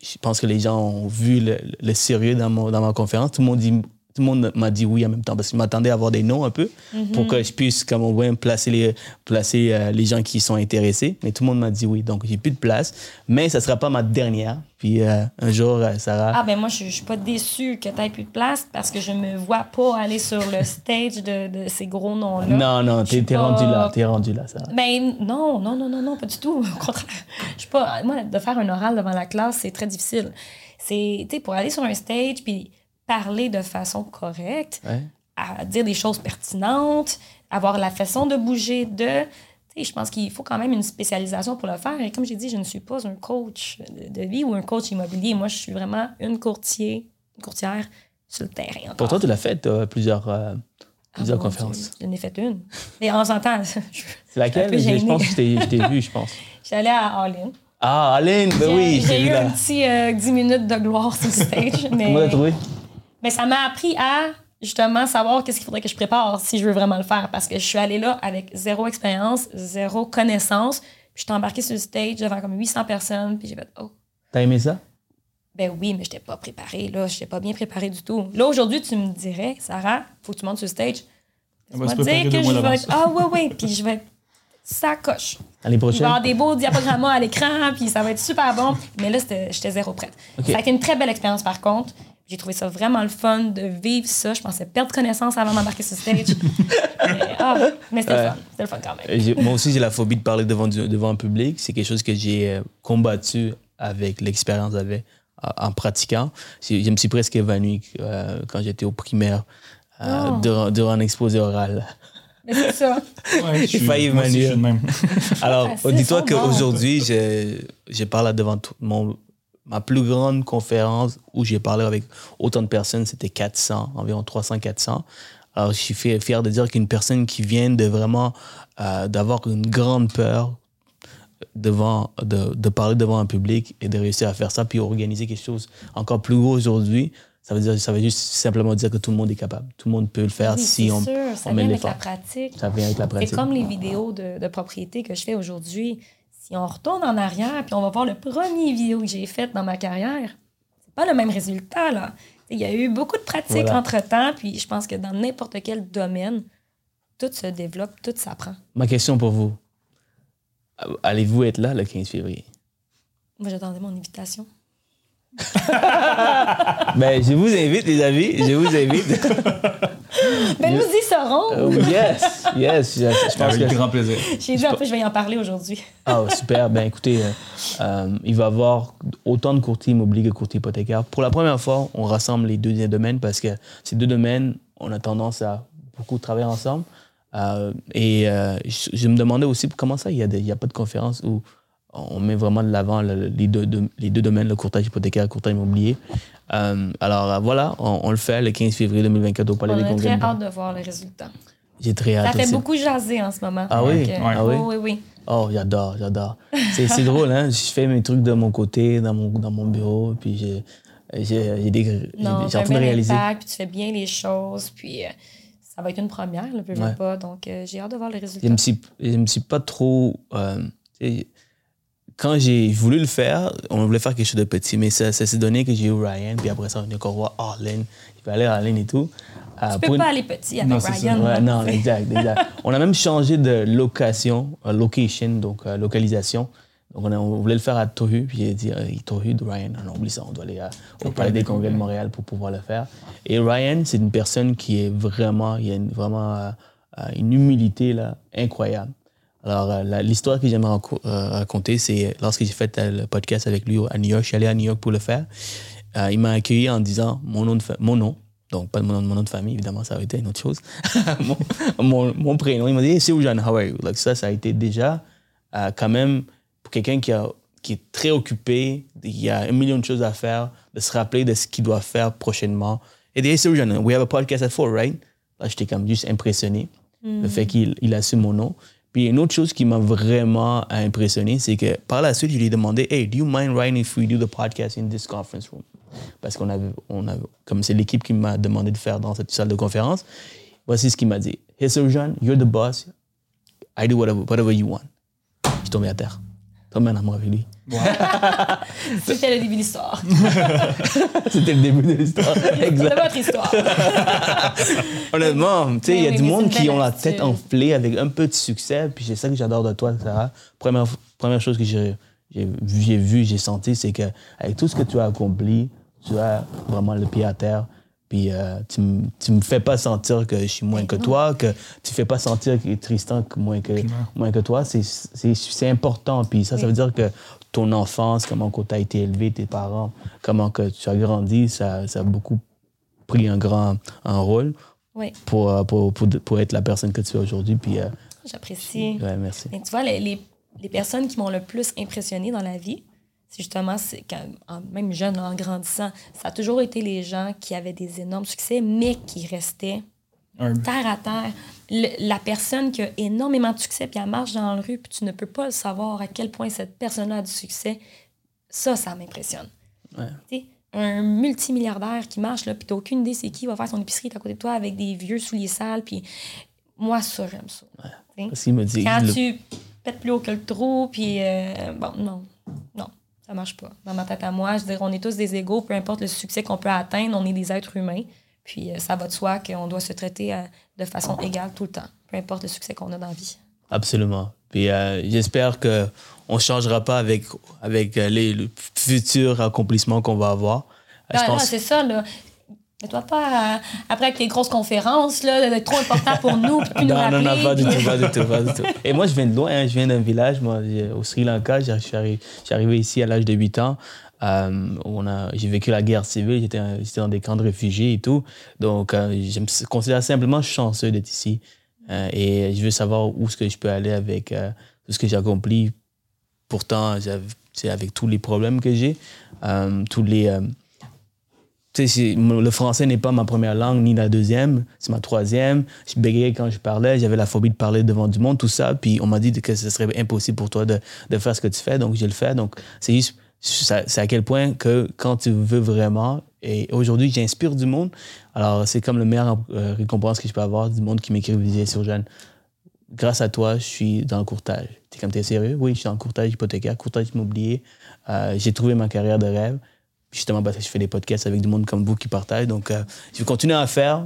je pense que les gens ont vu le, le sérieux dans, mon, dans ma conférence. Tout le monde dit tout le monde m'a dit oui en même temps parce qu'ils m'attendaient à avoir des noms un peu pour que je puisse, comme on voit, placer, les, placer euh, les gens qui sont intéressés. Mais tout le monde m'a dit oui. Donc, j'ai plus de place. Mais ça ne sera pas ma dernière. Puis euh, un jour, euh, Sarah. Ah, ben moi, je, je suis pas déçue que tu plus de place parce que je me vois pas aller sur le stage de, de ces gros noms-là. non, non, Je t'es, suis t'es pas- rendu là. T'es rendu là, Sarah. Ben non, non, non, non, non, pas du tout. Au contraire. Je suis pas. Moi, de faire un oral devant la classe, c'est très difficile. C'est, tu sais, pour aller sur un stage puis parler de façon correcte, Ouais. à dire des choses pertinentes, avoir la façon de bouger de. Tu sais, je pense qu'il faut quand même une spécialisation pour le faire. Et comme j'ai dit, je ne suis pas un coach de, vie ou un coach immobilier. Moi, je suis vraiment une courtier, une courtière sur le terrain. encore. Pourtant, tu l'as fait euh, plusieurs, euh, Ah, plusieurs conférences. J'en ai fait une. Mais on s'entend. C'est laquelle? Je, pense que je t'ai, vu, je pense. Allée à All-In. Ah, Aline, ben oui, j'ai eu là. un petit euh, 10 minutes de gloire sur le stage. mais, Comment t'as trouvé? Mais ça m'a appris à justement savoir qu'est-ce qu'il faudrait que je prépare si je veux vraiment le faire. Parce que je suis allée là avec zéro expérience, zéro connaissance. Puis je suis embarquée sur le stage devant comme 800 personnes. Puis j'ai fait, oh, T'as aimé ça? ben oui, mais je pas préparée. Là, je pas bien préparée du tout. Là, aujourd'hui, tu me dirais, Sarah, faut que tu montes sur le stage. On va se Tu vas dire que je vais être. Ah, oui, oui. Puis je vais être. Ça coche. L'année Il va y prochaine? avoir des beaux diapogrammes à l'écran, puis ça va être super bon. Mais là, c'était- j'étais zéro prête. Ça a été une très belle expérience, par contre. J'ai trouvé ça vraiment le fun de vivre ça. Je pensais perdre connaissance avant d'embarquer sur le stage. mais ah, mais c'était le fun. C'était le fun quand même. Moi aussi, j'ai la phobie de parler devant, du- devant un public. C'est quelque chose que j'ai euh, combattu avec l'expérience avec, en en pratiquant. Je me suis presque évanoui euh, quand j'étais au primaire euh, Oh. durant, durant un exposé oral. Mais c'est ça. Ouais, je suis- failli moi aussi, je suis Emmanuel. de même. Alors, Ah, dis-toi qu'aujourd'hui, je, je parle devant tout mon, ma plus grande conférence où j'ai parlé avec autant de personnes, c'était 400, environ 300-400. Alors, je suis fier, de dire qu'une personne qui vient de vraiment, euh, d'avoir une grande peur devant, de, de parler devant un public et de réussir à faire ça, puis organiser quelque chose encore plus gros aujourd'hui, ça veut dire, ça veut juste simplement dire que tout le monde est capable. Tout le monde peut le faire Oui, si c'est on, sûr, ça on met vient avec la pratique. Ça vient avec la C'est pratique. comme les vidéos de, de propriété que je fais aujourd'hui. Si on retourne en arrière puis on va voir le premier vidéo que j'ai fait dans ma carrière, c'est pas le même résultat, là. Il y a eu beaucoup de pratique Voilà. entre-temps, puis je pense que dans n'importe quel domaine, tout se développe, tout s'apprend. Ma question pour vous. Allez-vous être là le 15 février? Moi, j'attendais mon invitation. Ben, je vous invite, les amis. Je vous invite. Ben, nous y serons! Oh, yes, yes. Je, je pense Avec que. grand plaisir. J'ai dit, en plus, je vais y en parler aujourd'hui. Ah, super. Ben, écoutez, euh, euh, il va y avoir autant de courtiers immobiliers que de courtiers hypothécaires. Pour la première fois, on rassemble les deux domaines parce que ces deux domaines, on a tendance à beaucoup travailler ensemble. Euh, et euh, je, je me demandais aussi comment ça, il n'y a pas de conférence où on met vraiment de l'avant le- les, deux, deux- les deux domaines, le courtage hypothécaire et le courtage immobilier. Euh, alors euh, voilà, on, on le fait le 15 février 2024 au Palais On des Congrès. très hâte de voir le résultat. J'ai très hâte Ça fait aussi. beaucoup jaser en ce moment. Ah oui? Donc, euh, Ah oui? oui, oui. Oh, j'adore, j'adore. C'est, drôle, hein? Je fais mes trucs de mon côté, dans mon, dans mon bureau, puis j'ai, j'ai, j'ai des, j'ai, Non, j'ai en train de réaliser. puis tu fais bien les choses, puis euh, ça va être une première, le veux Ouais. pas. Donc, euh, j'ai hâte de voir le résultat. Je me suis, je me suis pas trop. euh, quand j'ai voulu le faire, on voulait faire quelque chose de petit, mais ça, ça s'est donné que j'ai eu Ryan, puis après ça, on est encore voir Arlen. Il va aller à Arlen et tout. Euh, Tu pour peux une- pas aller petit avec Non. Ryan. Ouais, là. non, exact, exact. on a même changé de location, euh, location, donc euh, localisation. Donc on, a- on voulait le faire à Tohu, puis j'ai dit, euh, Tohu de Ryan, non, non, oublie ça, on doit aller à- au Palais des Congrès de Montréal pour pouvoir le faire. Et Ryan, c'est une personne qui est vraiment, il y a une, vraiment euh, euh, une humilité là, incroyable. Alors, euh, l'histoire que j'aimerais euh, raconter, c'est lorsque j'ai fait euh, le podcast avec lui à New York, je suis allé à New York pour le faire. Il m'a accueilli en disant mon nom, de fa- mon nom, donc pas mon nom, mon nom de famille, évidemment, ça aurait été une autre chose. mon, mon, mon prénom. Il m'a dit hey, c'est John, how are you? Donc, ça, ça a été déjà euh, quand même pour quelqu'un qui, a- qui est très occupé, il y a un million de choses à faire, de se rappeler de ce qu'il doit faire prochainement. Et dit, hey, c'est John, we have a podcast at four, right? Là, j'étais comme juste impressionné, le fait qu'il il assume mon nom. Puis une autre chose qui m'a vraiment impressionné, c'est que par la suite, je lui ai demandé, hey, do you mind Ryan if we do the podcast in this conference room? Parce qu'on avait, on avait, comme c'est l'équipe qui m'a demandé de faire dans cette salle de conférence, voici ce qu'il m'a dit. Hey, Sir John, you're the boss. I do whatever, whatever you want. Je suis tombé à terre. Tombé en amour avec lui. C'était le début de l'histoire. C'était le début de l'histoire. C'est exact. votre histoire. Honnêtement, tu sais, il y a Oui, du monde c'est qui ont la tête enflée avec un peu de succès, puis c'est ça que j'adore de toi, Sarah. Première, première chose que j'ai j'ai vu, j'ai senti, c'est que avec tout ce que tu as accompli, tu as vraiment le pied à terre. Puis euh, tu me tu me fais pas sentir que je suis moins que toi, que tu fais pas sentir que Tristan que moins que moins que toi. C'est c'est c'est important. Puis ça, ça veut dire que ton enfance, comment tu as été élevé, tes parents, comment que tu as grandi, ça, ça a beaucoup pris un grand un rôle Oui, pour, euh, pour, pour, pour être la personne que tu es aujourd'hui. Puis, euh, j'apprécie. ouais, merci. Mais tu vois, les, les, les personnes qui m'ont le plus impressionné dans la vie, c'est justement, c'est quand, en- même jeune, en grandissant, ça a toujours été les gens qui avaient des énormes succès, mais qui restaient terre à terre. Le- la personne qui a énormément de succès, puis elle marche dans la rue, puis tu ne peux pas le savoir à quel point cette personne-là a du succès, ça, ça m'impressionne. Ouais. Un multimilliardaire qui marche, là, puis t'as aucune idée c'est qui va faire son épicerie à côté de toi avec des vieux souliers sales, puis moi, ça, j'aime ça. Parce me dit. Quand le- tu pètes plus haut que le trou, puis euh, bon, non, non, ça marche pas. Dans ma tête à moi, je veux dire, on est tous des égaux, peu importe le succès qu'on peut atteindre, on est des êtres humains. Puis euh, ça va de soi qu'on doit se traiter euh, de façon égale tout le temps, peu importe le succès qu'on a dans la vie. Absolument. Puis euh, j'espère que on changera pas avec avec euh, les, le futurs accomplissements qu'on va avoir. Euh, je là, pense. c'est ça, là. Mais toi, pas euh, après avec les grosses conférences, là, d'être trop important pour nous, puis plus nous Non, non, non, pas du tout, pas du tout, pas du tout. Et moi, je viens de loin, hein, je viens d'un village, moi, au Sri Lanka. Je suis arrivé ici à l'âge de 8 ans. Euh, on a, j'ai vécu la guerre civile, j'étais, dans des camps de réfugiés et tout. Donc, euh, je me considère simplement chanceux d'être ici. Euh, et je veux savoir où est-ce que je peux aller avec tout ce que j'ai accompli. Pourtant, c'est avec tous les problèmes que j'ai, tous les... le français n'est pas ma première langue ni la deuxième, c'est ma troisième. Je bégayais quand je parlais, j'avais la phobie de parler devant du monde, tout ça. Puis on m'a dit que ce serait impossible pour toi de, de faire ce que tu fais, donc je le fais. Donc c'est juste, c'est à quel point que quand tu veux vraiment, et aujourd'hui j'inspire du monde, alors c'est comme le meilleur euh, récompense que je peux avoir du monde qui m'écrit disait sur Jeanne, grâce à toi, je suis dans le courtage. T'es comme, t'es sérieux? Oui, je suis dans le courtage hypothécaire, courtage immobilier. Euh, j'ai trouvé ma carrière de rêve. Justement, parce que je fais des podcasts avec du monde comme vous qui partagent. Donc, euh, je vais continuer à faire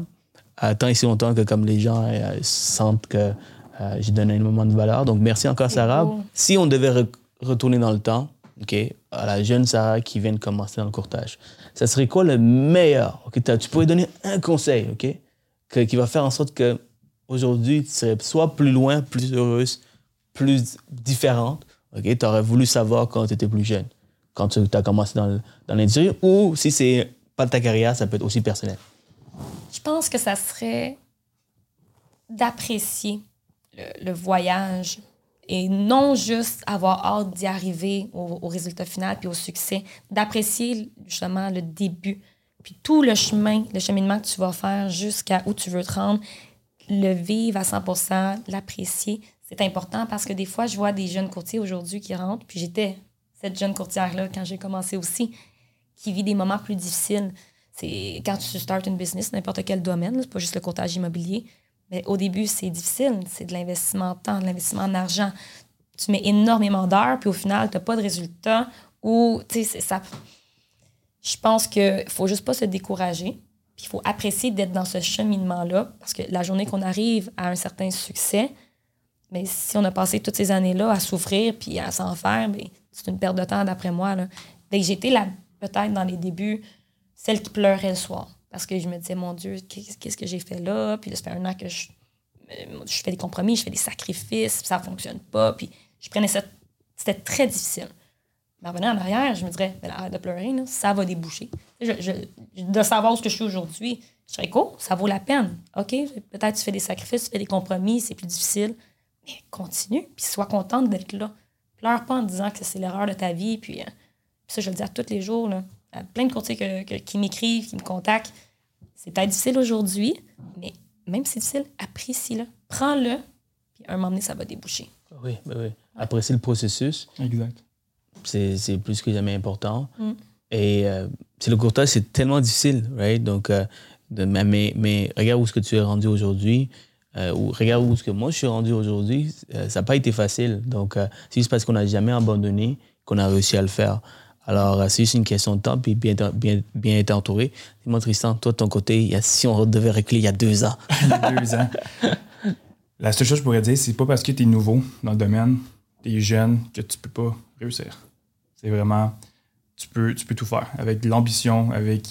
tant et si longtemps que comme les gens sentent que euh, je donne énormément de valeur. Donc, merci encore, Sarah. Si on devait re- retourner dans le temps, OK, à la jeune Sarah qui vient de commencer dans le courtage, ça serait quoi le meilleur? OK, tu pourrais donner un conseil, OK, qui va faire en sorte que aujourd'hui, tu serais soit plus loin, plus heureuse, plus différente. OK, tu aurais voulu savoir quand tu étais plus jeune, quand tu as commencé dans, dans l'industrie, ou si c'est pas de ta carrière, ça peut être aussi personnel. Je pense que ça serait d'apprécier le voyage et non juste avoir hâte d'y arriver au, résultat final puis au succès, d'apprécier justement le début, puis tout le chemin, le cheminement que tu vas faire jusqu'à où tu veux te rendre, le vivre à 100% l'apprécier, c'est important parce que des fois, je vois des jeunes courtiers aujourd'hui qui rentrent, puis j'étais cette jeune courtière-là quand j'ai commencé aussi, qui vit des moments plus difficiles. C'est quand tu startes une business, n'importe quel domaine, c'est pas juste le courtage immobilier. Mais au début, c'est difficile. C'est de l'investissement en temps, de l'investissement en argent. Tu mets énormément d'heures, puis au final, tu n'as pas de résultat. Ou, tu sais, ça. Je pense qu'il faut juste pas se décourager. Puis il faut apprécier d'être dans ce cheminement-là. Parce que la journée qu'on arrive à un certain succès, mais si on a passé toutes ces années-là à souffrir puis à s'en faire, ben, c'est une perte de temps d'après moi. J'étais là, peut-être dans les débuts, celle qui pleurait le soir. Parce que je me disais, mon Dieu, qu'est- qu'est-ce que j'ai fait là? Puis là, ça fait un an que je, euh, je fais des compromis, je fais des sacrifices, puis ça fonctionne pas. Puis je prenais ça. C'était très difficile. Mais en revenant en arrière, je me dirais, ben, arrête de pleurer, ça va déboucher. Je- de savoir ce que je suis aujourd'hui, je serais cool, ça vaut la peine. OK, peut-être tu fais des sacrifices, tu fais des compromis, c'est plus difficile. Mais continue, puis sois contente d'être là. Pleure pas en disant que c'est l'erreur de ta vie. Puis, euh, ça, je le dis à tous les jours. À plein de courtiers qui m'écrivent, qui me contactent. C'est peut-être difficile aujourd'hui, mais même si c'est difficile, apprécie-le. Prends-le, puis un moment donné, ça va déboucher. Oui, oui, oui. Apprécier le processus, Exact. c'est c'est plus que jamais important. Mm. Et euh, c'est le courtage, c'est tellement difficile, right? Donc, euh, de- mais, mais, mais regarde où est-ce que tu es rendu aujourd'hui. euh, ou regarde où est-ce que moi je suis rendu aujourd'hui. euh, ça n'a pas été facile. Donc, euh, c'est juste parce qu'on n'a jamais abandonné qu'on a réussi à le faire. Alors, euh, c'est juste une question de temps, puis bien, bien, bien être entouré. Dis-moi, Tristan, toi, de ton côté, si on devait reculer il y a deux ans, deux ans. La seule chose que je pourrais dire, c'est pas parce que tu es nouveau dans le domaine, tu es jeune, que tu peux pas réussir. C'est vraiment, tu peux, tu peux tout faire avec de l'ambition, avec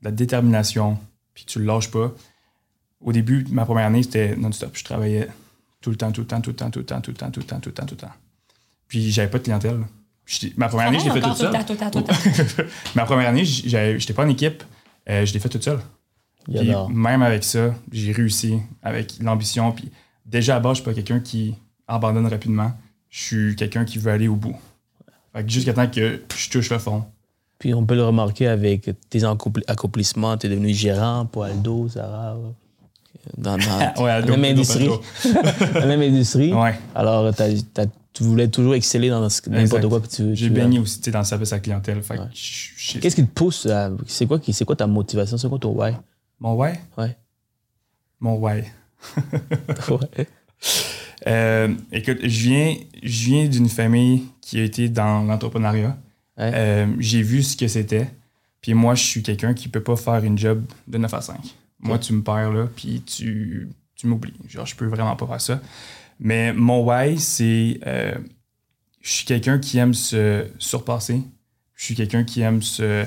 de la détermination, puis tu le lâches pas. Au début, ma première année, c'était non-stop. Je travaillais tout le temps, tout le temps, tout le temps, tout le temps, tout le temps, tout le temps, tout le temps, tout le temps. Puis j'avais pas de clientèle. Ma première année, je l'ai fait toute tout le seule. temps, tout le temps, tout le temps. Ma première année, j'étais pas en équipe, euh, je l'ai fait toute seule. Puis même avec ça, j'ai réussi avec l'ambition. Puis déjà à base, je suis pas quelqu'un qui abandonne rapidement. Je suis quelqu'un qui veut aller au bout. Fait que jusqu'à temps que je touche le fond. Puis on peut le remarquer avec tes accompli- accomplissements. Tu es devenu gérant pour Aldo, Sarah. Dans, dans Ouais, la même industrie. La même industrie. Ouais. Alors, tu as, tu voulais toujours exceller dans n'importe quoi. puis tu- J'ai baigné aussi dans le service à la clientèle. Que Ouais. Qu'est-ce qui te pousse à- C'est quoi, qui- quoi ta motivation? C'est quoi ton why? Mon why? Ouais. Mon why. Ouais. Euh, écoute, je viens, je viens d'une famille qui a été dans l'entrepreneuriat. Ouais. Euh, j'ai vu ce que c'était. Puis moi, je suis quelqu'un qui peut pas faire une job de 9 à 5. Moi, tu me perds là, puis tu, tu m'oublies. Genre, je peux vraiment pas faire ça. Mais mon why, c'est. euh, je suis quelqu'un qui aime se surpasser. Je suis quelqu'un qui aime se.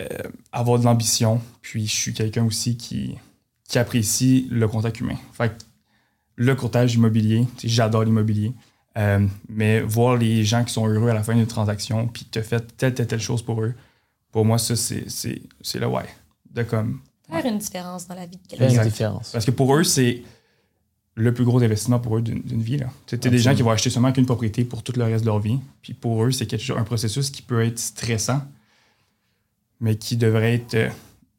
euh, avoir de l'ambition. Puis je suis quelqu'un aussi qui, qui apprécie le contact humain. Fait que le courtage immobilier, j'adore l'immobilier. Euh, mais voir les gens qui sont heureux à la fin d'une transaction, puis que tu as fait telle, telle, telle chose pour eux, pour moi, ça, c'est, c'est, c'est le why. De comme... Faire une différence dans la vie de Faire quelqu'un. une Exact. différence. Parce que pour eux, c'est le plus gros investissement pour eux d'une, vie. T'as des gens qui vont acheter seulement qu'une propriété pour tout le reste de leur vie. Puis pour eux, c'est quelque chose, un processus qui peut être stressant, mais qui devrait être euh,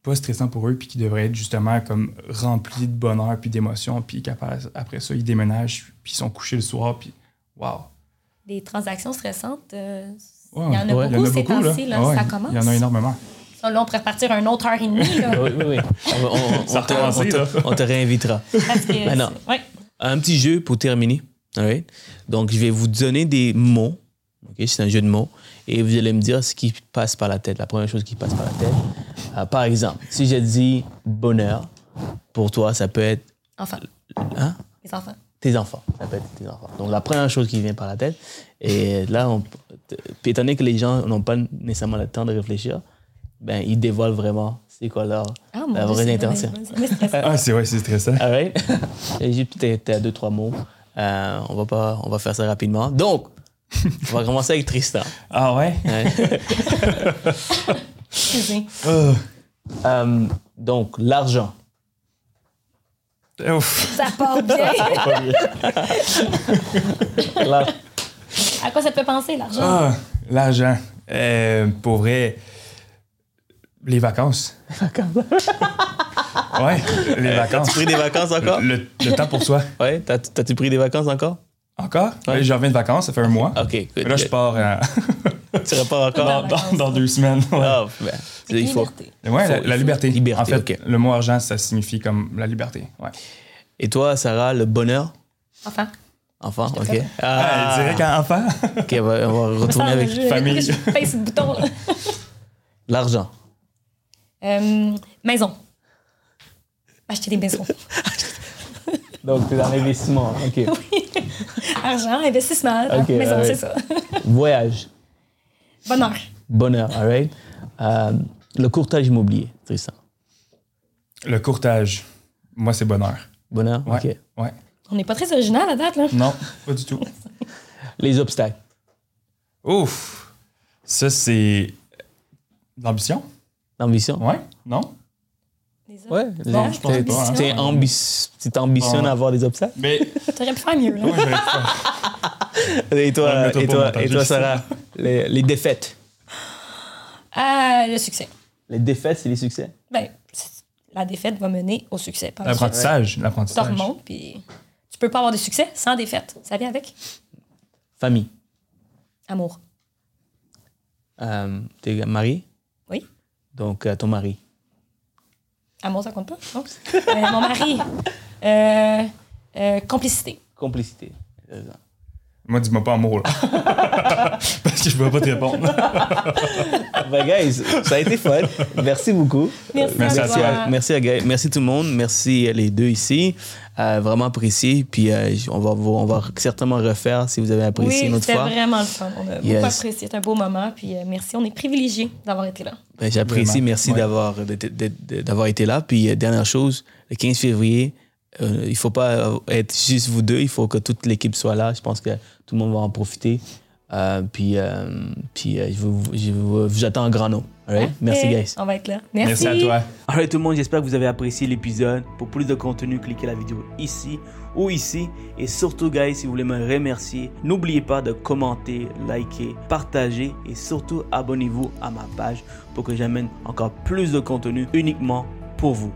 pas stressant pour eux, puis qui devrait être justement comme rempli de bonheur puis d'émotions. Puis qu'après après ça, ils déménagent, puis ils sont couchés le soir, puis waouh! Des transactions stressantes, euh, Ouais, il y en a ouais, beaucoup ces temps-ci, là, Ouais, ça commence. Il y en a énormément. Là, on pourrait partir une autre heure et demie, là, Oui, oui, oui. On, te, recommencé, on te- là. on te réinvitera. parce que... Non. Ouais. Un petit jeu pour terminer. Donc, je vais vous donner des mots. C'est un jeu de mots. Et vous allez me dire ce qui passe par la tête, la première chose qui passe par la tête. Euh, par exemple, si j'ai dit bonheur, pour toi, ça peut être Enfants. hein, Les enfants. tes enfants. Ça peut être tes enfants. Donc, la première chose qui vient par la tête. Et là, on, étant donné que les gens n'ont pas nécessairement le temps de réfléchir, ben, ils dévoilent vraiment c'est quoi leur, Ah, mon la Dieu, vraie c'est intention. vraiment- c'est stressant. Ah, c'est ouais, c'est stressant. All right? Égypte, t'es t'es à deux, trois mots. Euh, on, va pas, on va faire ça rapidement. Donc, on va commencer avec Tristan. Ah ouais? Ouais. Excusez. Euh, donc, l'argent. Ouf. Ça part bien. Là, à quoi ça te fait penser, l'argent? Ah, l'argent. Euh, pour vrai, les vacances. ouais, les vacances. tu pris des vacances encore? Le, le temps pour soi. Ouais, t'as- t'as-tu pris des vacances encore? Encore? Ouais. Ouais. Je reviens de vacances, ça fait un mois. Ok, good, Là, je pars euh, Tu repars encore? dans, dans- dans deux semaines. Ouais, Ah, ben, il faut. Liberté. Ouais, la, faut- la liberté. Liberté, en fait, le mot argent, ça signifie comme la liberté. Ouais. Et toi, Sarah, le bonheur? Enfant. Enfant, ok. te Ah, direct en enfant? ok, on va, on va retourner avec famille. Je bouton. l'argent. Euh, maison. Acheter des maisons. Donc, c'est dans l'investissement, ok. Argent, investissement, maison, c'est ça. Voyage. Bonheur. Bonheur, all right? Euh, le courtage immobilier, Tristan. Le courtage. Moi, c'est bonheur. Bonheur, Ouais. ok. Ouais. On n'est pas très original à date, là. Non, pas du tout. Les obstacles. Ouf. Ça, c'est l'ambition? L'ambition? Ouais? Non? Ouais. Non, je pense t'es- pas, hein. t'es ambi- tu t'ambitionnes Ouais. à avoir des obstacles? Mais T'aurais pu faire mieux, là. Et toi, et toi, et toi. Sarah? Les, les défaites? Ah, le succès. Les défaites, c'est les succès? Ben, la défaite va mener au succès. Par la suite. L'apprentissage. Tu L'apprentissage. remontes, puis tu peux pas avoir de succès sans défaite. Ça vient avec? Famille. amour. Euh, T'es marié? Donc, euh, ton mari. Amour, ça compte pas? Non. Euh, mon mari. Euh, euh, complicité. Complicité. Moi, dis-moi pas amour, là. Parce que je peux pas te répondre. Ben, guys, ça a été fun. Merci beaucoup. Merci, Merci à à Merci toi. à, merci, à Gaël. merci tout le monde. Merci les deux ici. Euh, vraiment apprécié. Puis euh, on, va, vous- on va certainement refaire si vous avez apprécié Oui, une autre c'était fois. vraiment le fun. On a Yes. beaucoup apprécié. C'était un beau moment. Puis euh, merci. On est privilégiés d'avoir été là. Ben, J'apprécie. Merci d'avoir de- de- d'avoir été là. Puis euh, dernière chose, le 15 février, euh, il faut pas euh, être juste vous deux. Il faut que toute l'équipe soit là. Je pense que tout le monde va en profiter. Euh, puis euh, puis euh, j'attends un grand nom. All right? Merci, guys. On va être là. Merci. Merci à toi. Alright tout le monde, j'espère que vous avez apprécié l'épisode. Pour plus de contenu, cliquez la vidéo ici ou ici. Et surtout, guys, si vous voulez me remercier, n'oubliez pas de commenter, liker, partager et surtout abonnez-vous à ma page pour que j'amène encore plus de contenu uniquement pour vous.